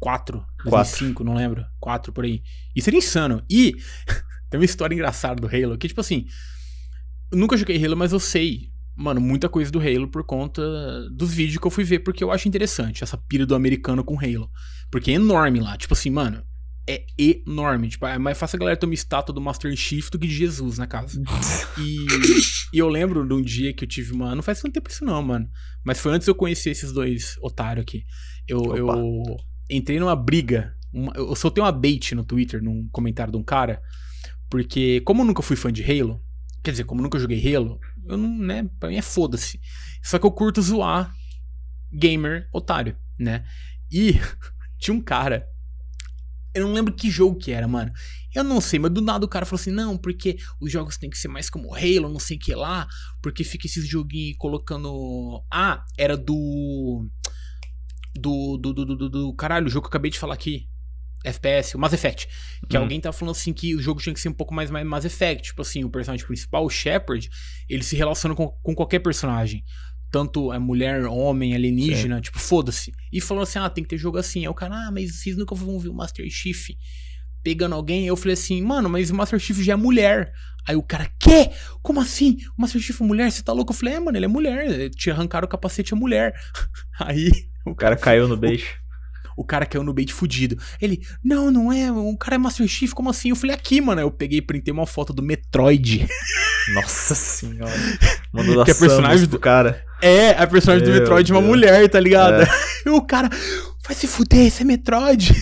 2004, 2005, não lembro. 4 por aí. Isso era insano. E tem uma história engraçada do Halo, que tipo assim, eu nunca joguei Halo, mas eu sei, mano, muita coisa do Halo por conta dos vídeos que eu fui ver, porque eu acho interessante essa pira do americano com Halo. Porque é enorme lá, tipo assim, mano, é enorme. Tipo, é mais fácil a galera ter uma estátua do Master Chief do que de Jesus na casa. E, e eu lembro de um dia que eu tive uma. Não faz tanto tempo isso, não, mano. Mas foi antes eu conhecer esses dois otários aqui. Eu, Opa. eu entrei numa briga. uma- eu soltei uma bait no Twitter, num comentário de um cara. Porque, como eu nunca fui fã de Halo, quer dizer, como eu nunca joguei Halo, eu não, né? Pra mim é foda-se. Só que eu curto zoar gamer otário, né? E tinha um cara. Eu não lembro que jogo que era, mano. Eu não sei, mas do nada o cara falou assim: não, porque os jogos têm que ser mais como Halo, não sei o que lá, porque fica esses joguinhos colocando. Ah, era do. Do, do, do, do, do- do- Caralho, o jogo que eu acabei de falar aqui. FPS, o Mass Effect. Que Hum. alguém tá falando assim que o jogo tinha que ser um pouco mais, mais Mass Effect. Tipo assim, o personagem principal, o Shepard, ele se relaciona com, com qualquer personagem. Tanto é mulher, homem, alienígena, tipo, foda-se. E falou assim: ah, tem que ter jogo assim. Aí o cara, ah, mas vocês nunca vão ver o Master Chief pegando alguém. Eu falei assim, mano, mas o Master Chief já é mulher. Aí o cara, quê? Como assim? O Master Chief é mulher? Você tá louco? Eu falei, é, mano, ele é mulher. Te arrancaram o capacete, é mulher. Aí O cara caiu no bait. o cara caiu no bait fudido. Ele, não, não é, o cara é Master Chief, como assim? Eu falei, aqui, mano. Eu peguei e printei uma foto do Metroid. Nossa senhora. Mandou Que é dar personagem Samus do- cara. É, a personagem do Meu Metroid é uma Deus. mulher, tá ligado? É. E o cara, vai se fuder, esse é Metroid.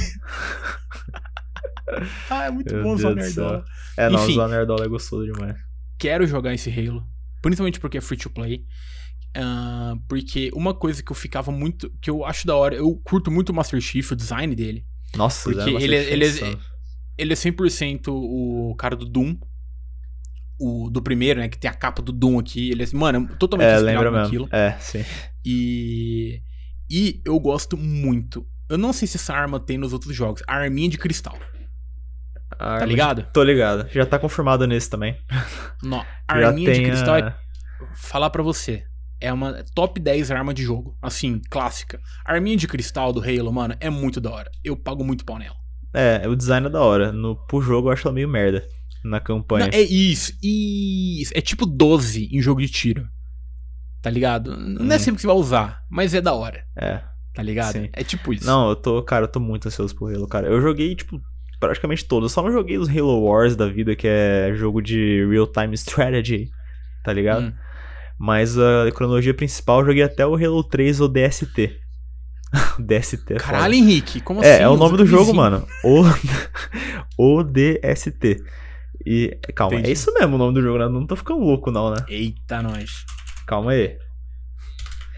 ah, é muito Meu bom Deus do céu. nerdola. É, não, Enfim. o Nerdola é gostoso demais. Quero jogar esse Halo. Principalmente porque é free to play. Ah, porque uma coisa que eu ficava muito. que eu acho da hora. Eu curto muito o Master Chief, o design dele. Nossa, Porque Zé Master ele é- ele é- insano. Ele é 100% o cara do Doom. O do primeiro, né? Que tem a capa do Doom aqui. Ele é, mano, é totalmente É, inspirado naquilo. É, sim. E. E eu gosto muito. Eu não sei se essa arma tem nos outros jogos. A arminha de cristal. Tá ligado? Tô ligado. Já tá confirmado nesse também. Não, a arminha de cristal é a... falar pra você. É uma top 10 arma de jogo. Assim, clássica. A arminha de cristal do Halo, mano, é muito da hora. Eu pago muito pau nela. É, o design é da hora. No, pro jogo eu acho ela meio merda. Na campanha. Não, é isso, isso. É tipo 12 em jogo de tiro. Tá ligado? Não é Hum. sempre que você vai usar, mas é da hora. É. Tá ligado? Sim. É tipo isso. Não, eu tô, cara, eu tô muito ansioso pro Halo, cara. Eu joguei, tipo, praticamente todos. Eu só não joguei os Halo Wars da vida, que é jogo de real-time strategy, tá ligado? Hum. Mas a cronologia principal eu joguei até o Halo 3 DST. DST é foda. Caralho, Henrique, como É, assim? é o nome do jogo, mano. O ODST. E calma, Entendi. é isso mesmo o nome do jogo, né? Não tô ficando louco não, né? Eita, nós. Calma aí.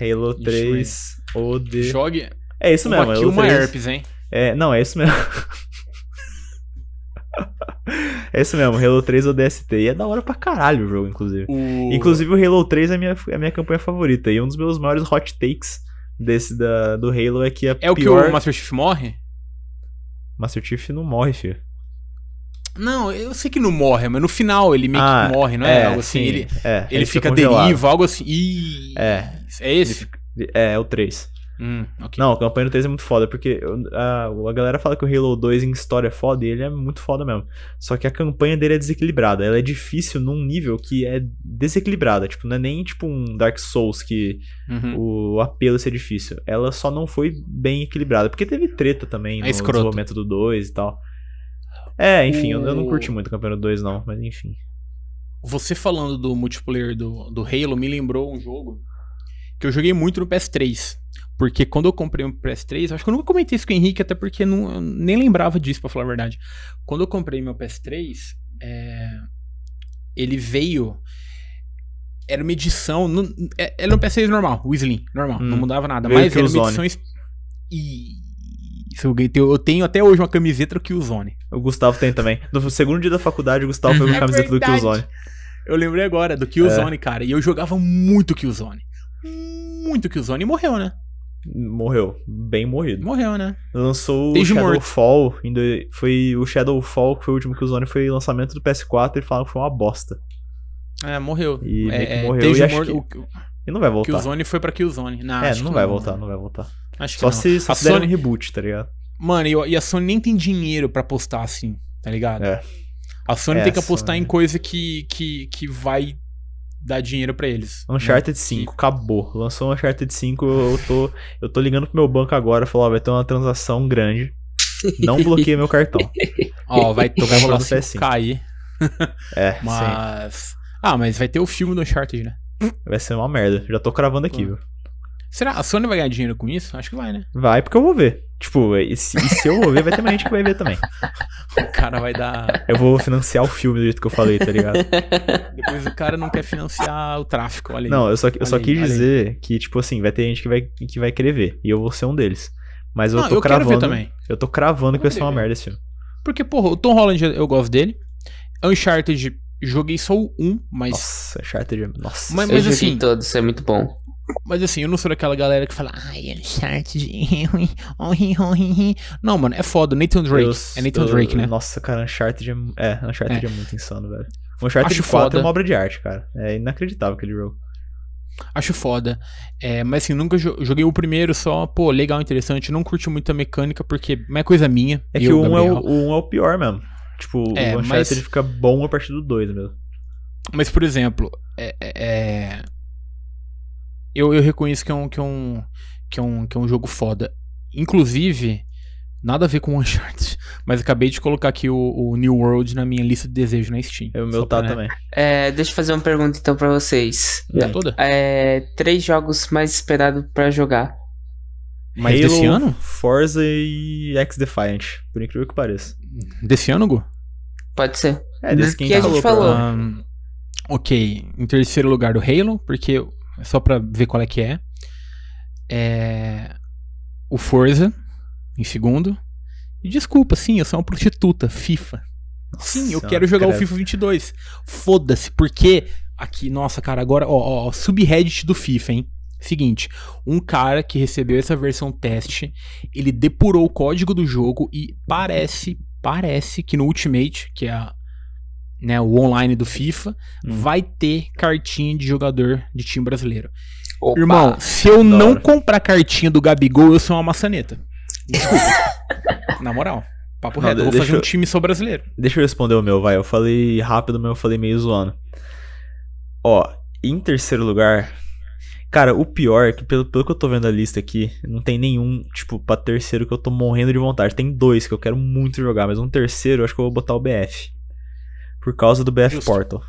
Halo Ixi, 3 OD. Jogue É isso uma mesmo, Halo uma 3. herpes, hein? É, não, é isso mesmo. é isso mesmo, Halo 3 ODST. E é da hora pra caralho o jogo, inclusive. O... Inclusive o Halo 3 é a minha, é a minha campanha favorita. E um dos meus maiores hot takes desse da, do Halo é que a É o que pior... o Master Chief morre? Master Chief não morre, filho. Não, eu sei que não morre, mas no final ele meio Ah, que morre, não é? algo assim. sim, Ele, é, ele fica congelado. deriva, algo assim. Ih, É. É esse? É, é o 3. Hum, ok. Não, a campanha do 3 é muito foda, porque a, a galera fala que o Halo 2 em história é foda e ele é muito foda mesmo. Só que a campanha dele é desequilibrada. Ela é difícil num nível que é desequilibrada. Tipo, não é nem tipo um Dark Souls que Uhum. o apelo ser difícil. Ela só não foi bem equilibrada. Porque teve treta também no É escroto. desenvolvimento do 2 e tal. É, enfim, eu, eu não O- curti muito a campanha do 2, não, mas enfim. Você falando do multiplayer do, do Halo me lembrou um jogo que eu joguei muito no PS3. Porque quando eu comprei um PS3, acho que eu nunca comentei isso com o Henrique, até porque não, eu nem lembrava disso, pra falar a verdade. Quando eu comprei meu PS3, é, ele veio. Era uma edição. não- é- era um PS3 normal, o Slim, normal, não Hum. mudava nada. Mas era uma edição. E. Isso, eu tenho até hoje uma camiseta do Killzone. O Gustavo tem também. No segundo dia da faculdade, o Gustavo foi com a É camiseta do verdade. Killzone. Eu lembrei agora do Killzone, cara. E eu jogava muito Killzone. Muito Killzone. E morreu, né? Morreu. Bem morrido. Morreu, né? Lançou o Shadowfall. do- Foi o Shadowfall, que foi o último que o Zone foi lançamento do PS4 e falaram que foi uma bosta. É, morreu. E é, é, morreu, desde e mor- que- E não vai voltar. Killzone foi pra Killzone. Não, é, não vai voltar, não vai voltar. Acho que Só não. se, só A se derem um Sony- reboot, tá ligado? Mano, e, a Sony nem tem dinheiro pra apostar assim, tá ligado? É. A Sony É, tem que apostar Sony- em coisa que, que, que vai dar dinheiro pra eles. né? Uncharted 5, acabou. Lançou o Uncharted 5, eu tô, eu tô ligando pro meu banco agora, falou, ó, vai ter uma transação grande. Não bloqueia meu cartão. Ó, vai, Tô vai rolar comprando PS5. 5K aí. É, sim. Mas. Ah, mas vai ter o filme do Uncharted, né? Vai ser uma merda. Já tô cravando aqui, viu? Será? A Sony vai ganhar dinheiro com isso? Acho que vai, né? Vai porque eu vou ver. Tipo, e se, e se eu vou ver, vai ter mais gente que vai ver também. O cara vai dar. Eu vou financiar o filme do jeito que eu falei, tá ligado? Depois o cara não quer financiar o tráfico, olha aí. Não, eu só, eu só aí, quis dizer que, tipo assim, vai ter gente que vai, que vai querer ver. E eu vou ser um deles. Mas eu Não, tô eu quero cravando. ver também. Eu tô cravando Eu que vai ser uma ver. merda esse filme. Porque, porra, o Tom Holland eu gosto dele. Uncharted, joguei só o 1, mas. Nossa, Uncharted. Nossa. Mas- eu joguei assim- todos, é muito bom. Mas assim, eu não sou daquela galera que fala, ai, Uncharted. não, mano, é foda. Nathan Drake. Eu- é Nathan eu- Drake, né? Nossa, cara, Uncharted é, é, Uncharted é. muito insano, velho. Uncharted Acho 4 foda. é uma obra de arte, cara. É inacreditável aquele jogo. Acho foda. É, mas assim, nunca jo- joguei o primeiro só, pô, legal, interessante. Não curti muito a mecânica, porque não é coisa minha. É que eu, o 1 é o, 1 é o pior mesmo. Tipo, É, o Uncharted mas- ele fica bom a partir do 2 mesmo. Mas, por exemplo, é, é- é- eu, eu reconheço que é, um, que, é um, que, é um, que é um jogo foda. Inclusive, nada a ver com o Uncharted, mas acabei de colocar aqui o, o New World na minha lista de desejos na Steam. É o meu pra, tá né, também. É, deixa eu fazer uma pergunta então pra vocês. tá toda? É, três jogos mais esperados pra jogar. Mas Halo, desse ano? Forza e X-Defiant. Por incrível que pareça. Desse ano, Gu? Pode ser. É, desse Que quem a gente falou. falou. Ahn, ok, em terceiro lugar do Halo, porque só pra ver qual é que é. É. O Forza, em segundo. E desculpa, sim, eu sou uma prostituta, FIFA. Sim, eu Nossa, quero jogar o credo. FIFA 22. Foda-se, porque aqui, nossa, cara, agora, ó, ó, ó, subreddit do FIFA, hein? Seguinte, um cara que recebeu essa versão teste, ele depurou o código do jogo e parece, parece que no Ultimate, que é a, né, o online do FIFA, Hum. vai ter cartinha de jogador de time brasileiro. Opa. Irmão, se eu não hora. comprar cartinha do Gabigol, eu sou uma maçaneta. Na moral. Papo Não, reto, eu vou fazer um time só brasileiro. Deixa eu responder o meu, vai. Eu falei rápido, mas eu falei meio zoando. Ó, em terceiro lugar. Cara, o pior é que, pelo, pelo que eu tô vendo a lista aqui, não tem nenhum, tipo, pra terceiro que eu tô morrendo de vontade. Tem dois que eu quero muito jogar, mas um terceiro eu acho que eu vou botar o BF. Por causa do BF Justo. Portal.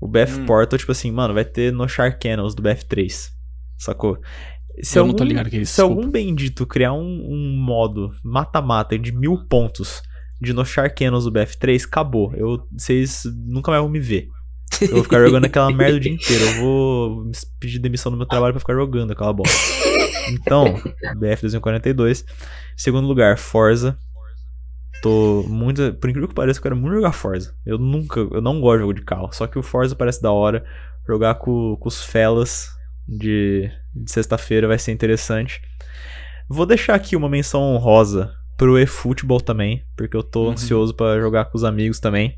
O BF Hum. Portal, tipo assim, mano, vai ter no Shark Channels do BF3. Sacou? Se Eu não tô ligado que é isso, Se desculpa. algum bendito criar um, um modo mata-mata de mil pontos de no Shark Channels do BF3, acabou. Eu, vocês nunca mais vão me ver. Eu vou ficar jogando aquela merda o dia inteiro. Eu vou pedir demissão do meu trabalho pra ficar jogando aquela bosta. Então, BF 2042. Segundo lugar, Forza. Tô muito. Por incrível que pareça, eu quero muito jogar Forza. Eu nunca. Eu não gosto de jogo de carro. Só que o Forza parece da hora. Jogar com, com os felas de, de sexta-feira vai ser interessante. Vou deixar aqui uma menção honrosa pro eFootball também, porque eu tô Uhum. ansioso pra jogar com os amigos também.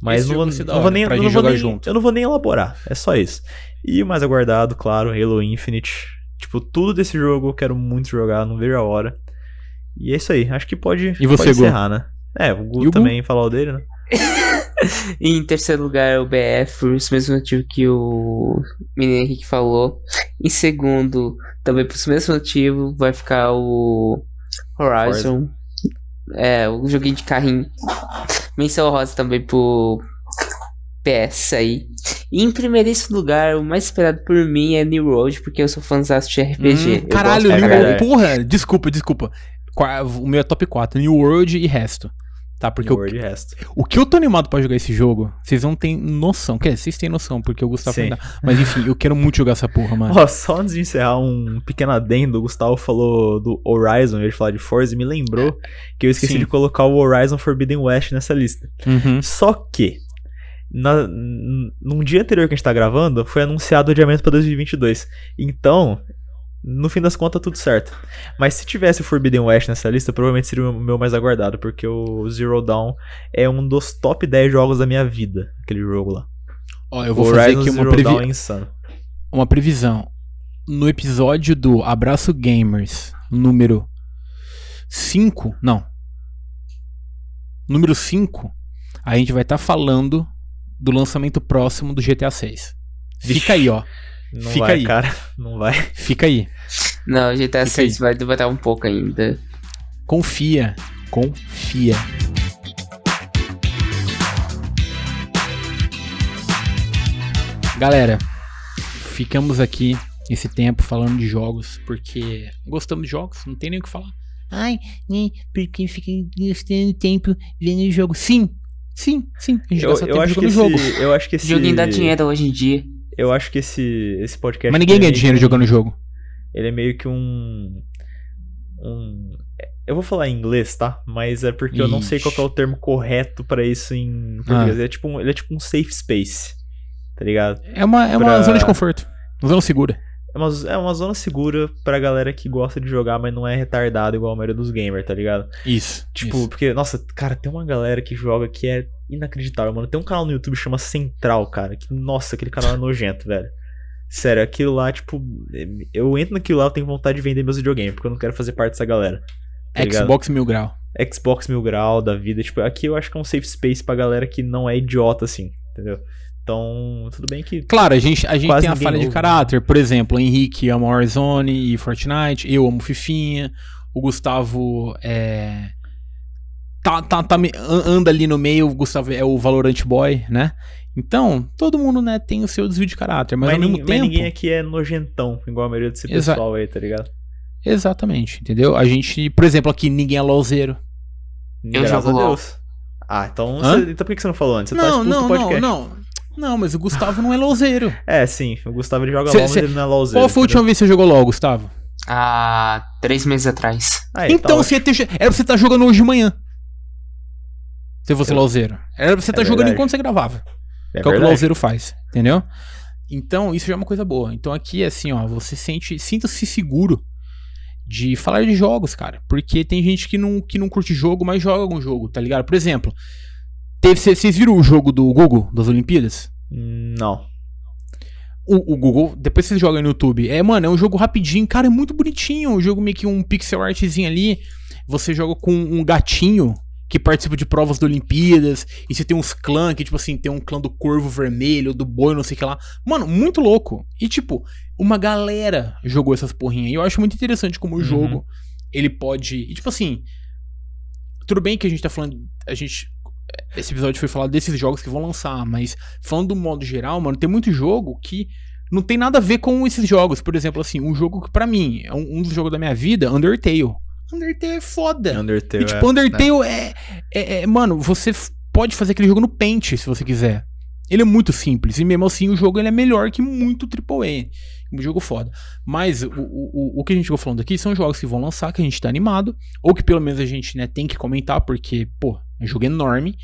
Mas não vou, não vou nem, não vou nem- eu não vou nem elaborar, é só isso. E o mais aguardado, claro, Halo Infinite. Tipo, tudo desse jogo eu quero muito jogar, não vejo a hora. E é isso aí, acho que pode, E você, pode Gu? encerrar, né? É, o Gu o Gu? também falar o dele, né? E em terceiro lugar, o BF, por esse mesmo motivo que o menino Henrique falou. Em segundo, também por esse mesmo motivo, vai ficar o Horizon. É, o joguinho de carrinho. Menção rosa também pro PS aí. E em primeiríssimo lugar, o mais esperado por mim é New Road, porque eu sou fãzão de RPG. Hum, caralho, New. World. Porra, desculpa, desculpa. O meu é top 4, New World e resto. Tá? Porque Porque o, Word e resto. o que eu tô animado pra jogar esse jogo, vocês não têm noção. Quer dizer, vocês têm noção, porque o Gustavo Sim. ainda. Mas enfim, eu quero muito jogar essa porra, mano. Ó, só antes de encerrar, um pequeno adendo, o Gustavo falou do Horizon, vez de falar de Forza, e me lembrou que eu esqueci Sim. de colocar o Horizon Forbidden West nessa lista. Uhum. Só que, na, num dia anterior que a gente tá gravando, foi anunciado o adiamento pra 2022. Então, no fim das contas, tudo certo. Mas se tivesse o Forbidden West nessa lista, provavelmente seria o meu mais aguardado, porque o Zero Dawn é um dos top 10 jogos da minha vida, aquele jogo lá. Ó, eu vou fazer Horizon aqui uma, Zero previ- Dawn é insano. uma previsão. No episódio do Abraço Gamers, número 5, não. Número 5, a gente vai estar falando do lançamento próximo do GTA 6. Vixe. Fica aí, ó. Não Fica vai, aí. cara. Não vai. Fica aí. Não, GTA Fica 6 vai demorar um pouco ainda. Confia. Confia. Galera, ficamos aqui esse tempo falando de jogos porque gostamos de jogos, não tem nem o que falar. Ai, né? Porque fica gastando tempo vendo jogo. Sim, sim, sim. A gente Eu, gasta eu tempo acho que jogando esse, jogo. eu acho que esse Joguinho dá dinheiro hoje em dia. Eu acho que esse esse podcast Mas ninguém ele é ganha meio dinheiro que jogando jogo. Ele é meio que um um eu vou falar em inglês, tá? Mas é porque eu não sei qual é o termo correto pra isso em português. Ah. É tipo um, ele é tipo um safe space. Tá ligado? É uma, é uma Pra- zona de conforto. Uma zona segura. É uma, é uma zona segura pra galera que gosta de jogar, mas não é retardado igual a maioria dos gamers, tá ligado? Isso. Tipo, isso. porque, nossa, cara, tem uma galera que joga que é inacreditável, mano. Tem um canal no YouTube que chama Central, cara. Que, nossa, aquele canal é nojento, velho. Sério, aquilo lá, tipo, eu entro naquilo lá, eu tenho vontade de vender meus videogames, porque eu não quero fazer parte dessa galera. tá ligado? Xbox mil grau. Xbox mil grau da vida, tipo, aqui eu acho que é um safe space pra galera que não é idiota assim, entendeu? Então, tudo bem que. Claro, a gente, a gente tem a falha de ouve, caráter. Por exemplo, o Henrique ama Warzone e Fortnite, eu amo Fifinha, o Gustavo é. Tá, tá, tá, anda ali no meio, o Gustavo é o Valorant Boy, né? Então, todo mundo, né, tem o seu desvio de caráter, mas, Mas, ao mesmo nin- mas tempo. ninguém aqui é nojentão, igual a maioria desse Exa- pessoal aí, tá ligado? Exatamente, entendeu? A gente, por exemplo, aqui ninguém é LOLzeiro. Eu Graças jogo a LOL. Ah, então, você- então por que você não falou antes? Você tá Não, expulso não, do não, podcast. não. Não, mas o Gustavo não é LOLzeiro. É, sim, o Gustavo ele joga Cê- LOL, mas cê- ele não é LOLzeiro. Qual foi a última vez que você jogou LOL, Gustavo? Há três meses atrás. Aí, então, tá você ia ter, era pra você estar jogando hoje de manhã. Se fosse Eu- LOLzeiro. Era pra você É estar jogando enquanto você gravava. ótimo. que é o É que o. LOLzeiro faz, entendeu? Então, isso já é uma coisa boa. Então aqui, assim, ó, você sente, sinta-se seguro de falar de jogos, cara. Porque tem gente que não, que não curte jogo, mas joga algum jogo, tá ligado? Por exemplo, teve, cê- vocês viram o jogo do Google, das Olimpíadas? Não. O, o Google, depois vocês jogam no YouTube. É, mano, é um jogo rapidinho, cara, é muito bonitinho. Um jogo meio que um pixel artzinho ali. Você joga com um gatinho que participa de provas da Olimpíadas. E você tem uns clãs que, tipo assim, tem um clã do corvo vermelho, do boi, não sei o que lá. Mano, muito louco. E, tipo, uma galera jogou essas porrinhas. E eu acho muito interessante como o Uhum. jogo, ele pode. E, tipo assim. Tudo bem que a gente tá falando. A gente. Esse episódio foi falar desses jogos que vão lançar, mas falando do modo geral, mano, tem muito jogo que não tem nada a ver com esses jogos. Por exemplo, assim, um jogo que pra mim é um, um dos jogos da minha vida, Undertale. Undertale é foda. Undertale. E, tipo, é, Undertale é, é- é- Mano, você pode fazer aquele jogo no Paint se você quiser. Ele é muito simples. E mesmo assim, o jogo ele é melhor que muito AAA. Um jogo foda. Mas o, o, o- que a gente ficou falando aqui são jogos que vão lançar, que a gente tá animado. Ou que pelo menos a gente né, tem que comentar, porque, pô, é um jogo enorme.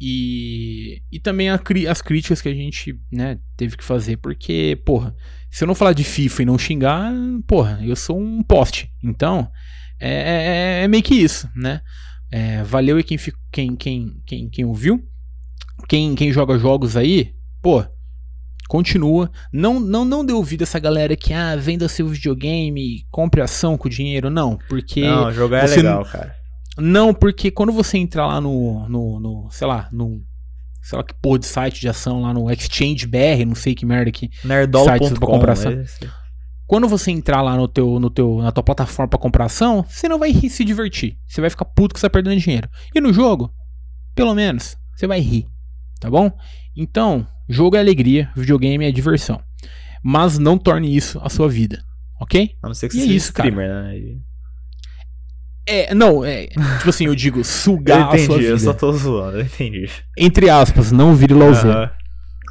E, e também a as críticas que a gente né, teve que fazer. Porque, porra, se eu não falar de FIFA e não xingar, porra, eu sou um poste. Então, é, é- é meio que isso, né? É, valeu aí quem, quem, quem, quem, quem ouviu. Quem, quem joga jogos aí, pô, continua. Não, não, não dê ouvido a essa galera que, ah, venda seu videogame, compre ação com dinheiro. Não, porque. Não, jogar é legal, cara. Não, porque quando você entrar lá no, no, no, sei lá, no, sei lá que porra de site de ação lá no Exchange BR, não sei que merda que. pra comprar ação. esse- Quando você entrar lá no teu, no teu, na tua plataforma pra comprar ação, você não vai rir, se divertir. Você vai ficar puto que você tá perdendo dinheiro. E no jogo, pelo menos, você vai rir. Tá bom? Então, jogo é alegria, videogame é diversão. Mas não torne isso a sua vida. Ok? A não ser que E você é seja isso, cara. streamer, né? E- É, não, é. Tipo assim, eu digo, Eu sugar a sua entendi, vida. eu só tô zoando, eu entendi. Entre aspas, não vire lauzeiro. Aham.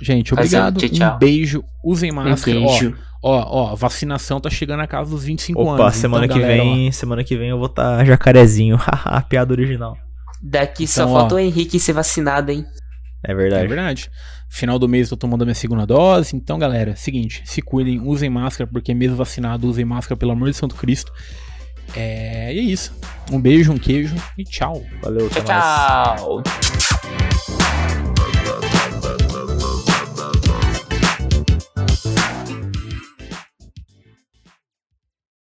Gente, Fazer um obrigado. tchau, tchau. Um beijo. Usem máscara. Ó, Beijo. ó, ó, vacinação tá chegando na casa dos 25 Opa, anos. semana então, que galera, ó, vem, semana que vem eu vou estar jacarezinho. Haha, piada original. Daqui só Então, ó. falta o Henrique ser vacinado, hein? É É verdade. verdade. Final do mês eu tô tomando a minha segunda dose. Então, galera, seguinte, se cuidem, usem máscara, porque mesmo vacinado, usem máscara, pelo amor de Santo Cristo. É, e é isso. Um beijo, um queijo e tchau. Valeu, Tchau, tchau.